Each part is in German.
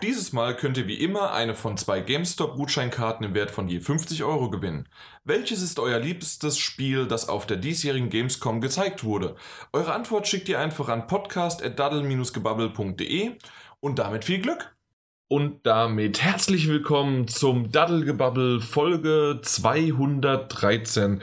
dieses Mal könnt ihr wie immer eine von zwei GameStop-Gutscheinkarten im Wert von je 50 Euro gewinnen. Welches ist euer liebstes Spiel, das auf der diesjährigen Gamescom gezeigt wurde? Eure Antwort schickt ihr einfach an podcast.daddle-gebabbel.de und damit viel Glück! Und damit herzlich willkommen zum Daddelgebabbel Folge 213.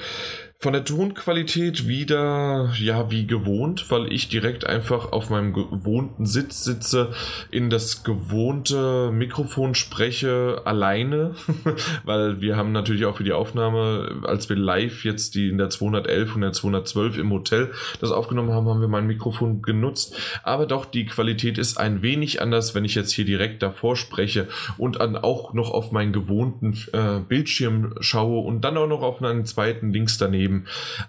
Von der Tonqualität wieder, ja, wie gewohnt, weil ich direkt einfach auf meinem gewohnten Sitz sitze, in das gewohnte Mikrofon spreche, alleine, weil wir haben natürlich auch für die Aufnahme, als wir live jetzt die in der 211 und der 212 im Hotel das aufgenommen haben, haben wir mein Mikrofon genutzt. Aber doch, die Qualität ist ein wenig anders, wenn ich jetzt hier direkt davor spreche und dann auch noch auf meinen gewohnten äh, Bildschirm schaue und dann auch noch auf einen zweiten links daneben geben.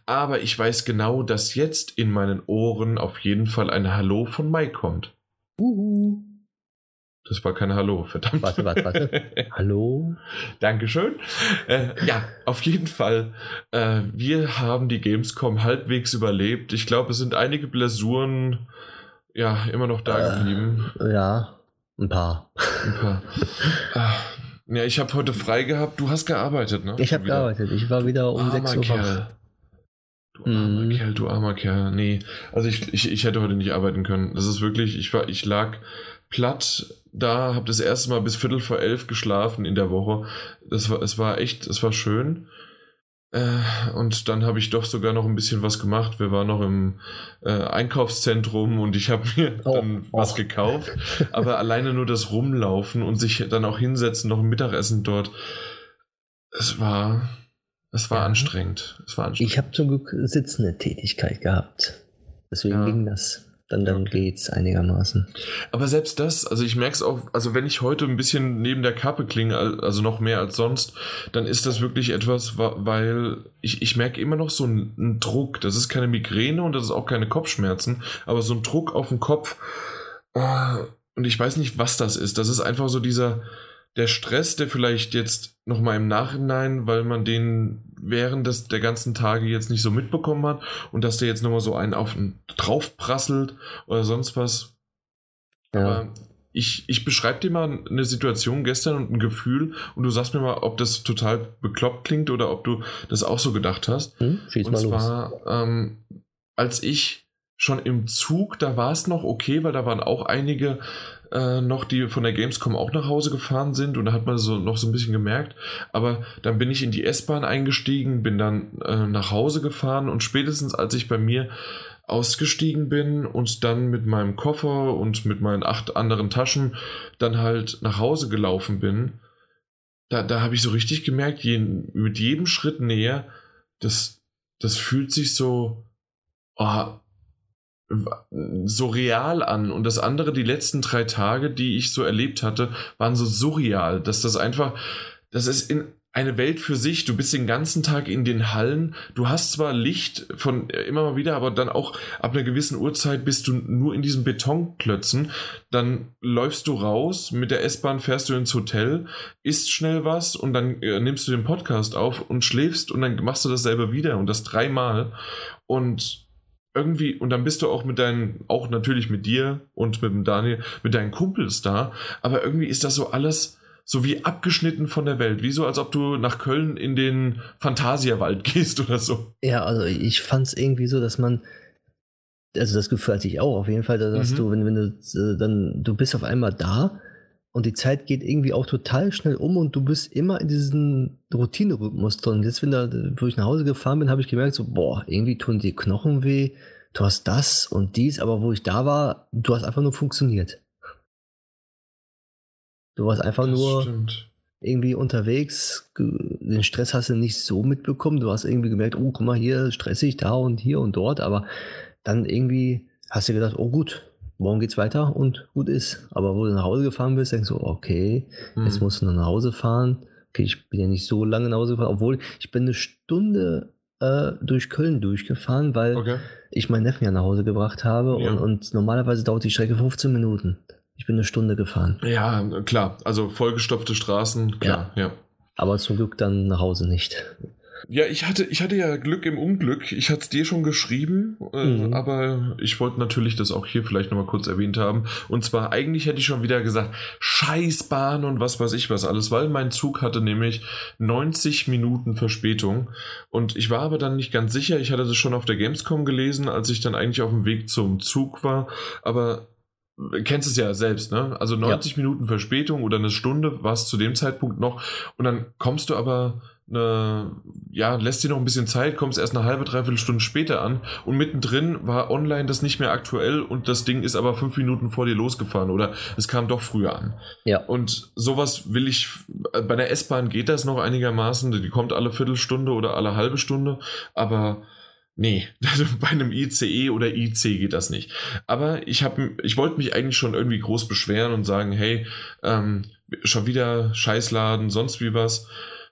Aber ich weiß genau, dass jetzt in meinen Ohren auf jeden Fall ein Hallo von Mike kommt. Uhu. Das war kein Hallo, verdammt. Warte, warte, warte. Hallo? Dankeschön. Äh, ja, auf jeden Fall. Äh, wir haben die Gamescom halbwegs überlebt. Ich glaube, es sind einige Blasuren ja immer noch da äh, geblieben. Ja, ein paar. Ein paar. Ja, ich habe heute frei gehabt. Du hast gearbeitet, ne? Ich habe gearbeitet. Ich war wieder um 6 Uhr Kerl. Du armer mm. Kerl, du armer Kerl. Nee, also ich, ich, ich hätte heute nicht arbeiten können. Das ist wirklich, ich, war, ich lag platt da, habe das erste Mal bis Viertel vor elf geschlafen in der Woche. Das war, es war echt, es war schön. Äh, und dann habe ich doch sogar noch ein bisschen was gemacht. Wir waren noch im äh, Einkaufszentrum und ich habe mir oh, dann was oh. gekauft. Aber alleine nur das Rumlaufen und sich dann auch hinsetzen, noch ein Mittagessen dort. Es war, es war ja. anstrengend. Es war anstrengend. Ich habe zum Glück sitzende Tätigkeit gehabt. Deswegen ja. ging das dann, dann geht's einigermaßen. Aber selbst das, also ich merke es auch, also wenn ich heute ein bisschen neben der Kappe klinge, also noch mehr als sonst, dann ist das wirklich etwas, weil ich, ich merke immer noch so einen, einen Druck. Das ist keine Migräne und das ist auch keine Kopfschmerzen, aber so ein Druck auf den Kopf. Oh, und ich weiß nicht, was das ist. Das ist einfach so dieser, der Stress, der vielleicht jetzt nochmal im Nachhinein, weil man den während des, der ganzen Tage jetzt nicht so mitbekommen hat und dass der jetzt nochmal so einen auf drauf prasselt oder sonst was. Ja. Aber ich, ich beschreibe dir mal eine Situation gestern und ein Gefühl und du sagst mir mal, ob das total bekloppt klingt oder ob du das auch so gedacht hast. Hm, und zwar, ähm, als ich schon im Zug, da war es noch okay, weil da waren auch einige äh, noch, die von der Gamescom auch nach Hause gefahren sind und da hat man so noch so ein bisschen gemerkt. Aber dann bin ich in die S-Bahn eingestiegen, bin dann äh, nach Hause gefahren und spätestens als ich bei mir ausgestiegen bin und dann mit meinem Koffer und mit meinen acht anderen Taschen dann halt nach Hause gelaufen bin, da, da habe ich so richtig gemerkt, je, mit jedem Schritt näher, das, das fühlt sich so, oh, so real an und das andere, die letzten drei Tage, die ich so erlebt hatte, waren so surreal, dass das einfach, das ist in eine Welt für sich. Du bist den ganzen Tag in den Hallen. Du hast zwar Licht von äh, immer mal wieder, aber dann auch ab einer gewissen Uhrzeit bist du nur in diesen Betonklötzen. Dann läufst du raus, mit der S-Bahn fährst du ins Hotel, isst schnell was und dann äh, nimmst du den Podcast auf und schläfst und dann machst du dasselbe wieder und das dreimal. Und irgendwie, und dann bist du auch mit deinen, auch natürlich mit dir und mit dem Daniel, mit deinen Kumpels da, aber irgendwie ist das so alles so wie abgeschnitten von der Welt, wie so, als ob du nach Köln in den Phantasiawald gehst oder so. Ja, also ich fand es irgendwie so, dass man, also das Gefühl hatte ich auch auf jeden Fall, dass mhm. du, wenn, wenn du äh, dann, du bist auf einmal da und die Zeit geht irgendwie auch total schnell um und du bist immer in diesem Routine-Rhythmus drin. Jetzt, wenn da, wo ich nach Hause gefahren bin, habe ich gemerkt, so, boah, irgendwie tun die Knochen weh, du hast das und dies, aber wo ich da war, du hast einfach nur funktioniert. Du warst einfach das nur stimmt. irgendwie unterwegs, den Stress hast du nicht so mitbekommen, du hast irgendwie gemerkt, oh, guck mal, hier stressig, da und hier und dort, aber dann irgendwie hast du gedacht, oh gut, morgen geht's weiter und gut ist. Aber wo du nach Hause gefahren bist, denkst du, okay, mhm. jetzt musst du nach Hause fahren. Okay, ich bin ja nicht so lange nach Hause gefahren, obwohl ich bin eine Stunde äh, durch Köln durchgefahren, weil okay. ich meinen Neffen ja nach Hause gebracht habe ja. und, und, normalerweise dauert die Strecke 15 Minuten. Ich bin eine Stunde gefahren. Ja, klar. Also vollgestopfte Straßen, klar, ja. ja. Aber zum Glück dann nach Hause nicht. Ja, ich hatte, ich hatte ja Glück im Unglück. Ich hatte es dir schon geschrieben, äh, mhm. aber ich wollte natürlich das auch hier vielleicht nochmal kurz erwähnt haben. Und zwar, eigentlich hätte ich schon wieder gesagt, Scheißbahn und was weiß ich was alles, weil mein Zug hatte nämlich 90 Minuten Verspätung. Und ich war aber dann nicht ganz sicher. Ich hatte das schon auf der Gamescom gelesen, als ich dann eigentlich auf dem Weg zum Zug war. Aber kennst es ja selbst, ne? Also 90 ja. Minuten Verspätung oder eine Stunde war es zu dem Zeitpunkt noch. Und dann kommst du aber eine, ja, lässt dir noch ein bisschen Zeit, kommst erst eine halbe, dreiviertel Stunde später an und mittendrin war online das nicht mehr aktuell und das Ding ist aber fünf Minuten vor dir losgefahren oder es kam doch früher an. Ja. Und sowas will ich, bei der S-Bahn geht das noch einigermaßen, die kommt alle Viertelstunde oder alle halbe Stunde, aber Nee, bei einem ICE oder IC geht das nicht. Aber ich habe, ich wollte mich eigentlich schon irgendwie groß beschweren und sagen, hey, ähm, schon wieder Scheißladen, sonst wie was.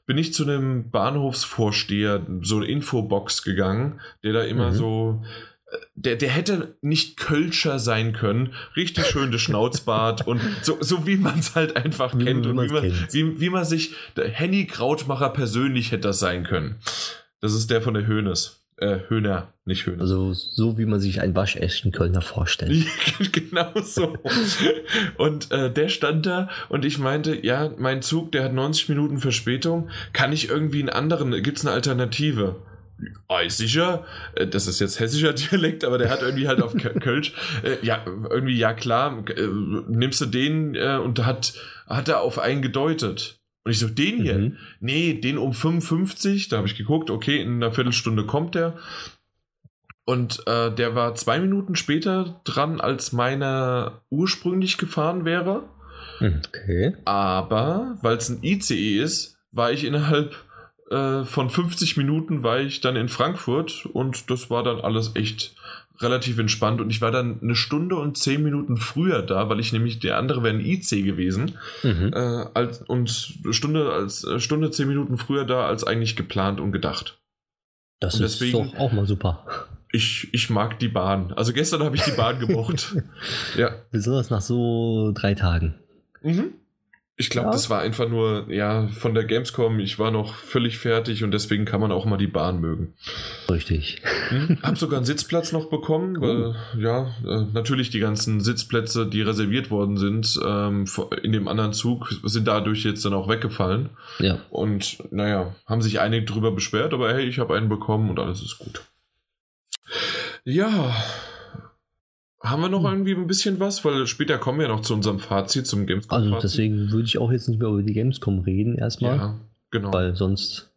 Bin ich zu einem Bahnhofsvorsteher, so eine Infobox gegangen, der da immer mhm. so äh, der, der hätte nicht Kölscher sein können. Richtig schön das Schnauzbart und so, so wie man es halt einfach wie kennt und wie man, wie, wie man sich, der Henny Krautmacher persönlich hätte das sein können. Das ist der von der Höhnes. Äh, Höhner, nicht Höhner. Also so wie man sich einen waschechten Kölner vorstellt. genau so. und äh, der stand da und ich meinte, ja, mein Zug, der hat 90 Minuten Verspätung. Kann ich irgendwie einen anderen, gibt es eine Alternative? Ah, sicher. Äh, das ist jetzt hessischer Dialekt, aber der hat irgendwie halt auf Kölsch. Äh, ja, irgendwie, ja klar, äh, nimmst du den und hat, hat er auf einen gedeutet. Und ich so, den hier? Mhm. Nee, den um 55. Da habe ich geguckt, okay, in einer Viertelstunde kommt der. Und äh, der war zwei Minuten später dran, als meiner ursprünglich gefahren wäre. Okay. Aber, weil es ein ICE ist, war ich innerhalb äh, von 50 Minuten war ich dann in Frankfurt und das war dann alles echt relativ entspannt und ich war dann eine Stunde und zehn Minuten früher da, weil ich nämlich der andere wäre ein IC gewesen mhm. äh, als, und Stunde als äh, Stunde zehn Minuten früher da als eigentlich geplant und gedacht. Das und ist deswegen, doch auch mal super. Ich, ich mag die Bahn. Also gestern habe ich die Bahn gemocht. ja. Besonders nach so drei Tagen. Mhm. Ich glaube, ja. das war einfach nur, ja, von der Gamescom, ich war noch völlig fertig und deswegen kann man auch mal die Bahn mögen. Richtig. Hm, hab sogar einen Sitzplatz noch bekommen, weil, ja, äh, natürlich die ganzen Sitzplätze, die reserviert worden sind, ähm, in dem anderen Zug, sind dadurch jetzt dann auch weggefallen. Ja. Und, naja, haben sich einige drüber beschwert, aber hey, ich habe einen bekommen und alles ist gut. Ja, haben wir noch hm. irgendwie ein bisschen was? Weil später kommen wir noch zu unserem Fazit, zum Gamescom. Also deswegen würde ich auch jetzt nicht mehr über die Gamescom reden erstmal. Ja, genau. Weil sonst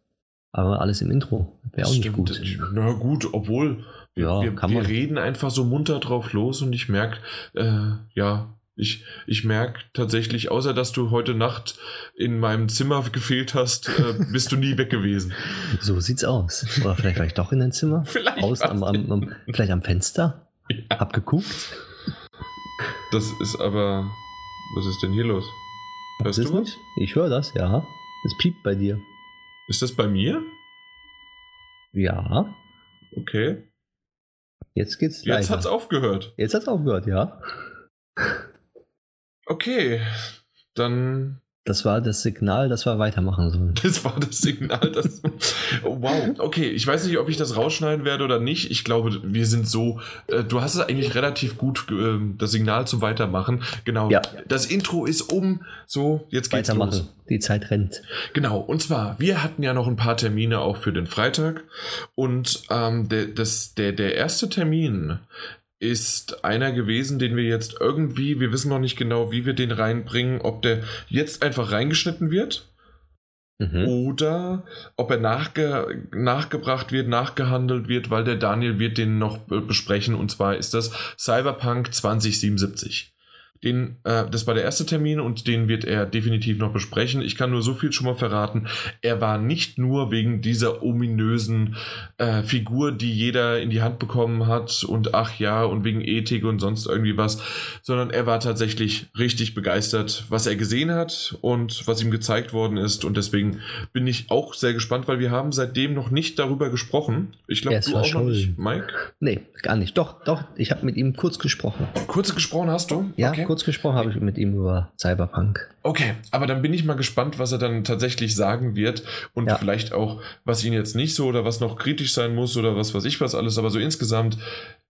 aber alles im Intro. Wäre auch nicht gut. Na gut, obwohl wir, ja, wir, wir reden einfach so munter drauf los und ich merke, äh, ja, ich, ich merke tatsächlich, außer dass du heute Nacht in meinem Zimmer gefehlt hast, äh, bist du nie weg gewesen. So sieht's aus. Oder vielleicht war ich doch in dein Zimmer? Vielleicht. Aus, am, am, am, vielleicht am Fenster? Ja. Hab geguckt. Das ist aber. Was ist denn hier los? Hörst du was? Nicht? Ich höre das, ja. Es piept bei dir. Ist das bei mir? Ja. Okay. Jetzt geht's Jetzt leider. hat's aufgehört. Jetzt hat's aufgehört, ja. Okay. Dann das war das Signal, dass wir weitermachen sollen. Das war das Signal, dass. Wow. Okay, ich weiß nicht, ob ich das rausschneiden werde oder nicht. Ich glaube, wir sind so. Äh, du hast es eigentlich relativ gut, äh, das Signal zum Weitermachen. Genau. Ja. Das Intro ist um. So, jetzt geht's Weitermachen. los. Die Zeit rennt. Genau. Und zwar, wir hatten ja noch ein paar Termine auch für den Freitag. Und ähm, der, das, der, der erste Termin ist einer gewesen, den wir jetzt irgendwie, wir wissen noch nicht genau, wie wir den reinbringen, ob der jetzt einfach reingeschnitten wird mhm. oder ob er nachge nachgebracht wird, nachgehandelt wird, weil der Daniel wird den noch besprechen und zwar ist das Cyberpunk 2077. Den, äh, das war der erste Termin und den wird er definitiv noch besprechen. Ich kann nur so viel schon mal verraten. Er war nicht nur wegen dieser ominösen äh, Figur, die jeder in die Hand bekommen hat und ach ja, und wegen Ethik und sonst irgendwie was, sondern er war tatsächlich richtig begeistert, was er gesehen hat und was ihm gezeigt worden ist. Und deswegen bin ich auch sehr gespannt, weil wir haben seitdem noch nicht darüber gesprochen. Ich glaube, du auch schon. noch nicht, Mike? Nee, gar nicht. Doch, doch, ich habe mit ihm kurz gesprochen. Kurz gesprochen hast du? Ja, okay kurz gesprochen habe ich mit ihm über Cyberpunk. Okay, aber dann bin ich mal gespannt, was er dann tatsächlich sagen wird und ja. vielleicht auch, was ihn jetzt nicht so oder was noch kritisch sein muss oder was weiß ich was alles. Aber so insgesamt,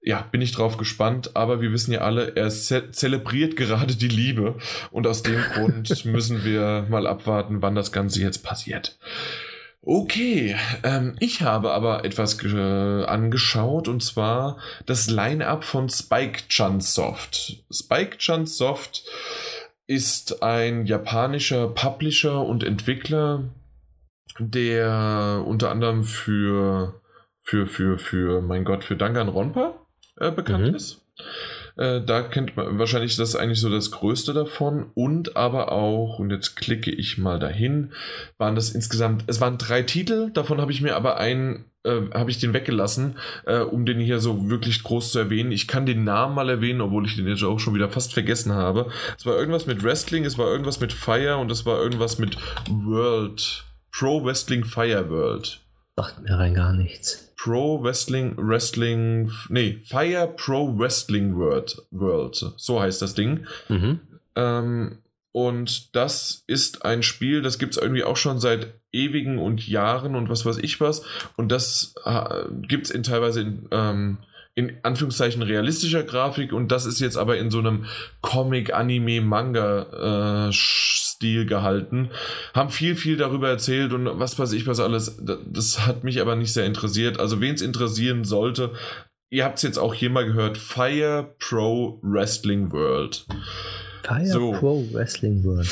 ja, bin ich drauf gespannt. Aber wir wissen ja alle, er ze zelebriert gerade die Liebe und aus dem Grund müssen wir mal abwarten, wann das Ganze jetzt passiert. Okay, ähm, ich habe aber etwas angeschaut und zwar das Line-up von Spike Chunsoft. Spike Chunsoft ist ein japanischer Publisher und Entwickler, der unter anderem für für für für mein Gott für Danganronpa äh, bekannt mhm. ist. Äh, da kennt man wahrscheinlich das eigentlich so das Größte davon. Und aber auch, und jetzt klicke ich mal dahin, waren das insgesamt, es waren drei Titel, davon habe ich mir aber einen äh, habe ich den weggelassen, äh, um den hier so wirklich groß zu erwähnen. Ich kann den Namen mal erwähnen, obwohl ich den jetzt auch schon wieder fast vergessen habe. Es war irgendwas mit Wrestling, es war irgendwas mit Fire und es war irgendwas mit World. Pro Wrestling Fire World. Sagt mir rein gar nichts. Pro Wrestling, Wrestling, nee, Fire Pro Wrestling World, World so heißt das Ding. Mhm. Ähm, und das ist ein Spiel, das gibt es irgendwie auch schon seit ewigen und Jahren und was weiß ich was. Und das äh, gibt es in teilweise in, ähm, in Anführungszeichen realistischer Grafik und das ist jetzt aber in so einem Comic, Anime, Manga äh, Stil gehalten, haben viel, viel darüber erzählt und was weiß ich was alles. Das hat mich aber nicht sehr interessiert. Also wen es interessieren sollte, ihr habt es jetzt auch hier mal gehört, Fire Pro Wrestling World. Fire so. Pro Wrestling World.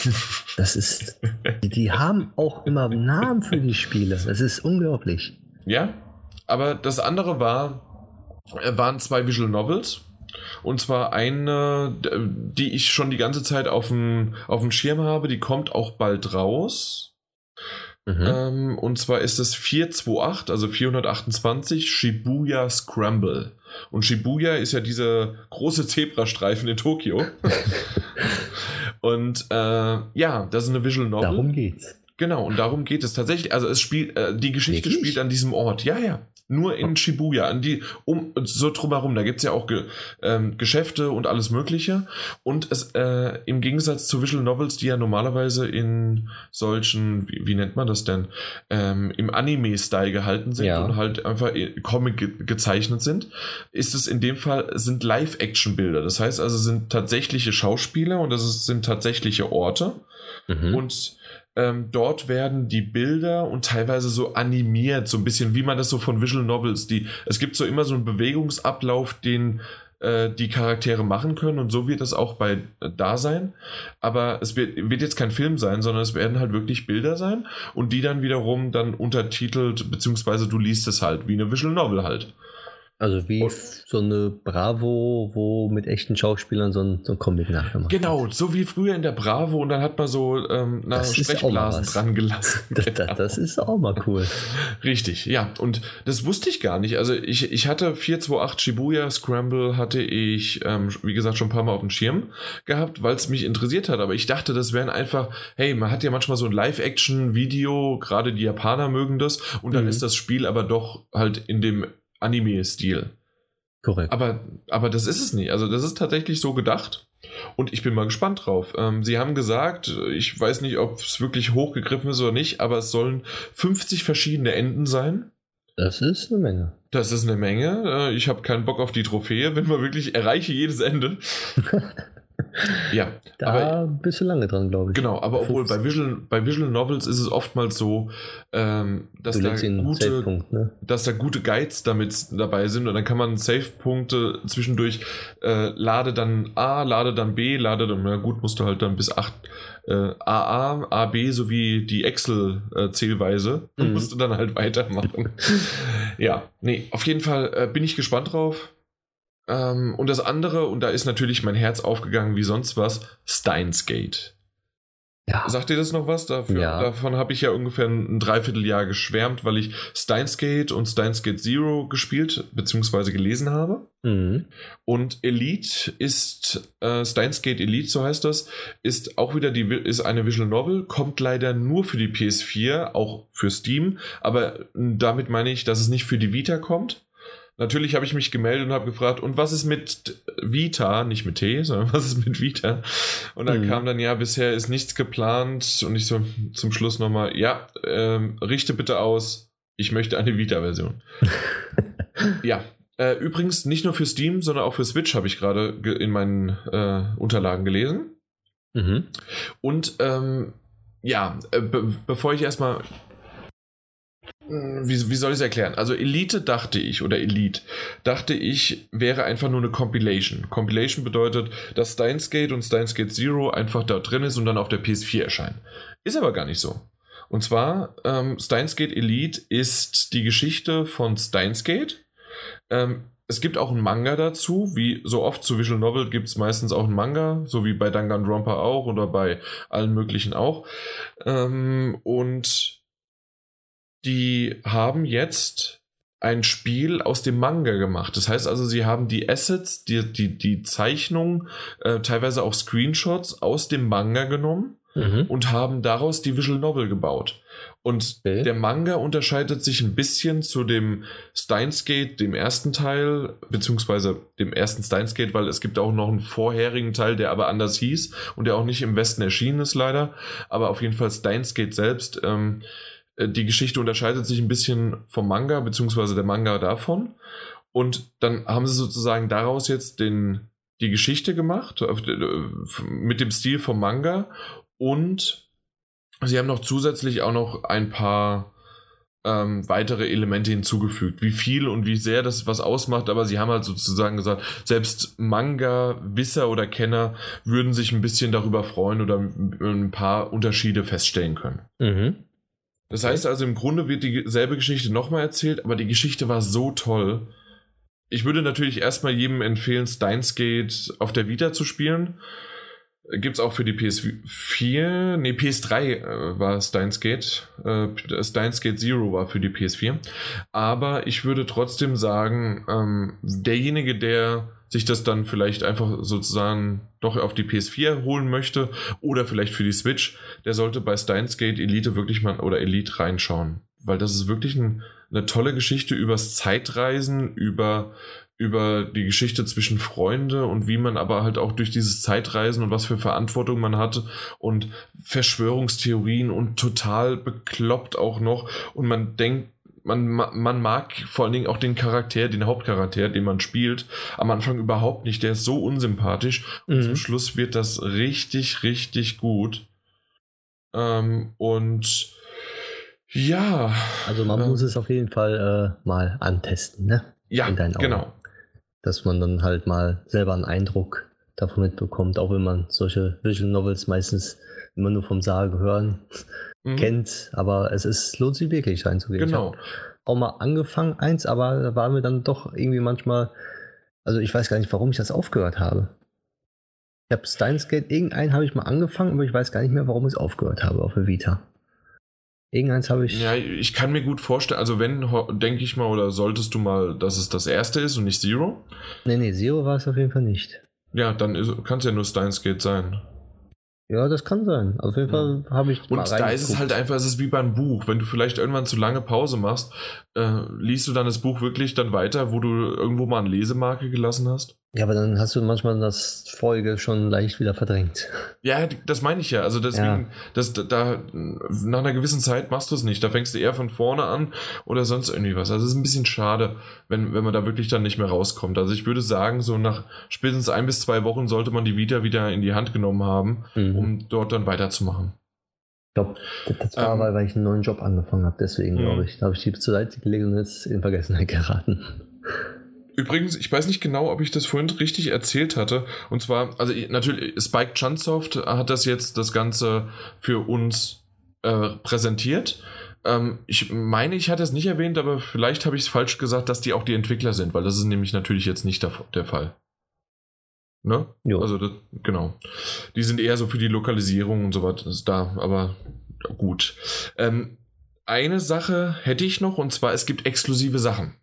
Das ist. Die, die haben auch immer Namen für die Spiele. Das ist unglaublich. Ja, aber das andere war, waren zwei Visual Novels. Und zwar eine, die ich schon die ganze Zeit auf dem, auf dem Schirm habe, die kommt auch bald raus. Mhm. Ähm, und zwar ist es 428, also 428 Shibuya Scramble. Und Shibuya ist ja dieser große Zebrastreifen in Tokio. und äh, ja, das ist eine Visual Novel. Darum geht's. Genau, und darum geht es tatsächlich. Also es spielt, äh, die Geschichte Wirklich? spielt an diesem Ort. Ja, ja. Nur in Shibuya, an die, um, so drumherum, da gibt es ja auch Ge, ähm, Geschäfte und alles Mögliche. Und es, äh, im Gegensatz zu Visual Novels, die ja normalerweise in solchen, wie, wie nennt man das denn, ähm, im Anime-Style gehalten sind ja. und halt einfach Comic ge gezeichnet sind, ist es in dem Fall, sind Live-Action-Bilder. Das heißt also, sind tatsächliche Schauspieler und das sind tatsächliche Orte. Mhm. Und ähm, dort werden die Bilder und teilweise so animiert, so ein bisschen wie man das so von Visual Novels, die, es gibt so immer so einen Bewegungsablauf, den äh, die Charaktere machen können und so wird es auch bei äh, da sein. Aber es wird, wird jetzt kein Film sein, sondern es werden halt wirklich Bilder sein und die dann wiederum dann untertitelt, beziehungsweise du liest es halt wie eine Visual Novel halt. Also wie und, so eine Bravo, wo mit echten Schauspielern so ein, so ein Comic nachgemacht Genau, hat. so wie früher in der Bravo und dann hat man so ähm, na, Sprechblasen dran gelassen. Das, genau. das, ist auch mal cool. Richtig, ja. Und das wusste ich gar nicht. Also ich, ich hatte 428 Shibuya Scramble, hatte ich, ähm, wie gesagt, schon ein paar Mal auf dem Schirm gehabt, weil es mich interessiert hat. Aber ich dachte, das wären einfach, hey, man hat ja manchmal so ein Live-Action-Video, gerade die Japaner mögen das, und dann mhm. ist das Spiel aber doch halt in dem Anime-Stil. Korrekt. Aber, aber das ist es nicht. Also, das ist tatsächlich so gedacht. Und ich bin mal gespannt drauf. Ähm, sie haben gesagt, ich weiß nicht, ob es wirklich hochgegriffen ist oder nicht, aber es sollen 50 verschiedene Enden sein. Das ist eine Menge. Das ist eine Menge. Äh, ich habe keinen Bock auf die Trophäe, wenn man wirklich erreiche jedes Ende. Ja, da aber, bist du lange dran, glaube ich. Genau, aber obwohl bei Visual, bei Visual Novels ist es oftmals so, ähm, dass, da gute, ne? dass da gute Guides damit dabei sind und dann kann man Save-Punkte zwischendurch äh, lade dann A, lade dann B, lade dann, na gut, musst du halt dann bis 8 äh, AA, AB sowie die Excel-Zählweise äh, mhm. musst du dann halt weitermachen. ja, nee, auf jeden Fall äh, bin ich gespannt drauf. Ähm, und das andere, und da ist natürlich mein Herz aufgegangen wie sonst was, Steins Gate. Ja. Sagt ihr das noch was? Dafür, ja. Davon habe ich ja ungefähr ein Dreivierteljahr geschwärmt, weil ich Steins Gate und Steins Gate Zero gespielt bzw. gelesen habe. Mhm. Und Elite ist, äh, Steins Gate Elite, so heißt das, ist auch wieder die, ist eine Visual Novel, kommt leider nur für die PS4, auch für Steam, aber damit meine ich, dass es nicht für die Vita kommt natürlich habe ich mich gemeldet und habe gefragt, und was ist mit Vita, nicht mit T, sondern was ist mit Vita? Und dann mhm. kam dann, ja, bisher ist nichts geplant und ich so zum Schluss nochmal, ja, ähm, richte bitte aus, ich möchte eine Vita-Version. ja, äh, übrigens nicht nur für Steam, sondern auch für Switch habe ich gerade in meinen äh, Unterlagen gelesen. Mhm. Und ähm, ja, äh, be bevor ich erstmal wie, wie soll ich es erklären? Also Elite dachte ich, oder Elite, dachte ich, wäre einfach nur eine Compilation. Compilation bedeutet, dass Steins Gate und Steins Gate Zero einfach da drin ist und dann auf der PS4 erscheinen. Ist aber gar nicht so. Und zwar, ähm, Steins Gate Elite ist die Geschichte von Steins Gate. Ähm, es gibt auch einen Manga dazu, wie so oft zu Visual Novel gibt es meistens auch einen Manga, so wie bei Danganronpa auch oder bei allen möglichen auch. Ähm, und die haben jetzt ein Spiel aus dem Manga gemacht. Das heißt also, sie haben die Assets, die, die, die Zeichnung, äh, teilweise auch Screenshots aus dem Manga genommen mhm. und haben daraus die Visual Novel gebaut. Und okay. der Manga unterscheidet sich ein bisschen zu dem Steins Gate, dem ersten Teil, beziehungsweise dem ersten Steins Gate, weil es gibt auch noch einen vorherigen Teil, der aber anders hieß und der auch nicht im Westen erschienen ist, leider. Aber auf jeden Fall Steins Gate selbst. Ähm, äh, die Geschichte unterscheidet sich ein bisschen vom Manga, beziehungsweise der Manga davon. Und dann haben sie sozusagen daraus jetzt den, die Geschichte gemacht, äh, mit dem Stil vom Manga. Und sie haben noch zusätzlich auch noch ein paar ähm, weitere Elemente hinzugefügt. Wie viel und wie sehr das was ausmacht, aber sie haben halt sozusagen gesagt, selbst Manga-Wisser oder Kenner würden sich ein bisschen darüber freuen oder ein paar Unterschiede feststellen können. Mhm. Das heißt also, im Grunde wird dieselbe Geschichte nochmal erzählt, aber die Geschichte war so toll. Ich würde natürlich erstmal jedem empfehlen, Steins Gate auf der Vita zu spielen. Gibt es auch für die PS4, nee, PS3 äh, war Steins Gate. Äh, Steins Gate Zero war für die PS4. Aber ich würde trotzdem sagen, ähm, derjenige, der sich das dann vielleicht einfach sozusagen doch auf die PS4 holen möchte oder vielleicht für die Switch, der sollte bei Steins Gate Elite wirklich mal oder Elite reinschauen. Weil das ist wirklich ein, eine tolle Geschichte übers Zeitreisen, über, über die Geschichte zwischen Freunde und wie man aber halt auch durch dieses Zeitreisen und was für Verantwortung man hatte und Verschwörungstheorien und total bekloppt auch noch und man denkt man, man mag vor allen Dingen auch den Charakter, den Hauptcharakter, den man spielt, am Anfang überhaupt nicht. Der ist so unsympathisch und mhm. zum Schluss wird das richtig, richtig gut. Ähm, und ja. Also man äh, muss es auf jeden Fall äh, mal antesten, ne? Ja, genau. Dass man dann halt mal selber einen Eindruck davon mitbekommt, auch wenn man solche Visual Novels meistens immer nur vom Saal hören mhm. kennt, aber es ist, lohnt sich wirklich reinzugehen. Genau. Auch mal angefangen, eins, aber da war mir dann doch irgendwie manchmal, also ich weiß gar nicht, warum ich das aufgehört habe. Ich habe Steins Gate, irgendeinen habe ich mal angefangen, aber ich weiß gar nicht mehr, warum ich es aufgehört habe auf der Vita. Irgendeins habe ich. Ja, ich kann mir gut vorstellen, also wenn, denke ich mal, oder solltest du mal, dass es das erste ist und nicht Zero? Nee, nee, Zero war es auf jeden Fall nicht. Ja, dann kann es ja nur Steins Gate sein. Ja, das kann sein. Auf jeden Fall ja. habe ich. Und da ist es halt einfach, es ist wie beim Buch. Wenn du vielleicht irgendwann zu lange Pause machst, äh, liest du dann das Buch wirklich dann weiter, wo du irgendwo mal eine Lesemarke gelassen hast? Ja, aber dann hast du manchmal das Folge schon leicht wieder verdrängt. Ja, das meine ich ja. Also deswegen, ja. Das, da, nach einer gewissen Zeit machst du es nicht. Da fängst du eher von vorne an oder sonst irgendwie was. Also es ist ein bisschen schade, wenn, wenn man da wirklich dann nicht mehr rauskommt. Also ich würde sagen, so nach spätestens ein bis zwei Wochen sollte man die Vita wieder in die Hand genommen haben, mhm. um dort dann weiterzumachen. Ich glaube, das war, ähm, weil ich einen neuen Job angefangen habe. Deswegen, glaube ich. Da habe ich die zur Seite gelegt und jetzt in Vergessenheit geraten. Übrigens, ich weiß nicht genau, ob ich das vorhin richtig erzählt hatte. Und zwar, also natürlich, Spike Chunsoft hat das jetzt das Ganze für uns äh, präsentiert. Ähm, ich meine, ich hatte es nicht erwähnt, aber vielleicht habe ich es falsch gesagt, dass die auch die Entwickler sind, weil das ist nämlich natürlich jetzt nicht der, der Fall. Ne? Jo. Also, das, genau. Die sind eher so für die Lokalisierung und so was da, aber gut. Ähm, eine Sache hätte ich noch, und zwar, es gibt exklusive Sachen.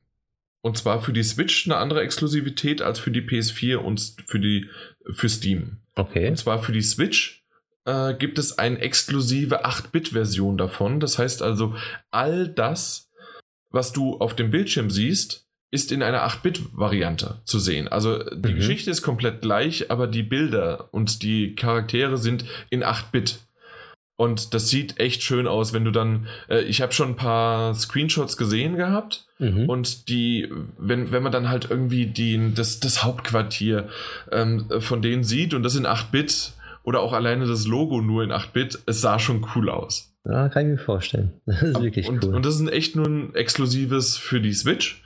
Und zwar für die Switch eine andere Exklusivität als für die PS4 und für die für Steam. Okay. Und zwar für die Switch äh, gibt es eine exklusive 8-Bit-Version davon. Das heißt also, all das, was du auf dem Bildschirm siehst, ist in einer 8-Bit-Variante zu sehen. Also die mhm. Geschichte ist komplett gleich, aber die Bilder und die Charaktere sind in 8-Bit. Und das sieht echt schön aus, wenn du dann, äh, ich habe schon ein paar Screenshots gesehen gehabt mhm. und die, wenn, wenn man dann halt irgendwie die, das, das Hauptquartier ähm, von denen sieht und das in 8-Bit oder auch alleine das Logo nur in 8-Bit, es sah schon cool aus. Ja, kann ich mir vorstellen. Das ist wirklich und, cool. Und das ist echt nur ein exklusives für die Switch.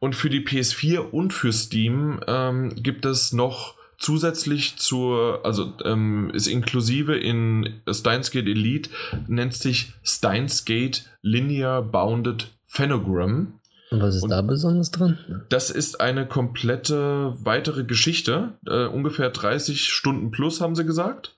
Und für die PS4 und für Steam ähm, gibt es noch zusätzlich zur, also ähm, ist inklusive in Steins Gate Elite, nennt sich Steins Gate Linear Bounded Phenogram. Und was ist und da besonders dran? Das ist eine komplette weitere Geschichte, äh, ungefähr 30 Stunden plus, haben sie gesagt.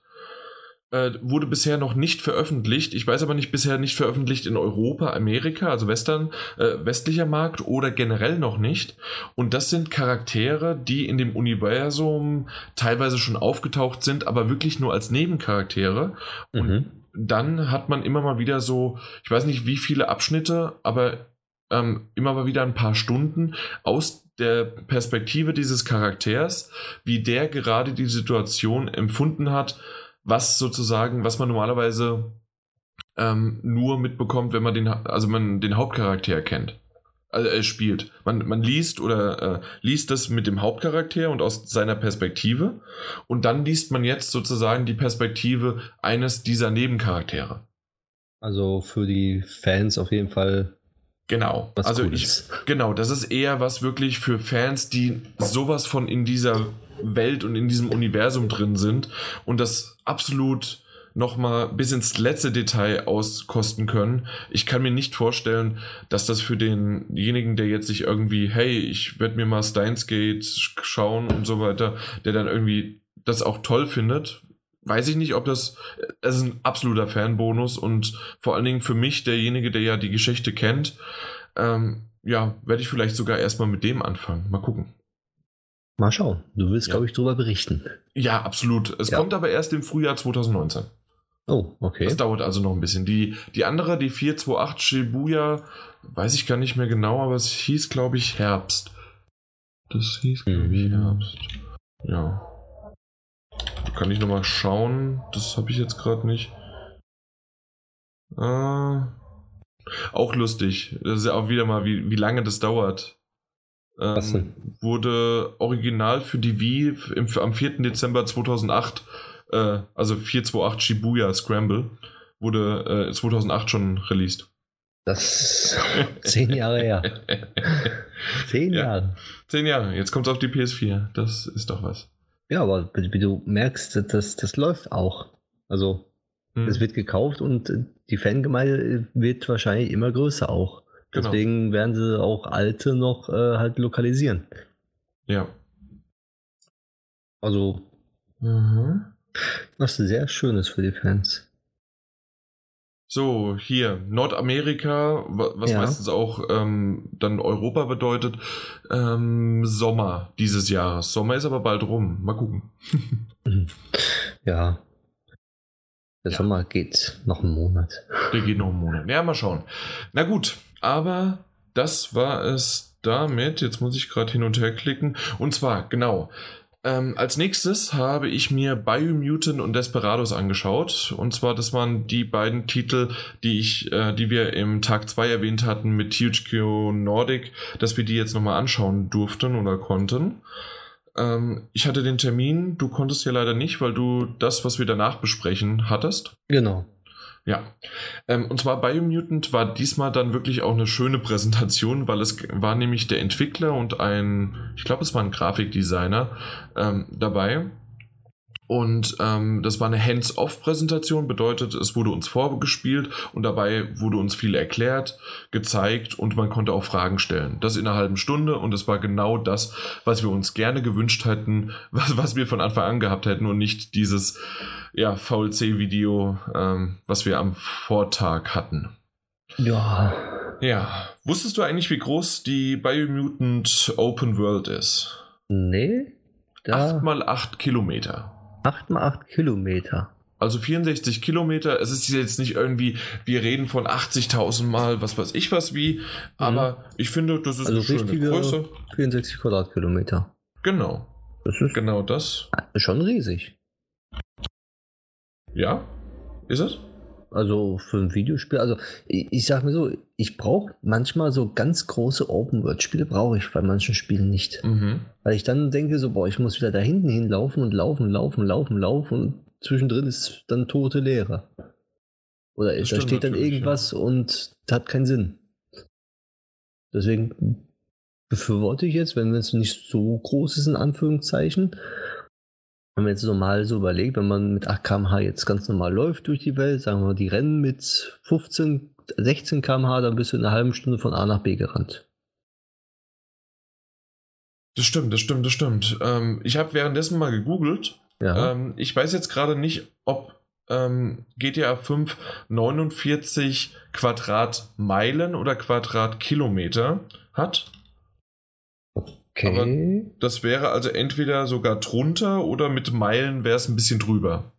Äh, wurde bisher noch nicht veröffentlicht. Ich weiß aber nicht, bisher nicht veröffentlicht in Europa, Amerika, also Western, äh, westlicher Markt oder generell noch nicht. Und das sind Charaktere, die in dem Universum teilweise schon aufgetaucht sind, aber wirklich nur als Nebencharaktere. Und mhm. dann hat man immer mal wieder so, ich weiß nicht wie viele Abschnitte, aber ähm, immer mal wieder ein paar Stunden aus der Perspektive dieses Charakters, wie der gerade die Situation empfunden hat, was sozusagen, was man normalerweise ähm, nur mitbekommt, wenn man den, also man den Hauptcharakter kennt. Also er spielt. Man, man liest oder äh, liest das mit dem Hauptcharakter und aus seiner Perspektive. Und dann liest man jetzt sozusagen die Perspektive eines dieser Nebencharaktere. Also für die Fans auf jeden Fall. Genau. also ich, genau, das ist eher was wirklich für Fans, die sowas von in dieser Welt und in diesem Universum drin sind und das absolut nochmal bis ins letzte Detail auskosten können. Ich kann mir nicht vorstellen, dass das für denjenigen, der jetzt sich irgendwie, hey, ich werde mir mal Steins Gate schauen und so weiter, der dann irgendwie das auch toll findet. Weiß ich nicht, ob das, es ist ein absoluter Fanbonus und vor allen Dingen für mich, derjenige, der ja die Geschichte kennt, ähm, ja, werde ich vielleicht sogar erstmal mit dem anfangen. Mal gucken. Mal schauen. Du willst, ja. glaube ich, darüber berichten. Ja, absolut. Es ja. kommt aber erst im Frühjahr 2019. Oh, okay. Das dauert also noch ein bisschen. Die, die andere, die 428 Shibuya, weiß ich gar nicht mehr genau, aber es hieß, glaube ich, Herbst. Das hieß, glaube ich, mhm. Herbst. Ja. Kann ich nochmal schauen? Das habe ich jetzt gerade nicht. Äh, auch lustig. Das ist ja auch wieder mal, wie, wie lange das dauert. Ähm, wurde original für die Wii im, am 4. Dezember 2008, äh, also 428 Shibuya Scramble, wurde äh, 2008 schon released. Das ist zehn Jahre her. zehn ja, Jahre. Zehn Jahre. Jetzt kommt es auf die PS4. Das ist doch was. Ja, aber wie du merkst, das, das läuft auch. Also, hm. es wird gekauft und die Fangemeinde wird wahrscheinlich immer größer auch. Genau. Deswegen werden sie auch alte noch äh, halt lokalisieren. Ja. Also, mhm. was sehr Schönes für die Fans. So, hier, Nordamerika, was ja. meistens auch ähm, dann Europa bedeutet, ähm, Sommer dieses Jahres. Sommer ist aber bald rum. Mal gucken. ja. Der ja. Sommer geht noch einen Monat. Der geht noch einen Monat. Ja, mal schauen. Na gut, aber das war es damit. Jetzt muss ich gerade hin und her klicken. Und zwar, genau. Ähm, als nächstes habe ich mir Biomutant und Desperados angeschaut. Und zwar, das waren die beiden Titel, die ich, äh, die wir im Tag 2 erwähnt hatten mit THQ Nordic, dass wir die jetzt nochmal anschauen durften oder konnten. Ähm, ich hatte den Termin, du konntest ja leider nicht, weil du das, was wir danach besprechen, hattest. Genau. Ja, ähm, und zwar Biomutant war diesmal dann wirklich auch eine schöne Präsentation, weil es war nämlich der Entwickler und ein, ich glaube, es war ein Grafikdesigner ähm, dabei. Und ähm, das war eine Hands-off-Präsentation, bedeutet, es wurde uns vorgespielt und dabei wurde uns viel erklärt, gezeigt und man konnte auch Fragen stellen. Das in einer halben Stunde und es war genau das, was wir uns gerne gewünscht hätten, was, was wir von Anfang an gehabt hätten und nicht dieses ja, VLC-Video, ähm, was wir am Vortag hatten. Ja. Ja. Wusstest du eigentlich, wie groß die Biomutant Open World ist? Nee. 8 mal 8 Kilometer. 8 mal 8 Kilometer. Also 64 Kilometer, es ist jetzt nicht irgendwie, wir reden von 80.000 Mal, was weiß ich was wie, mhm. aber ich finde, das ist also eine schöne Größe. 64 Quadratkilometer. Genau. Das ist genau das. Schon riesig. Ja, ist es? Also für ein Videospiel, also ich, ich sag mir so, ich brauche manchmal so ganz große Open-World-Spiele, brauche ich bei manchen Spielen nicht. Mhm. Weil ich dann denke so, boah, ich muss wieder da hinten hinlaufen und laufen, laufen, laufen, laufen und zwischendrin ist dann tote Leere. Oder das da steht dann irgendwas ja. und hat keinen Sinn. Deswegen befürworte ich jetzt, wenn es nicht so groß ist, in Anführungszeichen, wenn man jetzt normal so überlegt, wenn man mit 8 km/h jetzt ganz normal läuft durch die Welt, sagen wir die Rennen mit 15, 16 km/h, dann bist du in einer halben Stunde von A nach B gerannt. Das stimmt, das stimmt, das stimmt. Ähm, ich habe währenddessen mal gegoogelt. Ja. Ähm, ich weiß jetzt gerade nicht, ob ähm, GTA 5 49 Quadratmeilen oder Quadratkilometer hat. Okay. Aber das wäre also entweder sogar drunter oder mit Meilen wäre es ein bisschen drüber.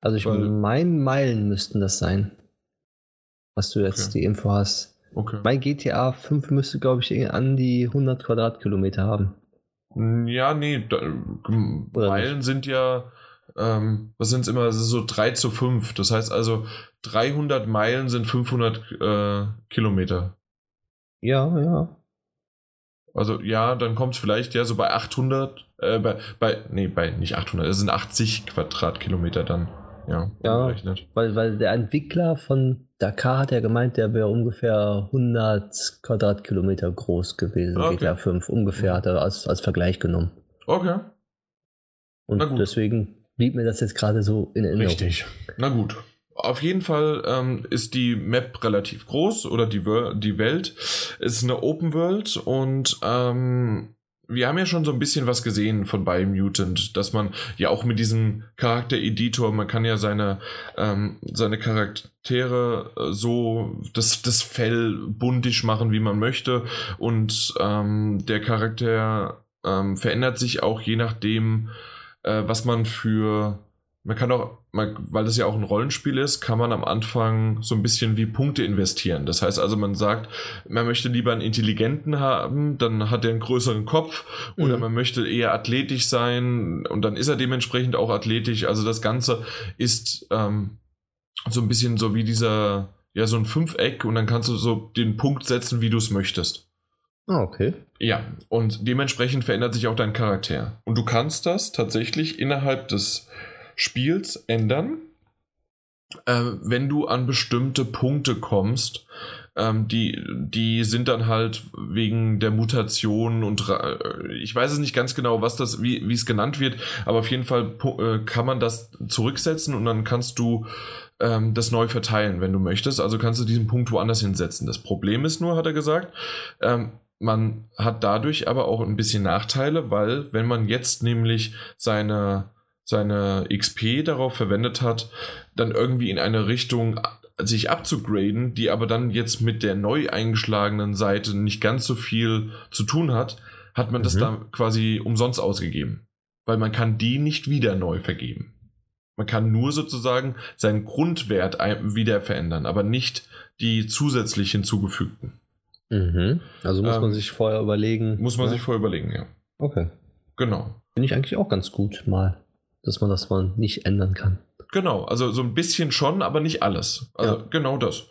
Also ich meine, Meilen müssten das sein. Was du jetzt okay. die Info hast. Okay. Mein GTA 5 müsste, glaube ich, an die 100 Quadratkilometer haben. Ja, nee, da, Meilen nicht? sind ja, ähm, was sind es immer, so 3 zu 5. Das heißt also, 300 Meilen sind 500 äh, Kilometer. Ja, ja. Also ja, dann kommt es vielleicht ja so bei 800, äh, bei, bei, nee, bei nicht 800, es sind 80 Quadratkilometer dann. Ja, ja weil, weil der Entwickler von Dakar hat ja gemeint, der wäre ungefähr 100 Quadratkilometer groß gewesen, okay. GTA 5. Ungefähr hat er als, als Vergleich genommen. Okay. Und deswegen blieb mir das jetzt gerade so in Erinnerung. Richtig. Na gut. Auf jeden Fall ähm, ist die Map relativ groß oder die, die Welt ist eine Open World und ähm, wir haben ja schon so ein bisschen was gesehen von Biomutant, dass man ja auch mit diesem Charakter-Editor, man kann ja seine, ähm, seine Charaktere äh, so das, das Fell buntisch machen, wie man möchte und ähm, der Charakter ähm, verändert sich auch je nachdem, äh, was man für man kann auch, weil das ja auch ein Rollenspiel ist, kann man am Anfang so ein bisschen wie Punkte investieren. Das heißt also, man sagt, man möchte lieber einen Intelligenten haben, dann hat er einen größeren Kopf, oder mhm. man möchte eher athletisch sein und dann ist er dementsprechend auch athletisch. Also das Ganze ist ähm, so ein bisschen so wie dieser, ja, so ein Fünfeck und dann kannst du so den Punkt setzen, wie du es möchtest. Ah, okay. Ja, und dementsprechend verändert sich auch dein Charakter. Und du kannst das tatsächlich innerhalb des Spiels ändern, äh, wenn du an bestimmte Punkte kommst. Ähm, die, die sind dann halt wegen der Mutation und äh, ich weiß es nicht ganz genau, was das, wie, es genannt wird, aber auf jeden Fall äh, kann man das zurücksetzen und dann kannst du ähm, das neu verteilen, wenn du möchtest. Also kannst du diesen Punkt woanders hinsetzen. Das Problem ist nur, hat er gesagt, ähm, man hat dadurch aber auch ein bisschen Nachteile, weil wenn man jetzt nämlich seine seine XP darauf verwendet hat, dann irgendwie in eine Richtung sich abzugraden, die aber dann jetzt mit der neu eingeschlagenen Seite nicht ganz so viel zu tun hat, hat man mhm. das da quasi umsonst ausgegeben. Weil man kann die nicht wieder neu vergeben. Man kann nur sozusagen seinen Grundwert wieder verändern, aber nicht die zusätzlich hinzugefügten. Mhm. Also muss ähm, man sich vorher überlegen. Muss man ja? sich vorher überlegen, ja. Okay. Genau. Finde ich eigentlich auch ganz gut mal dass man das mal nicht ändern kann. Genau, also so ein bisschen schon, aber nicht alles. Also ja. genau das.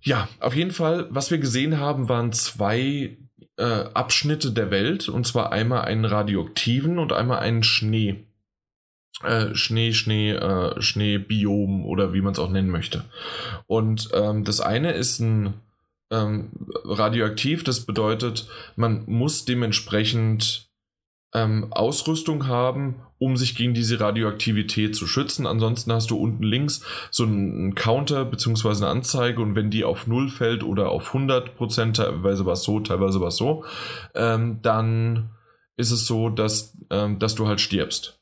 Ja, auf jeden Fall, was wir gesehen haben, waren zwei äh, Abschnitte der Welt, und zwar einmal einen radioaktiven und einmal einen Schnee. Äh, Schnee, Schnee, äh, Schneebiom oder wie man es auch nennen möchte. Und ähm, das eine ist ein ähm, radioaktiv, das bedeutet, man muss dementsprechend ähm, Ausrüstung haben, um sich gegen diese Radioaktivität zu schützen. Ansonsten hast du unten links so einen Counter bzw. eine Anzeige und wenn die auf 0 fällt oder auf 100 Prozent, teilweise was so, teilweise was so, ähm, dann ist es so, dass, ähm, dass du halt stirbst.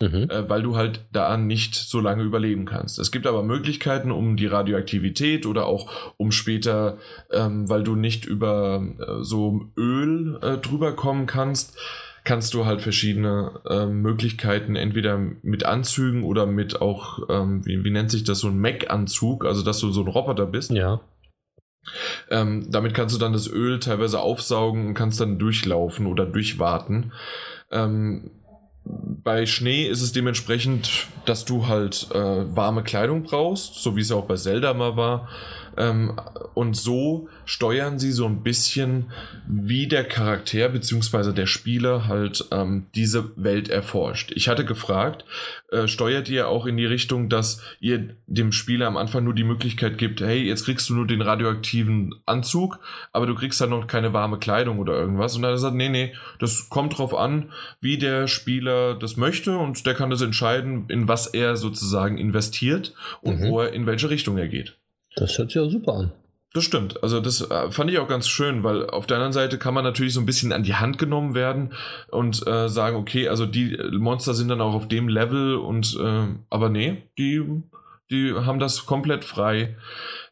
Mhm. Äh, weil du halt da nicht so lange überleben kannst. Es gibt aber Möglichkeiten, um die Radioaktivität oder auch um später, ähm, weil du nicht über äh, so Öl äh, drüber kommen kannst, kannst du halt verschiedene äh, Möglichkeiten, entweder mit Anzügen oder mit auch, ähm, wie, wie nennt sich das, so ein Mac-Anzug, also dass du so ein Roboter bist. Ja. Ähm, damit kannst du dann das Öl teilweise aufsaugen und kannst dann durchlaufen oder durchwarten. Ähm, bei Schnee ist es dementsprechend, dass du halt äh, warme Kleidung brauchst, so wie es auch bei Zelda mal war. Ähm, und so steuern sie so ein bisschen, wie der Charakter bzw. der Spieler halt ähm, diese Welt erforscht. Ich hatte gefragt, äh, steuert ihr auch in die Richtung, dass ihr dem Spieler am Anfang nur die Möglichkeit gibt, hey, jetzt kriegst du nur den radioaktiven Anzug, aber du kriegst halt noch keine warme Kleidung oder irgendwas. Und dann hat er gesagt, nee, nee, das kommt drauf an, wie der Spieler das möchte und der kann das entscheiden, in was er sozusagen investiert und mhm. wo er in welche Richtung er geht. Das hört sich ja super an. Das stimmt. Also das äh, fand ich auch ganz schön, weil auf der anderen Seite kann man natürlich so ein bisschen an die Hand genommen werden und äh, sagen, okay, also die Monster sind dann auch auf dem Level und äh, aber nee, die, die haben das komplett frei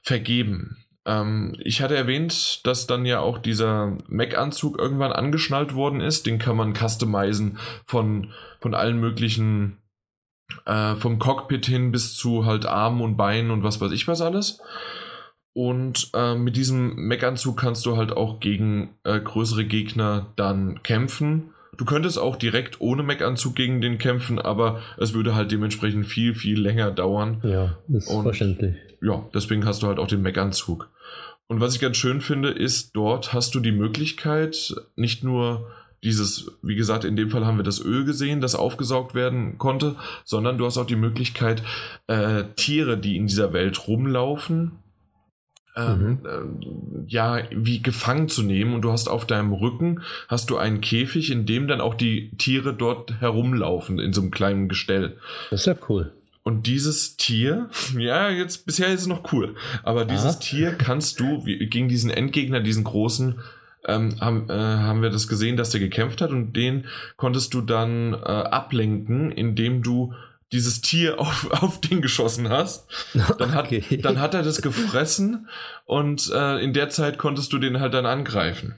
vergeben. Ähm, ich hatte erwähnt, dass dann ja auch dieser Mac-Anzug irgendwann angeschnallt worden ist. Den kann man customizen von, von allen möglichen äh, vom Cockpit hin bis zu halt Armen und Beinen und was weiß ich was alles. Und äh, mit diesem Mech-Anzug kannst du halt auch gegen äh, größere Gegner dann kämpfen. Du könntest auch direkt ohne Mech-Anzug gegen den kämpfen, aber es würde halt dementsprechend viel, viel länger dauern. Ja, ist Und, verständlich. Ja, deswegen hast du halt auch den Mech-Anzug. Und was ich ganz schön finde, ist, dort hast du die Möglichkeit, nicht nur dieses, wie gesagt, in dem Fall haben wir das Öl gesehen, das aufgesaugt werden konnte, sondern du hast auch die Möglichkeit, äh, Tiere, die in dieser Welt rumlaufen, ähm, mhm. äh, ja, wie gefangen zu nehmen und du hast auf deinem Rücken hast du einen Käfig, in dem dann auch die Tiere dort herumlaufen in so einem kleinen Gestell. Das ist ja cool. Und dieses Tier, ja, jetzt bisher ist es noch cool, aber dieses Aha. Tier kannst du wie, gegen diesen Endgegner, diesen großen, ähm, haben, äh, haben wir das gesehen, dass der gekämpft hat und den konntest du dann äh, ablenken, indem du dieses Tier auf, auf den geschossen hast. Dann hat, okay. dann hat er das gefressen und äh, in der Zeit konntest du den halt dann angreifen.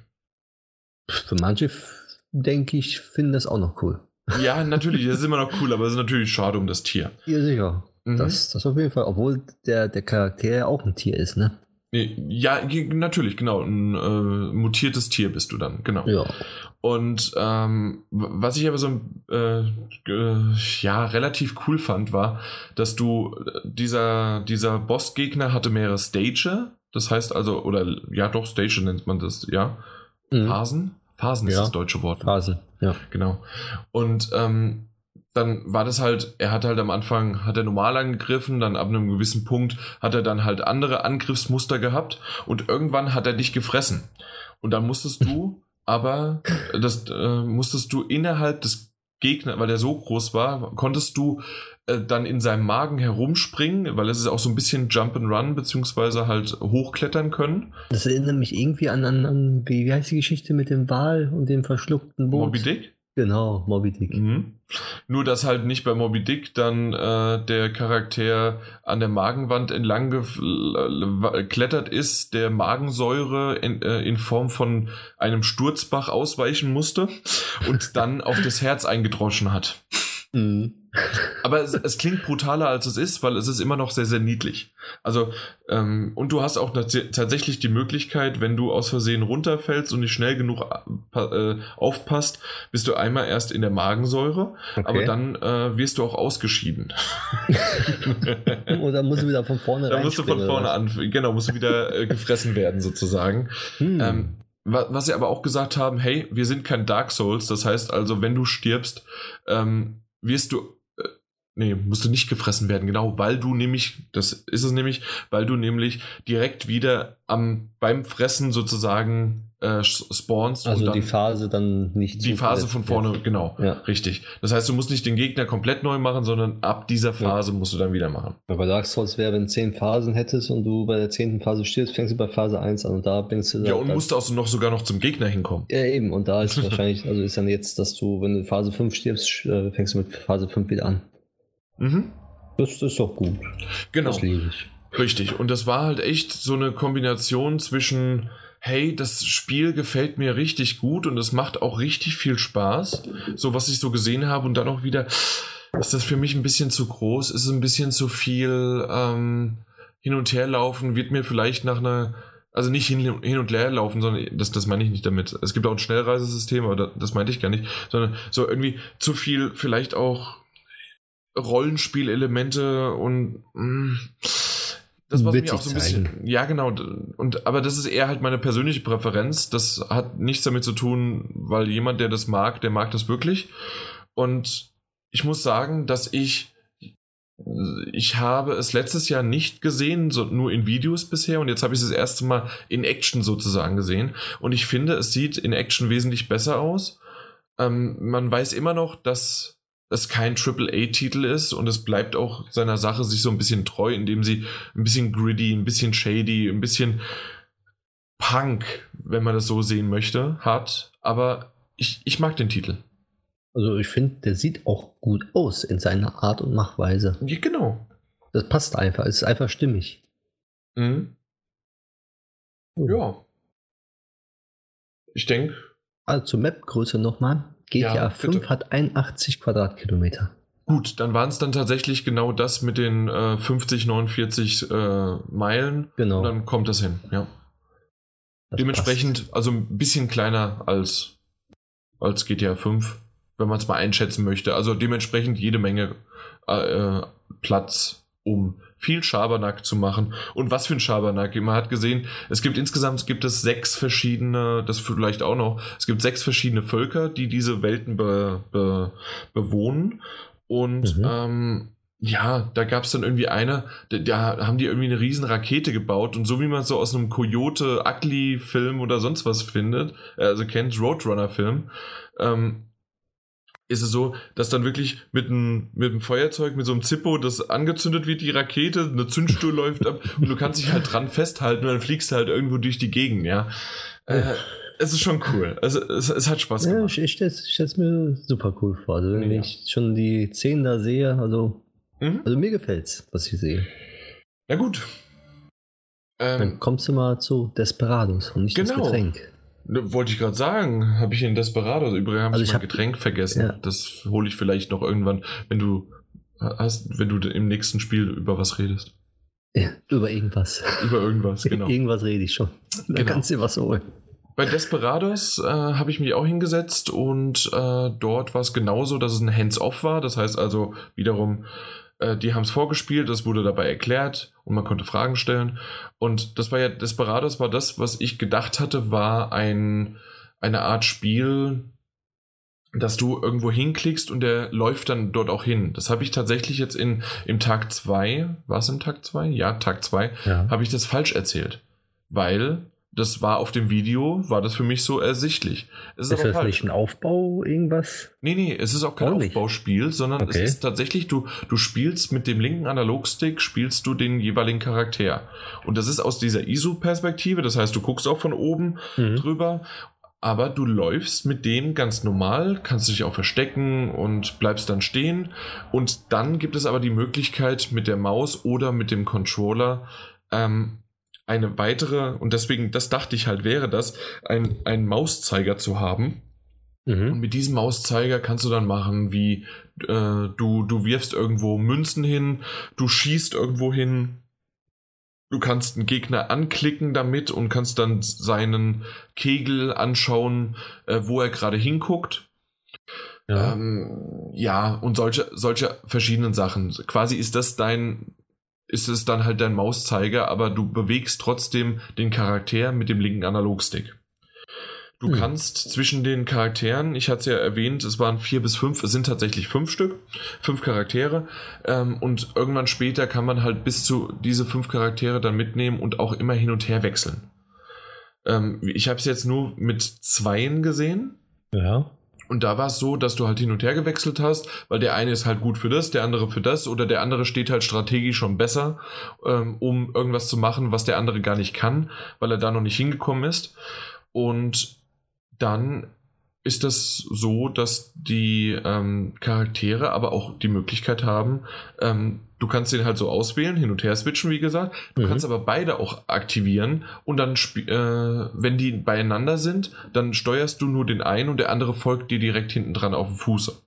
Für manche, denke ich, finden das auch noch cool. Ja, natürlich, das ist immer noch cool, aber es ist natürlich schade um das Tier. Ja, sicher. Mhm. Das, das auf jeden Fall, obwohl der, der Charakter ja auch ein Tier ist, ne? Ja, natürlich, genau. Ein äh, mutiertes Tier bist du dann, genau. Ja. Und ähm, was ich aber so äh, äh, ja relativ cool fand, war, dass du äh, dieser dieser Bossgegner hatte mehrere Stage. Das heißt also oder ja doch Stage nennt man das, ja. Mhm. Phasen. Phasen ja. ist das deutsche Wort. Phasen, ja. Genau. Und ähm, dann war das halt, er hat halt am Anfang, hat er normal angegriffen, dann ab einem gewissen Punkt hat er dann halt andere Angriffsmuster gehabt und irgendwann hat er dich gefressen. Und dann musstest du aber, das äh, musstest du innerhalb des Gegners, weil der so groß war, konntest du äh, dann in seinem Magen herumspringen, weil es ist auch so ein bisschen Jump and Run, beziehungsweise halt hochklettern können. Das erinnert mich irgendwie an, an, an wie, wie heißt die Geschichte mit dem Wal und dem verschluckten Boot? Moby Dick? Genau, Moby Dick. Mhm. Nur, dass halt nicht bei Moby Dick dann äh, der Charakter an der Magenwand entlang geklettert ist, der Magensäure in, äh, in Form von einem Sturzbach ausweichen musste und dann auf das Herz eingedroschen hat. Mhm. Aber es, es, klingt brutaler, als es ist, weil es ist immer noch sehr, sehr niedlich. Also, ähm, und du hast auch tatsächlich die Möglichkeit, wenn du aus Versehen runterfällst und nicht schnell genug äh, aufpasst, bist du einmal erst in der Magensäure, okay. aber dann äh, wirst du auch ausgeschieden. oder musst du wieder von vorne Dann musst du von vorne an, genau, musst du wieder äh, gefressen werden, sozusagen. Hm. Ähm, was sie aber auch gesagt haben, hey, wir sind kein Dark Souls, das heißt also, wenn du stirbst, ähm, wirst du Nee, musst du nicht gefressen werden, genau, weil du nämlich, das ist es nämlich, weil du nämlich direkt wieder am, beim Fressen sozusagen äh, spawnst. Also die Phase dann nicht. Die Phase von vorne, wird. genau, ja. richtig. Das heißt, du musst nicht den Gegner komplett neu machen, sondern ab dieser Phase ja. musst du dann wieder machen. Ja, bei Dark Souls wäre, wenn du zehn Phasen hättest und du bei der zehnten Phase stirbst, fängst du bei Phase 1 an und da bringst du Ja, und musst auch noch sogar noch zum Gegner hinkommen. Ja, eben, und da ist wahrscheinlich, also ist dann jetzt, dass du, wenn du Phase 5 stirbst, äh, fängst du mit Phase 5 wieder an. Mhm. Das, das ist doch gut. Genau. Das liebe ich. Richtig. Und das war halt echt so eine Kombination zwischen hey, das Spiel gefällt mir richtig gut und es macht auch richtig viel Spaß, so was ich so gesehen habe und dann auch wieder, ist das für mich ein bisschen zu groß, ist es ein bisschen zu viel ähm, hin und her laufen, wird mir vielleicht nach einer also nicht hin, hin und her laufen, sondern das, das meine ich nicht damit. Es gibt auch ein Schnellreisesystem, aber das, das meinte ich gar nicht, sondern so irgendwie zu viel vielleicht auch Rollenspielelemente und mh, mm, das war mir auch so ein bisschen. Zeigen. Ja, genau. Und, aber das ist eher halt meine persönliche Präferenz. Das hat nichts damit zu tun, weil jemand, der das mag, der mag das wirklich. Und ich muss sagen, dass ich ich habe es letztes Jahr nicht gesehen, so nur in Videos bisher und jetzt habe ich es das erste Mal in Action sozusagen gesehen und ich finde, es sieht in Action wesentlich besser aus. Ähm, man weiß immer noch, dass es kein AAA-Titel ist und es bleibt auch seiner Sache sich so ein bisschen treu, indem sie ein bisschen gritty, ein bisschen shady, ein bisschen Punk, wenn man das so sehen möchte, hat. Aber ich, ich mag den Titel. Also ich finde, der sieht auch gut aus in seiner Art und Machweise. Ja, genau. Das passt einfach, es ist einfach stimmig. Mhm. Ja. Ich denke. Also zur Map-Größe nochmal. GTA ja, 5 bitte. hat 81 Quadratkilometer. Gut, dann waren es dann tatsächlich genau das mit den äh, 50, 49 äh, Meilen. Genau. Und dann kommt das hin, ja. Das Dementsprechend, passt. also ein bisschen kleiner als, als GTA 5 wenn man es mal einschätzen möchte. Also dementsprechend jede Menge äh, äh, Platz, um viel Schabernack zu machen. Und was für ein Schabernack? Man hat gesehen, es gibt insgesamt gibt es sechs verschiedene, das vielleicht auch noch, es gibt sechs verschiedene Völker, die diese Welten be, be, bewohnen. Und mhm. ähm, ja, da gab es dann irgendwie eine, da, da, haben die irgendwie eine riesen Rakete gebaut und so wie man es so aus einem Coyote Ugly Film oder sonst was findet, äh, also kennt Roadrunner Film, ähm, ist es so, dass dann wirklich mit einem, mit einem Feuerzeug, mit so einem Zippo, das angezündet wird, die Rakete, eine Zündstuhl läuft ab und du kannst dich halt dran festhalten und dann fliegst du halt irgendwo durch die Gegend, ja. Äh, es ist schon cool. Also es, es hat Spaß gemacht. Ja, ich, ich stelle es mir super cool vor. Also wenn ja. ich schon die Szenen da sehe, also, mhm. also mir gefällt's, was ich sehe. Ja gut. Ähm, dann kommst du mal zu Desperados und nicht genau. das Getränk. Ne, wollte ich gerade sagen, habe ich in Desperado, also übrigens habe also ich mein Getränk vergessen. Ja. Das hole ich vielleicht noch irgendwann, wenn du hast, wenn du im nächsten Spiel über was redest. Ja, über irgendwas. Über irgendwas, genau. irgendwas rede ich schon. Dann genau. kannst du dir was holen. Bei Desperados äh, habe ich mich auch hingesetzt und äh, dort war es genauso, dass es ein Hands-off war. Das heißt also wiederum, äh, die haben es vorgespielt, das wurde dabei erklärt und man konnte Fragen stellen. Und das war ja, Desperados war das, was ich gedacht hatte, war ein, eine Art Spiel, dass du irgendwo hinklickst und der läuft dann dort auch hin. Das habe ich tatsächlich jetzt in, im Tag 2, war es im Tag 2? Ja, Tag 2, ja. habe ich das falsch erzählt. Weil das war auf dem Video, war das für mich so ersichtlich. Es ist, ist das falsch. nicht ein Aufbau, irgendwas? Nee, nee, es ist auch kein auch Aufbauspiel, sondern okay. es ist tatsächlich, du, du spielst mit dem linken Analogstick, spielst du den jeweiligen Charakter. Und das ist aus dieser ISO-Perspektive, das heißt, du guckst auch von oben mhm. drüber, aber du läufst mit dem ganz normal, kannst dich auch verstecken und bleibst dann stehen. Und dann gibt es aber die Möglichkeit mit der Maus oder mit dem Controller ähm, eine weitere, und deswegen, das dachte ich halt, wäre das, ein, einen Mauszeiger zu haben. Mhm. Und mit diesem Mauszeiger kannst du dann machen, wie äh, du, du wirfst irgendwo Münzen hin, du schießt irgendwo hin, du kannst einen Gegner anklicken damit und kannst dann seinen Kegel anschauen, äh, wo er gerade hinguckt. Ja. Ähm, ja, und solche, solche verschiedenen Sachen. Quasi ist das dein, ist es dann halt dein Mauszeiger, aber du bewegst trotzdem den Charakter mit dem linken Analogstick. Du hm. kannst zwischen den Charakteren, ich hatte es ja erwähnt, es waren vier bis fünf, es sind tatsächlich fünf Stück, fünf Charaktere. Ähm, und irgendwann später kann man halt bis zu diese fünf Charaktere dann mitnehmen und auch immer hin und her wechseln. Ähm, ich habe es jetzt nur mit zweien gesehen. Ja. Und da war es so, dass du halt hin und her gewechselt hast, weil der eine ist halt gut für das, der andere für das oder der andere steht halt strategisch schon besser, ähm, um irgendwas zu machen, was der andere gar nicht kann, weil er da noch nicht hingekommen ist. Und dann ist das so, dass die ähm, Charaktere aber auch die Möglichkeit haben, ähm, du kannst den halt so auswählen, hin und her switchen, wie gesagt. Du mhm. kannst aber beide auch aktivieren und dann, äh, wenn die beieinander sind, dann steuerst du nur den einen und der andere folgt dir direkt hinten dran auf dem Fuß.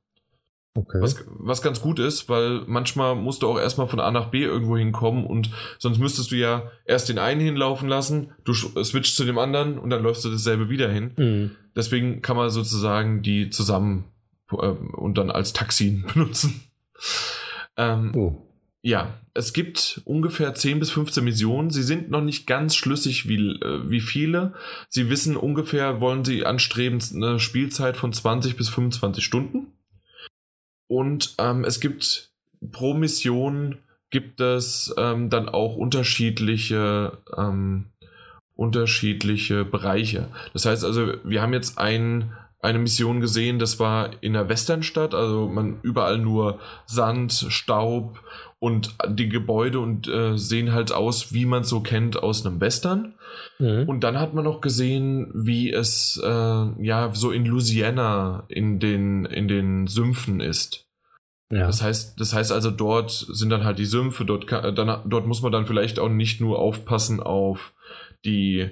Okay. Was, was ganz gut ist, weil manchmal musst du auch erstmal von A nach B irgendwo hinkommen und sonst müsstest du ja erst den einen hinlaufen lassen, du switchst zu dem anderen und dann läufst du dasselbe wieder hin. Mhm. Deswegen kann man sozusagen die zusammen äh, und dann als Taxi benutzen. Ähm, oh. Ja, es gibt ungefähr 10 bis 15 Missionen. Sie sind noch nicht ganz schlüssig, wie, äh, wie viele. Sie wissen ungefähr, wollen sie anstreben, eine Spielzeit von 20 bis 25 Stunden. Und ähm, es gibt pro Mission gibt es ähm, dann auch unterschiedliche, ähm, unterschiedliche Bereiche. Das heißt also, wir haben jetzt ein, eine Mission gesehen, das war in der Westernstadt, also man überall nur Sand, Staub und die Gebäude und äh, sehen halt aus, wie man es so kennt aus einem Western. Mhm. Und dann hat man noch gesehen, wie es äh, ja so in Louisiana in den, in den Sümpfen ist. Ja. Das heißt, das heißt also, dort sind dann halt die Sümpfe, dort, kann, dann, dort muss man dann vielleicht auch nicht nur aufpassen auf die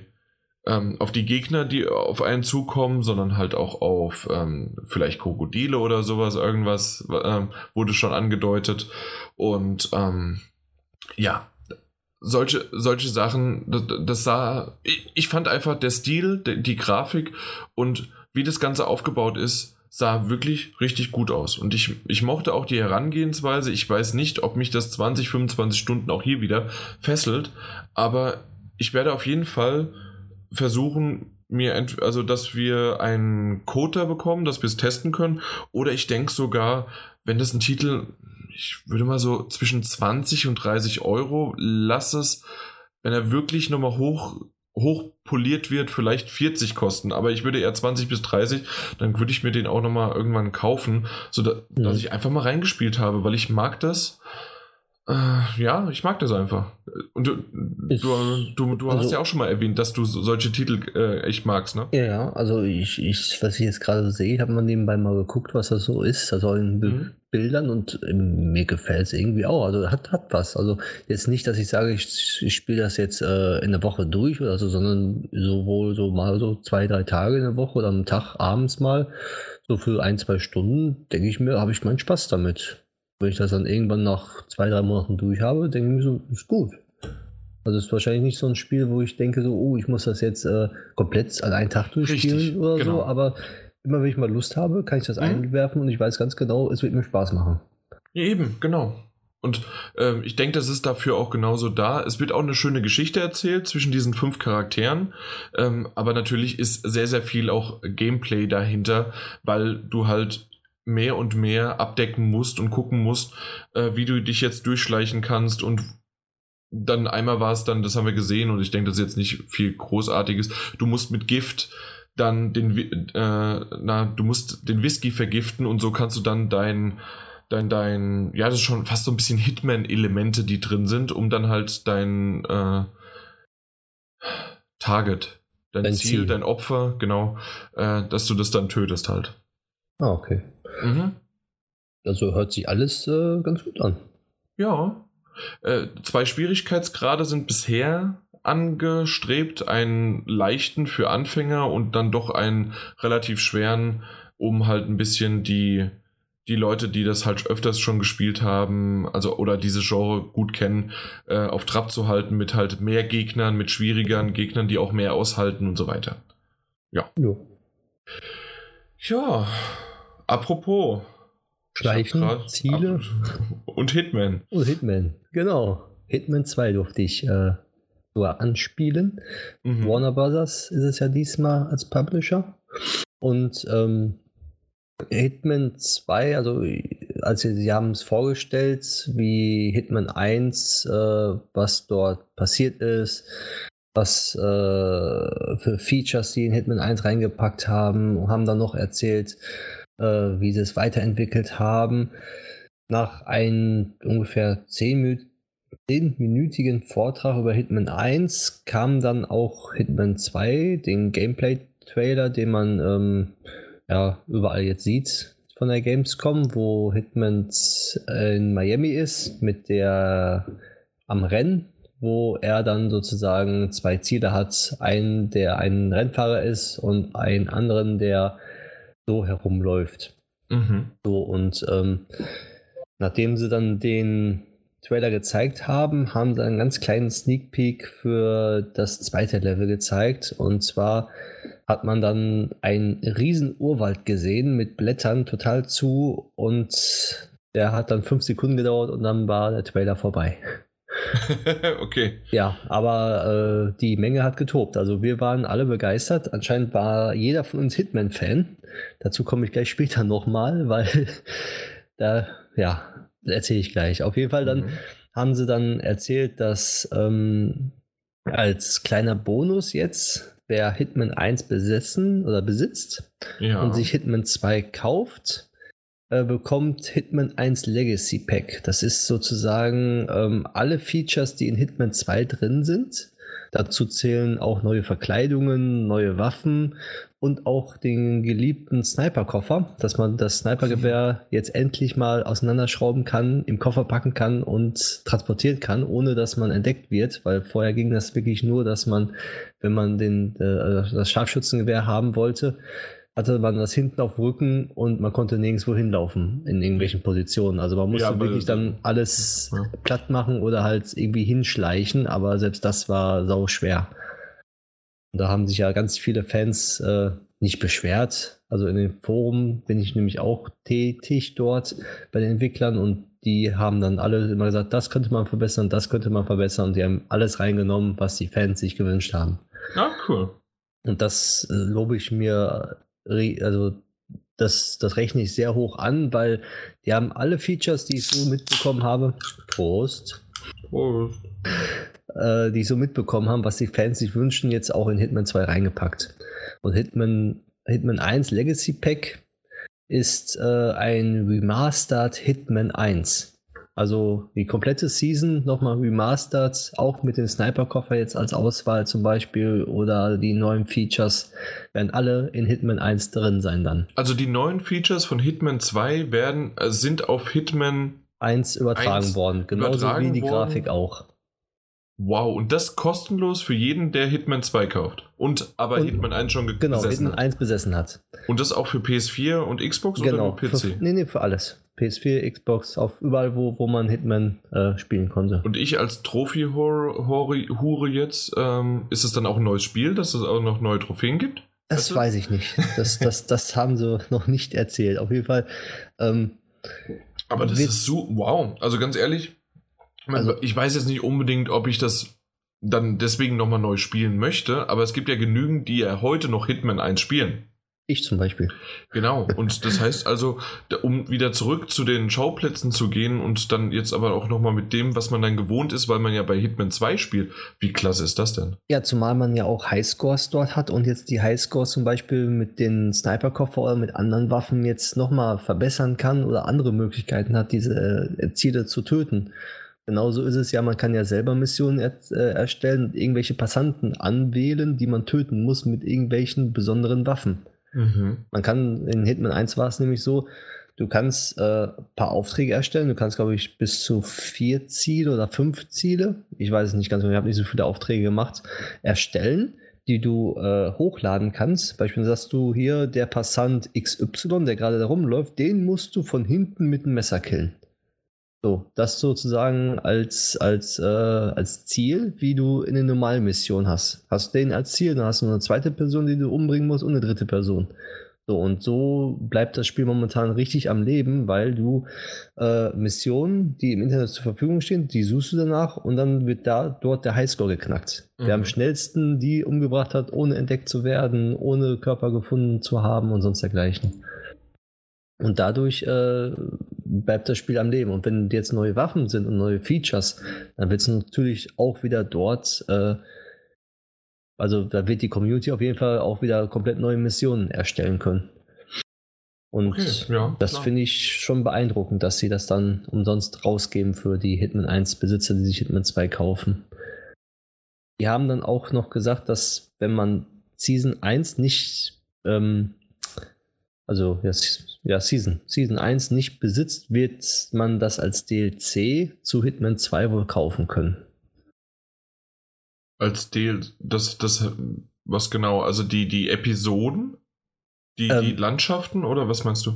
ähm, auf die Gegner, die auf einen zukommen, sondern halt auch auf ähm, vielleicht Krokodile oder sowas, irgendwas ähm, wurde schon angedeutet. Und ähm, ja, solche, solche Sachen, das, das sah, ich, ich, fand einfach der Stil, die, die Grafik und wie das Ganze aufgebaut ist, sah wirklich richtig gut aus. Und ich, ich mochte auch die Herangehensweise. Ich weiß nicht, ob mich das 20, 25 Stunden auch hier wieder fesselt, aber ich werde auf jeden Fall versuchen, mir, also dass wir einen Code bekommen, dass wir es testen können. Oder ich denke sogar, wenn das ein Titel, ich würde mal so zwischen 20 und 30 Euro, lass es, wenn er wirklich nochmal hoch, hoch poliert wird, vielleicht 40 kosten. Aber ich würde eher 20 bis 30, dann würde ich mir den auch nochmal irgendwann kaufen, sodass mhm. ich einfach mal reingespielt habe, weil ich mag das. Äh, ja, ich mag das einfach. Und du, du, du, du also, hast ja auch schon mal erwähnt, dass du solche Titel äh, echt magst, ne? Ja, also ich, ich was ich jetzt gerade sehe, habe man nebenbei mal geguckt, was das so ist. Also in mhm. Bildern und äh, mir gefällt es irgendwie auch. Also hat, hat was. Also jetzt nicht, dass ich sage, ich, ich spiele das jetzt äh, in der Woche durch oder so, sondern sowohl so mal so zwei, drei Tage in der Woche oder am Tag abends mal, so für ein, zwei Stunden, denke ich mir, habe ich meinen Spaß damit wenn ich das dann irgendwann nach zwei, drei Monaten durch habe, denke ich mir so, ist gut. Also es ist wahrscheinlich nicht so ein Spiel, wo ich denke so, oh, ich muss das jetzt äh, komplett an einen Tag durchspielen Richtig, oder genau. so, aber immer wenn ich mal Lust habe, kann ich das mhm. einwerfen und ich weiß ganz genau, es wird mir Spaß machen. Ja, eben, genau. Und äh, ich denke, das ist dafür auch genauso da. Es wird auch eine schöne Geschichte erzählt zwischen diesen fünf Charakteren. Ähm, aber natürlich ist sehr, sehr viel auch Gameplay dahinter, weil du halt mehr und mehr abdecken musst und gucken musst, äh, wie du dich jetzt durchschleichen kannst und dann einmal war es dann, das haben wir gesehen und ich denke, das ist jetzt nicht viel Großartiges. Du musst mit Gift dann den, äh, na, du musst den Whisky vergiften und so kannst du dann dein, dein, dein, ja, das ist schon fast so ein bisschen Hitman-Elemente, die drin sind, um dann halt dein äh, Target, dein, dein Ziel, Ziel, dein Opfer, genau, äh, dass du das dann tötest halt. Ah, okay. Mhm. Also hört sich alles äh, ganz gut an. Ja. Äh, zwei Schwierigkeitsgrade sind bisher angestrebt, einen leichten für Anfänger und dann doch einen relativ schweren, um halt ein bisschen die, die Leute, die das halt öfters schon gespielt haben, also oder diese Genre gut kennen, äh, auf Trab zu halten mit halt mehr Gegnern, mit schwierigeren Gegnern, die auch mehr aushalten und so weiter. Ja. Ja. Ja, Apropos. Schleichen, Ziele. Und Hitman. Und Hitman, genau. Hitman 2 durfte ich äh, nur anspielen. Mhm. Warner Brothers ist es ja diesmal als Publisher. Und ähm, Hitman 2, also als sie, sie haben es vorgestellt, wie Hitman 1, äh, was dort passiert ist, was äh, für Features sie in Hitman 1 reingepackt haben, haben dann noch erzählt, äh, wie sie es weiterentwickelt haben. Nach einem ungefähr 10 minütigen Vortrag über Hitman 1 kam dann auch Hitman 2, den Gameplay-Trailer, den man ähm, ja, überall jetzt sieht von der Gamescom, wo Hitman in Miami ist, mit der am Rennen, wo er dann sozusagen zwei Ziele hat. Einen, der ein Rennfahrer ist und einen anderen, der so herumläuft. Mhm. So, und ähm, nachdem sie dann den Trailer gezeigt haben, haben sie einen ganz kleinen Sneak Peek für das zweite Level gezeigt. Und zwar hat man dann einen riesen Urwald gesehen mit Blättern total zu und der hat dann fünf Sekunden gedauert und dann war der Trailer vorbei. okay. Ja, aber äh, die Menge hat getobt. Also wir waren alle begeistert. Anscheinend war jeder von uns Hitman-Fan. Dazu komme ich gleich später nochmal, weil da, ja, erzähle ich gleich. Auf jeden Fall dann mhm. haben sie dann erzählt, dass ähm, als kleiner Bonus jetzt, wer Hitman 1 besessen oder besitzt ja. und sich Hitman 2 kauft, äh, bekommt Hitman 1 Legacy Pack. Das ist sozusagen ähm, alle Features, die in Hitman 2 drin sind. Dazu zählen auch neue Verkleidungen, neue Waffen und auch den geliebten Sniper-Koffer, dass man das Snipergewehr jetzt endlich mal auseinanderschrauben kann, im Koffer packen kann und transportieren kann, ohne dass man entdeckt wird, weil vorher ging das wirklich nur, dass man, wenn man den, äh, das Scharfschützengewehr haben wollte, hatte man das hinten auf dem Rücken und man konnte nirgendwo hinlaufen in irgendwelchen Positionen. Also man musste ja, wirklich dann alles ja. platt machen oder halt irgendwie hinschleichen, aber selbst das war sau schwer. Und da haben sich ja ganz viele Fans äh, nicht beschwert. Also in den Foren bin ich nämlich auch tätig dort bei den Entwicklern und die haben dann alle immer gesagt, das könnte man verbessern, das könnte man verbessern und die haben alles reingenommen, was die Fans sich gewünscht haben. Ah, cool. Und das äh, lobe ich mir also das, das rechne ich sehr hoch an, weil die haben alle Features, die ich so mitbekommen habe. Prost. Prost. Äh, die so mitbekommen haben, was die Fans sich wünschen, jetzt auch in Hitman 2 reingepackt. Und Hitman, Hitman 1 Legacy Pack ist äh, ein Remastered Hitman 1. Also die komplette Season nochmal remastered, auch mit dem Sniper-Koffer jetzt als Auswahl zum Beispiel oder die neuen Features werden alle in Hitman 1 drin sein dann. Also die neuen Features von Hitman 2 werden, äh, sind auf Hitman 1 übertragen 1 worden, genauso übertragen wie die worden. Grafik auch. Wow, und das kostenlos für jeden, der Hitman 2 kauft. Und aber und, Hitman 1 schon genau, besessen Hitman hat. 1 besessen hat. Und das auch für PS4 und Xbox genau, oder nur PC? Für, nee, nee, für alles. PS4, Xbox, auf überall, wo, wo man Hitman äh, spielen konnte. Und ich als Trophy-Hure jetzt, ähm, ist es dann auch ein neues Spiel, dass es auch noch neue Trophäen gibt? Das du? weiß ich nicht. Das, das, das haben sie noch nicht erzählt. Auf jeden Fall. Ähm, Aber das ist so, wow. Also ganz ehrlich, also, ich weiß jetzt nicht unbedingt, ob ich das dann deswegen nochmal neu spielen möchte, aber es gibt ja genügend, die ja heute noch Hitman 1 spielen. Ich zum Beispiel. Genau, und das heißt also, um wieder zurück zu den Schauplätzen zu gehen und dann jetzt aber auch nochmal mit dem, was man dann gewohnt ist, weil man ja bei Hitman 2 spielt, wie klasse ist das denn? Ja, zumal man ja auch Highscores dort hat und jetzt die Highscores zum Beispiel mit den Sniper-Koffer oder mit anderen Waffen jetzt nochmal verbessern kann oder andere Möglichkeiten hat, diese äh, Ziele zu töten. Genauso ist es ja, man kann ja selber Missionen er, äh, erstellen und irgendwelche Passanten anwählen, die man töten muss mit irgendwelchen besonderen Waffen. Mhm. Man kann, in Hitman 1 war es nämlich so, du kannst äh, ein paar Aufträge erstellen. Du kannst, glaube ich, bis zu vier Ziele oder fünf Ziele, ich weiß es nicht ganz genau, ich habe nicht so viele Aufträge gemacht, erstellen, die du äh, hochladen kannst. Beispielsweise sagst du hier, der Passant XY, der gerade da rumläuft, den musst du von hinten mit einem Messer killen. So, das sozusagen als, als, äh, als Ziel, wie du in der normalen Mission hast. Hast du den als Ziel, dann hast du eine zweite Person, die du umbringen musst und eine dritte Person. So, und so bleibt das Spiel momentan richtig am Leben, weil du äh, Missionen, die im Internet zur Verfügung stehen, die suchst du danach und dann wird da dort der Highscore geknackt. Mhm. Wer am schnellsten die umgebracht hat, ohne entdeckt zu werden, ohne Körper gefunden zu haben und sonst dergleichen. Und dadurch äh, bleibt das Spiel am Leben. Und wenn jetzt neue Waffen sind und neue Features, dann wird es natürlich auch wieder dort, äh, also da wird die Community auf jeden Fall auch wieder komplett neue Missionen erstellen können. Und okay, ja, das finde ich schon beeindruckend, dass sie das dann umsonst rausgeben für die Hitman 1 Besitzer, die sich Hitman 2 kaufen. Die haben dann auch noch gesagt, dass wenn man Season 1 nicht ähm, also ja, ja, Season, Season 1 nicht besitzt, wird man das als DLC zu Hitman 2 wohl kaufen können. Als DLC, das, das, was genau, also die, die Episoden, die, ähm, die Landschaften oder was meinst du?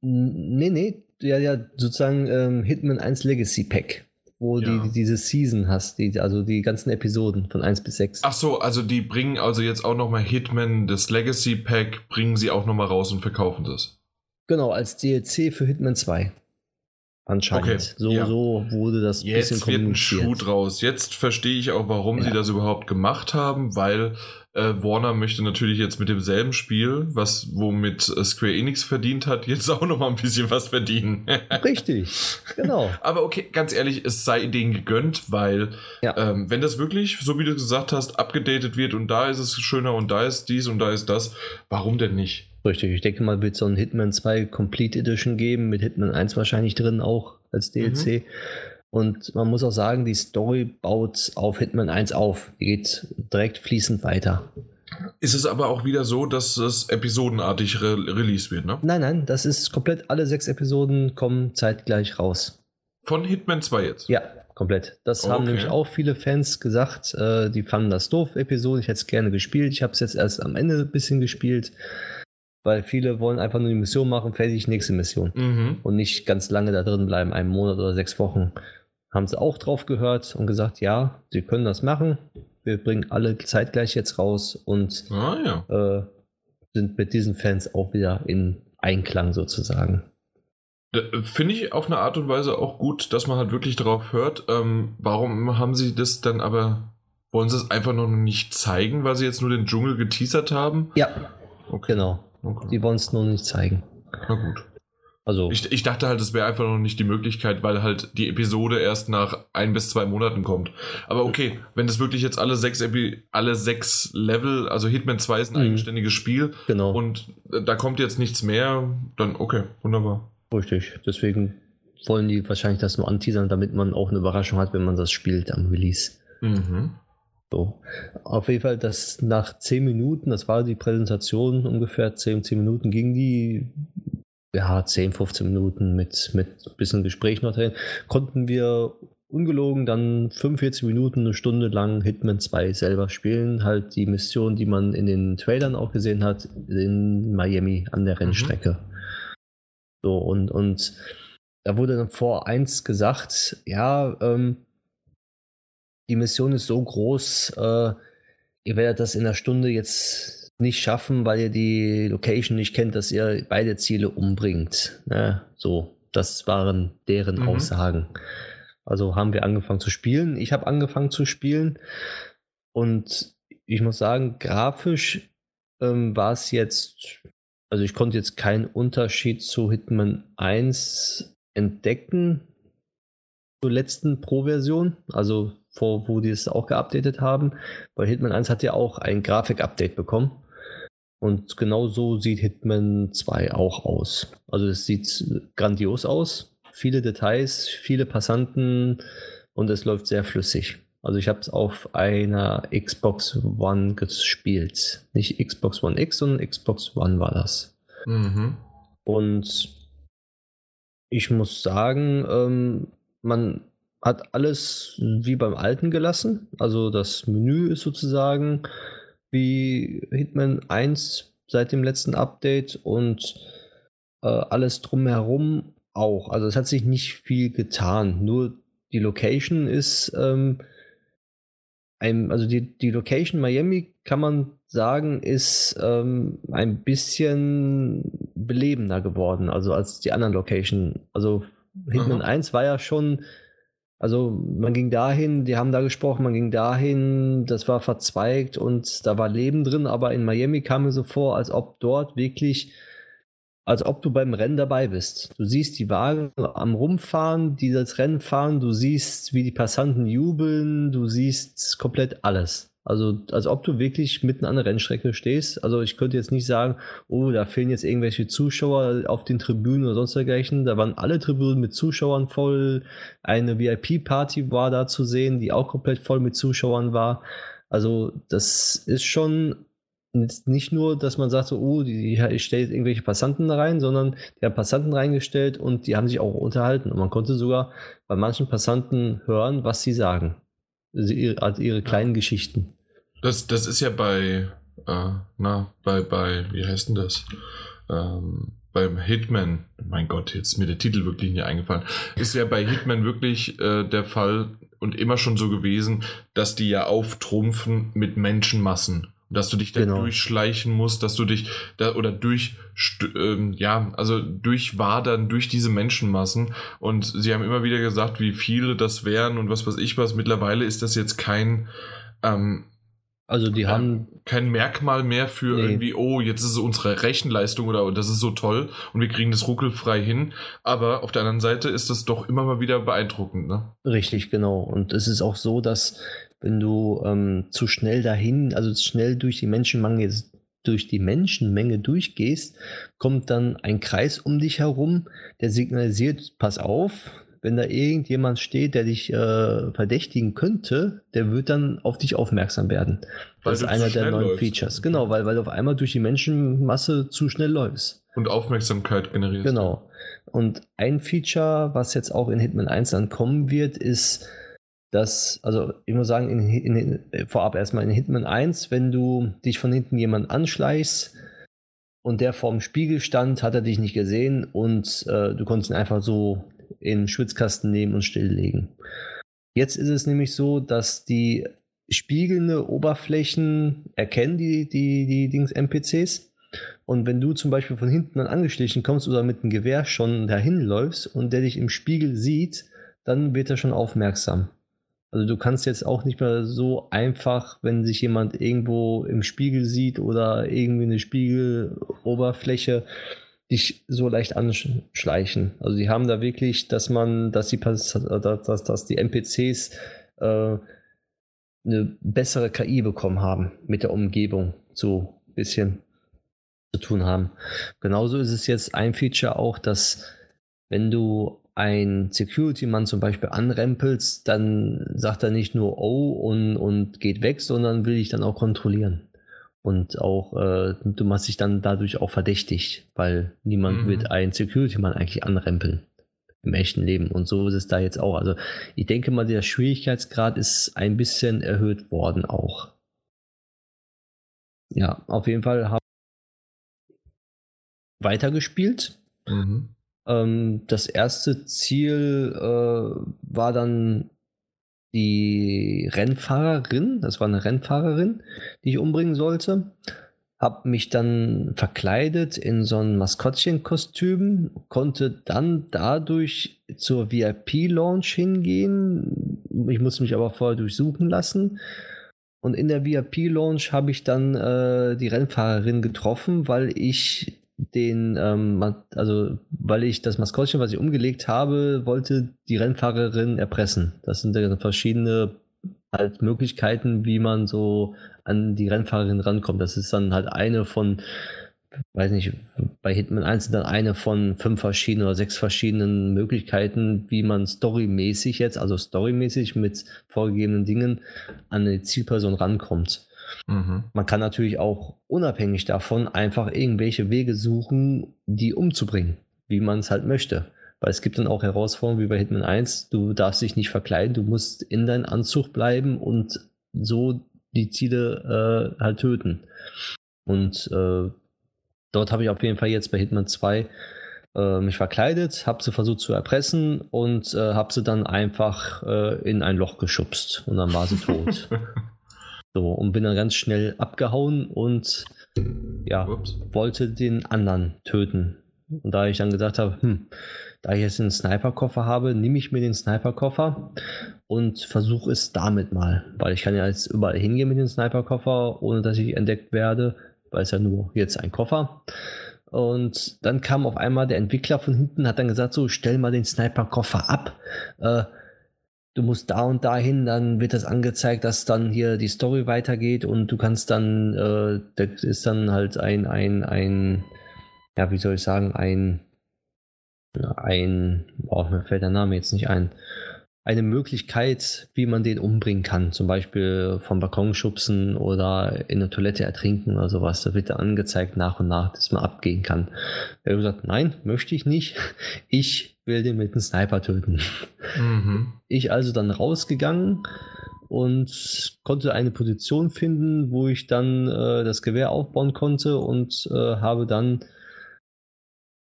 Nee, nee, ja, ja, sozusagen ähm, Hitman 1 Legacy Pack wo ja. die, diese Season hast, die, also die ganzen Episoden von 1 bis 6. Ach so, also die bringen also jetzt auch nochmal Hitman, das Legacy Pack, bringen sie auch nochmal raus und verkaufen das. Genau, als DLC für Hitman 2. Anscheinend. Okay, so, ja. so wurde das Jetzt bisschen wird ein Schuh draus. Jetzt verstehe ich auch, warum ja. sie das überhaupt gemacht haben, weil äh, Warner möchte natürlich jetzt mit demselben Spiel, was womit äh, Square Enix verdient hat, jetzt auch noch mal ein bisschen was verdienen. Richtig, genau. Aber okay, ganz ehrlich, es sei denen gegönnt, weil ja. ähm, wenn das wirklich, so wie du gesagt hast, abgedatet wird und da ist es schöner und da ist dies und da ist das, warum denn nicht? Richtig, ich denke mal, wird es so ein Hitman 2 Complete Edition geben, mit Hitman 1 wahrscheinlich drin auch als DLC. Mhm. Und man muss auch sagen, die Story baut auf Hitman 1 auf. Die geht direkt fließend weiter. Ist es aber auch wieder so, dass es episodenartig re released wird, ne? Nein, nein, das ist komplett, alle sechs Episoden kommen zeitgleich raus. Von Hitman 2 jetzt? Ja, komplett. Das okay. haben nämlich auch viele Fans gesagt, äh, die fanden das doof, Episode. Ich hätte es gerne gespielt. Ich habe es jetzt erst am Ende ein bisschen gespielt, weil viele wollen einfach nur die Mission machen, fertig, nächste Mission. Mhm. Und nicht ganz lange da drin bleiben, einen Monat oder sechs Wochen haben sie auch drauf gehört und gesagt, ja, sie können das machen. Wir bringen alle zeitgleich jetzt raus und ah, ja. äh, sind mit diesen Fans auch wieder in Einklang sozusagen. Äh, finde ich auf eine Art und Weise auch gut, dass man halt wirklich darauf hört. Ähm, warum haben sie das dann aber, wollen sie es einfach noch nicht zeigen, weil sie jetzt nur den Dschungel geteasert haben? Ja, okay. genau. Okay. Die wollen es nur nicht zeigen. Na gut. Also ich, ich dachte halt, es wäre einfach noch nicht die Möglichkeit, weil halt die Episode erst nach ein bis zwei Monaten kommt. Aber okay, wenn das wirklich jetzt alle sechs Epi alle sechs Level, also Hitman 2 ist ein mhm. eigenständiges Spiel genau. und äh, da kommt jetzt nichts mehr, dann okay, wunderbar. Richtig, deswegen wollen die wahrscheinlich das nur anteasern, damit man auch eine Überraschung hat, wenn man das spielt am Release. Mhm. So. Auf jeden Fall, das nach zehn Minuten, das war die Präsentation, ungefähr zehn, zehn Minuten ging die, ja, 10, 15 Minuten mit, mit ein bisschen Gespräch noch drin, konnten wir ungelogen dann 45 Minuten, eine Stunde lang Hitman 2 selber spielen. Halt die Mission, die man in den Trailern auch gesehen hat, in Miami an der mhm. Rennstrecke. Mhm. So, und, und da wurde dann vor eins gesagt, ja, ähm, die Mission ist so groß, äh, ihr werdet das in einer Stunde jetzt nicht schaffen, weil ihr die Location nicht kennt, dass ihr beide Ziele umbringt. Ne? So, das waren deren mhm. Aussagen. Also haben wir angefangen zu spielen. Ich habe angefangen zu spielen und ich muss sagen, grafisch ähm, war es jetzt, also ich konnte jetzt keinen Unterschied zu Hitman 1 entdecken zur letzten Pro-Version, also vor, wo die es auch geupdatet haben, weil Hitman 1 hat ja auch ein Grafik-Update bekommen. Und genau so sieht Hitman 2 auch aus. Also es sieht grandios aus. Viele Details, viele Passanten und es läuft sehr flüssig. Also ich habe es auf einer Xbox One gespielt. Nicht Xbox One X, sondern Xbox One war das. Mhm. Und ich muss sagen, ähm, man hat alles wie beim alten gelassen. Also das Menü ist sozusagen wie Hitman 1 seit dem letzten Update und äh, alles drumherum auch. Also es hat sich nicht viel getan. Nur die Location ist ähm, ein, also die, die Location Miami kann man sagen, ist ähm, ein bisschen belebender geworden, also als die anderen Location. Also Hitman Aha. 1 war ja schon also man ging dahin, die haben da gesprochen, man ging dahin, das war verzweigt und da war Leben drin, aber in Miami kam mir so vor, als ob dort wirklich, als ob du beim Rennen dabei bist. Du siehst die Wagen am Rumfahren, die das Rennen fahren, du siehst, wie die Passanten jubeln, du siehst komplett alles. Also, als ob du wirklich mitten an der Rennstrecke stehst. Also, ich könnte jetzt nicht sagen, oh, da fehlen jetzt irgendwelche Zuschauer auf den Tribünen oder sonst dergleichen. Da waren alle Tribünen mit Zuschauern voll. Eine VIP-Party war da zu sehen, die auch komplett voll mit Zuschauern war. Also, das ist schon nicht nur, dass man sagt, so, oh, die, ich stelle irgendwelche Passanten da rein, sondern die haben Passanten reingestellt und die haben sich auch unterhalten. Und man konnte sogar bei manchen Passanten hören, was sie sagen. Also ihre, also ihre kleinen. Geschichten. Das, das ist ja bei, äh, na, bei, bei, wie heißt denn das? Ähm, beim Hitman, mein Gott, jetzt ist mir der Titel wirklich nicht eingefallen, ist ja bei Hitman wirklich äh, der Fall und immer schon so gewesen, dass die ja auftrumpfen mit Menschenmassen dass du dich da genau. durchschleichen musst, dass du dich da oder durch ähm, ja, also durchwadern durch diese Menschenmassen und sie haben immer wieder gesagt, wie viele das wären und was weiß ich was. Mittlerweile ist das jetzt kein ähm, also die haben kein Merkmal mehr für nee. irgendwie, oh, jetzt ist es unsere Rechenleistung oder das ist so toll und wir kriegen das ruckelfrei hin. Aber auf der anderen Seite ist das doch immer mal wieder beeindruckend, ne? Richtig, genau. Und es ist auch so, dass wenn du ähm, zu schnell dahin, also schnell durch die Menschenmenge, durch die Menschenmenge durchgehst, kommt dann ein Kreis um dich herum, der signalisiert, pass auf, wenn da irgendjemand steht, der dich äh, verdächtigen könnte, der wird dann auf dich aufmerksam werden. Weil das ist einer der neuen läufst. Features. Genau, weil, weil du auf einmal durch die Menschenmasse zu schnell läufst. Und Aufmerksamkeit generierst. Genau. Und ein Feature, was jetzt auch in Hitman 1 dann kommen wird, ist, dass, also ich muss sagen, in, in, äh, vorab erstmal in Hitman 1, wenn du dich von hinten jemand anschleichst und der vorm Spiegel stand, hat er dich nicht gesehen und äh, du konntest ihn einfach so in den Schwitzkasten nehmen und stilllegen. Jetzt ist es nämlich so, dass die spiegelnde Oberflächen erkennen die, die, die Dings NPCs. Und wenn du zum Beispiel von hinten dann angeschlichen kommst oder mit einem Gewehr schon dahin läufst und der dich im Spiegel sieht, dann wird er schon aufmerksam. Also du kannst jetzt auch nicht mehr so einfach, wenn sich jemand irgendwo im Spiegel sieht oder irgendwie eine Spiegeloberfläche, dich so leicht anschleichen. Also die haben da wirklich, dass man, dass die, dass, dass, die NPCs äh, eine bessere KI bekommen haben mit der Umgebung, so ein bisschen zu tun haben. Genauso ist es jetzt ein Feature auch, dass wenn du ein Security-Mann zum Beispiel anrempelst, dann sagt er nicht nur Oh und, und geht weg, sondern will dich dann auch kontrollieren. Und auch, äh, du machst dich dann dadurch auch verdächtig, weil niemand mhm. wird einen Security-Mann eigentlich anrempeln im echten Leben. Und so ist es da jetzt auch. Also ich denke mal, der Schwierigkeitsgrad ist ein bisschen erhöht worden auch. Ja, auf jeden Fall habe ich weitergespielt. Mhm. Ähm, das erste Ziel äh, war dann die Rennfahrerin, das war eine Rennfahrerin, die ich umbringen sollte. Hab mich dann verkleidet in so ein Maskottchenkostüm, konnte dann dadurch zur VIP-Launch hingehen. Ich musste mich aber vorher durchsuchen lassen. Und in der VIP-Launch habe ich dann äh, die Rennfahrerin getroffen, weil ich den, ähm, also weil ich das Maskottchen, was ich umgelegt habe, wollte die Rennfahrerin erpressen. Das sind ja verschiedene halt Möglichkeiten, wie man so an die Rennfahrerin rankommt. Das ist dann halt eine von, weiß nicht, bei Hitman 1 sind dann eine von fünf verschiedenen oder sechs verschiedenen Möglichkeiten, wie man storymäßig jetzt, also storymäßig mit vorgegebenen Dingen an eine Zielperson rankommt. Mhm. Man kann natürlich auch unabhängig davon einfach irgendwelche Wege suchen, die umzubringen, wie man es halt möchte. Weil es gibt dann auch Herausforderungen wie bei Hitman 1, du darfst dich nicht verkleiden, du musst in deinem Anzug bleiben und so die Ziele äh, halt töten. Und äh, dort habe ich auf jeden Fall jetzt bei Hitman 2 äh, mich verkleidet, habe sie versucht zu erpressen und äh, habe sie dann einfach äh, in ein Loch geschubst und dann war sie tot. So, und bin dann ganz schnell abgehauen und ja, Ups. wollte den anderen töten. Und da ich dann gesagt habe, hm, da ich jetzt einen Sniperkoffer habe, nehme ich mir den Sniperkoffer und versuche es damit mal. Weil ich kann ja jetzt überall hingehen mit dem Sniperkoffer, ohne dass ich entdeckt werde, weil es ja nur jetzt ein Koffer. Und dann kam auf einmal der Entwickler von hinten, hat dann gesagt, so, stell mal den Sniperkoffer ab. Äh, du musst da und dahin, dann wird das angezeigt, dass dann hier die Story weitergeht und du kannst dann, äh, das ist dann halt ein, ein, ein, ja, wie soll ich sagen, ein, ein, boah, mir fällt der Name jetzt nicht ein. eine Möglichkeit, wie man den umbringen kann. Zum Beispiel vom Balkon schubsen oder in der Toilette ertrinken oder sowas. Da wird er angezeigt nach und nach, dass man abgehen kann. Er hat gesagt, nein, möchte ich nicht. Ich will den mit einem Sniper töten. Mhm. Ich also dann rausgegangen und konnte eine Position finden, wo ich dann äh, das Gewehr aufbauen konnte und äh, habe dann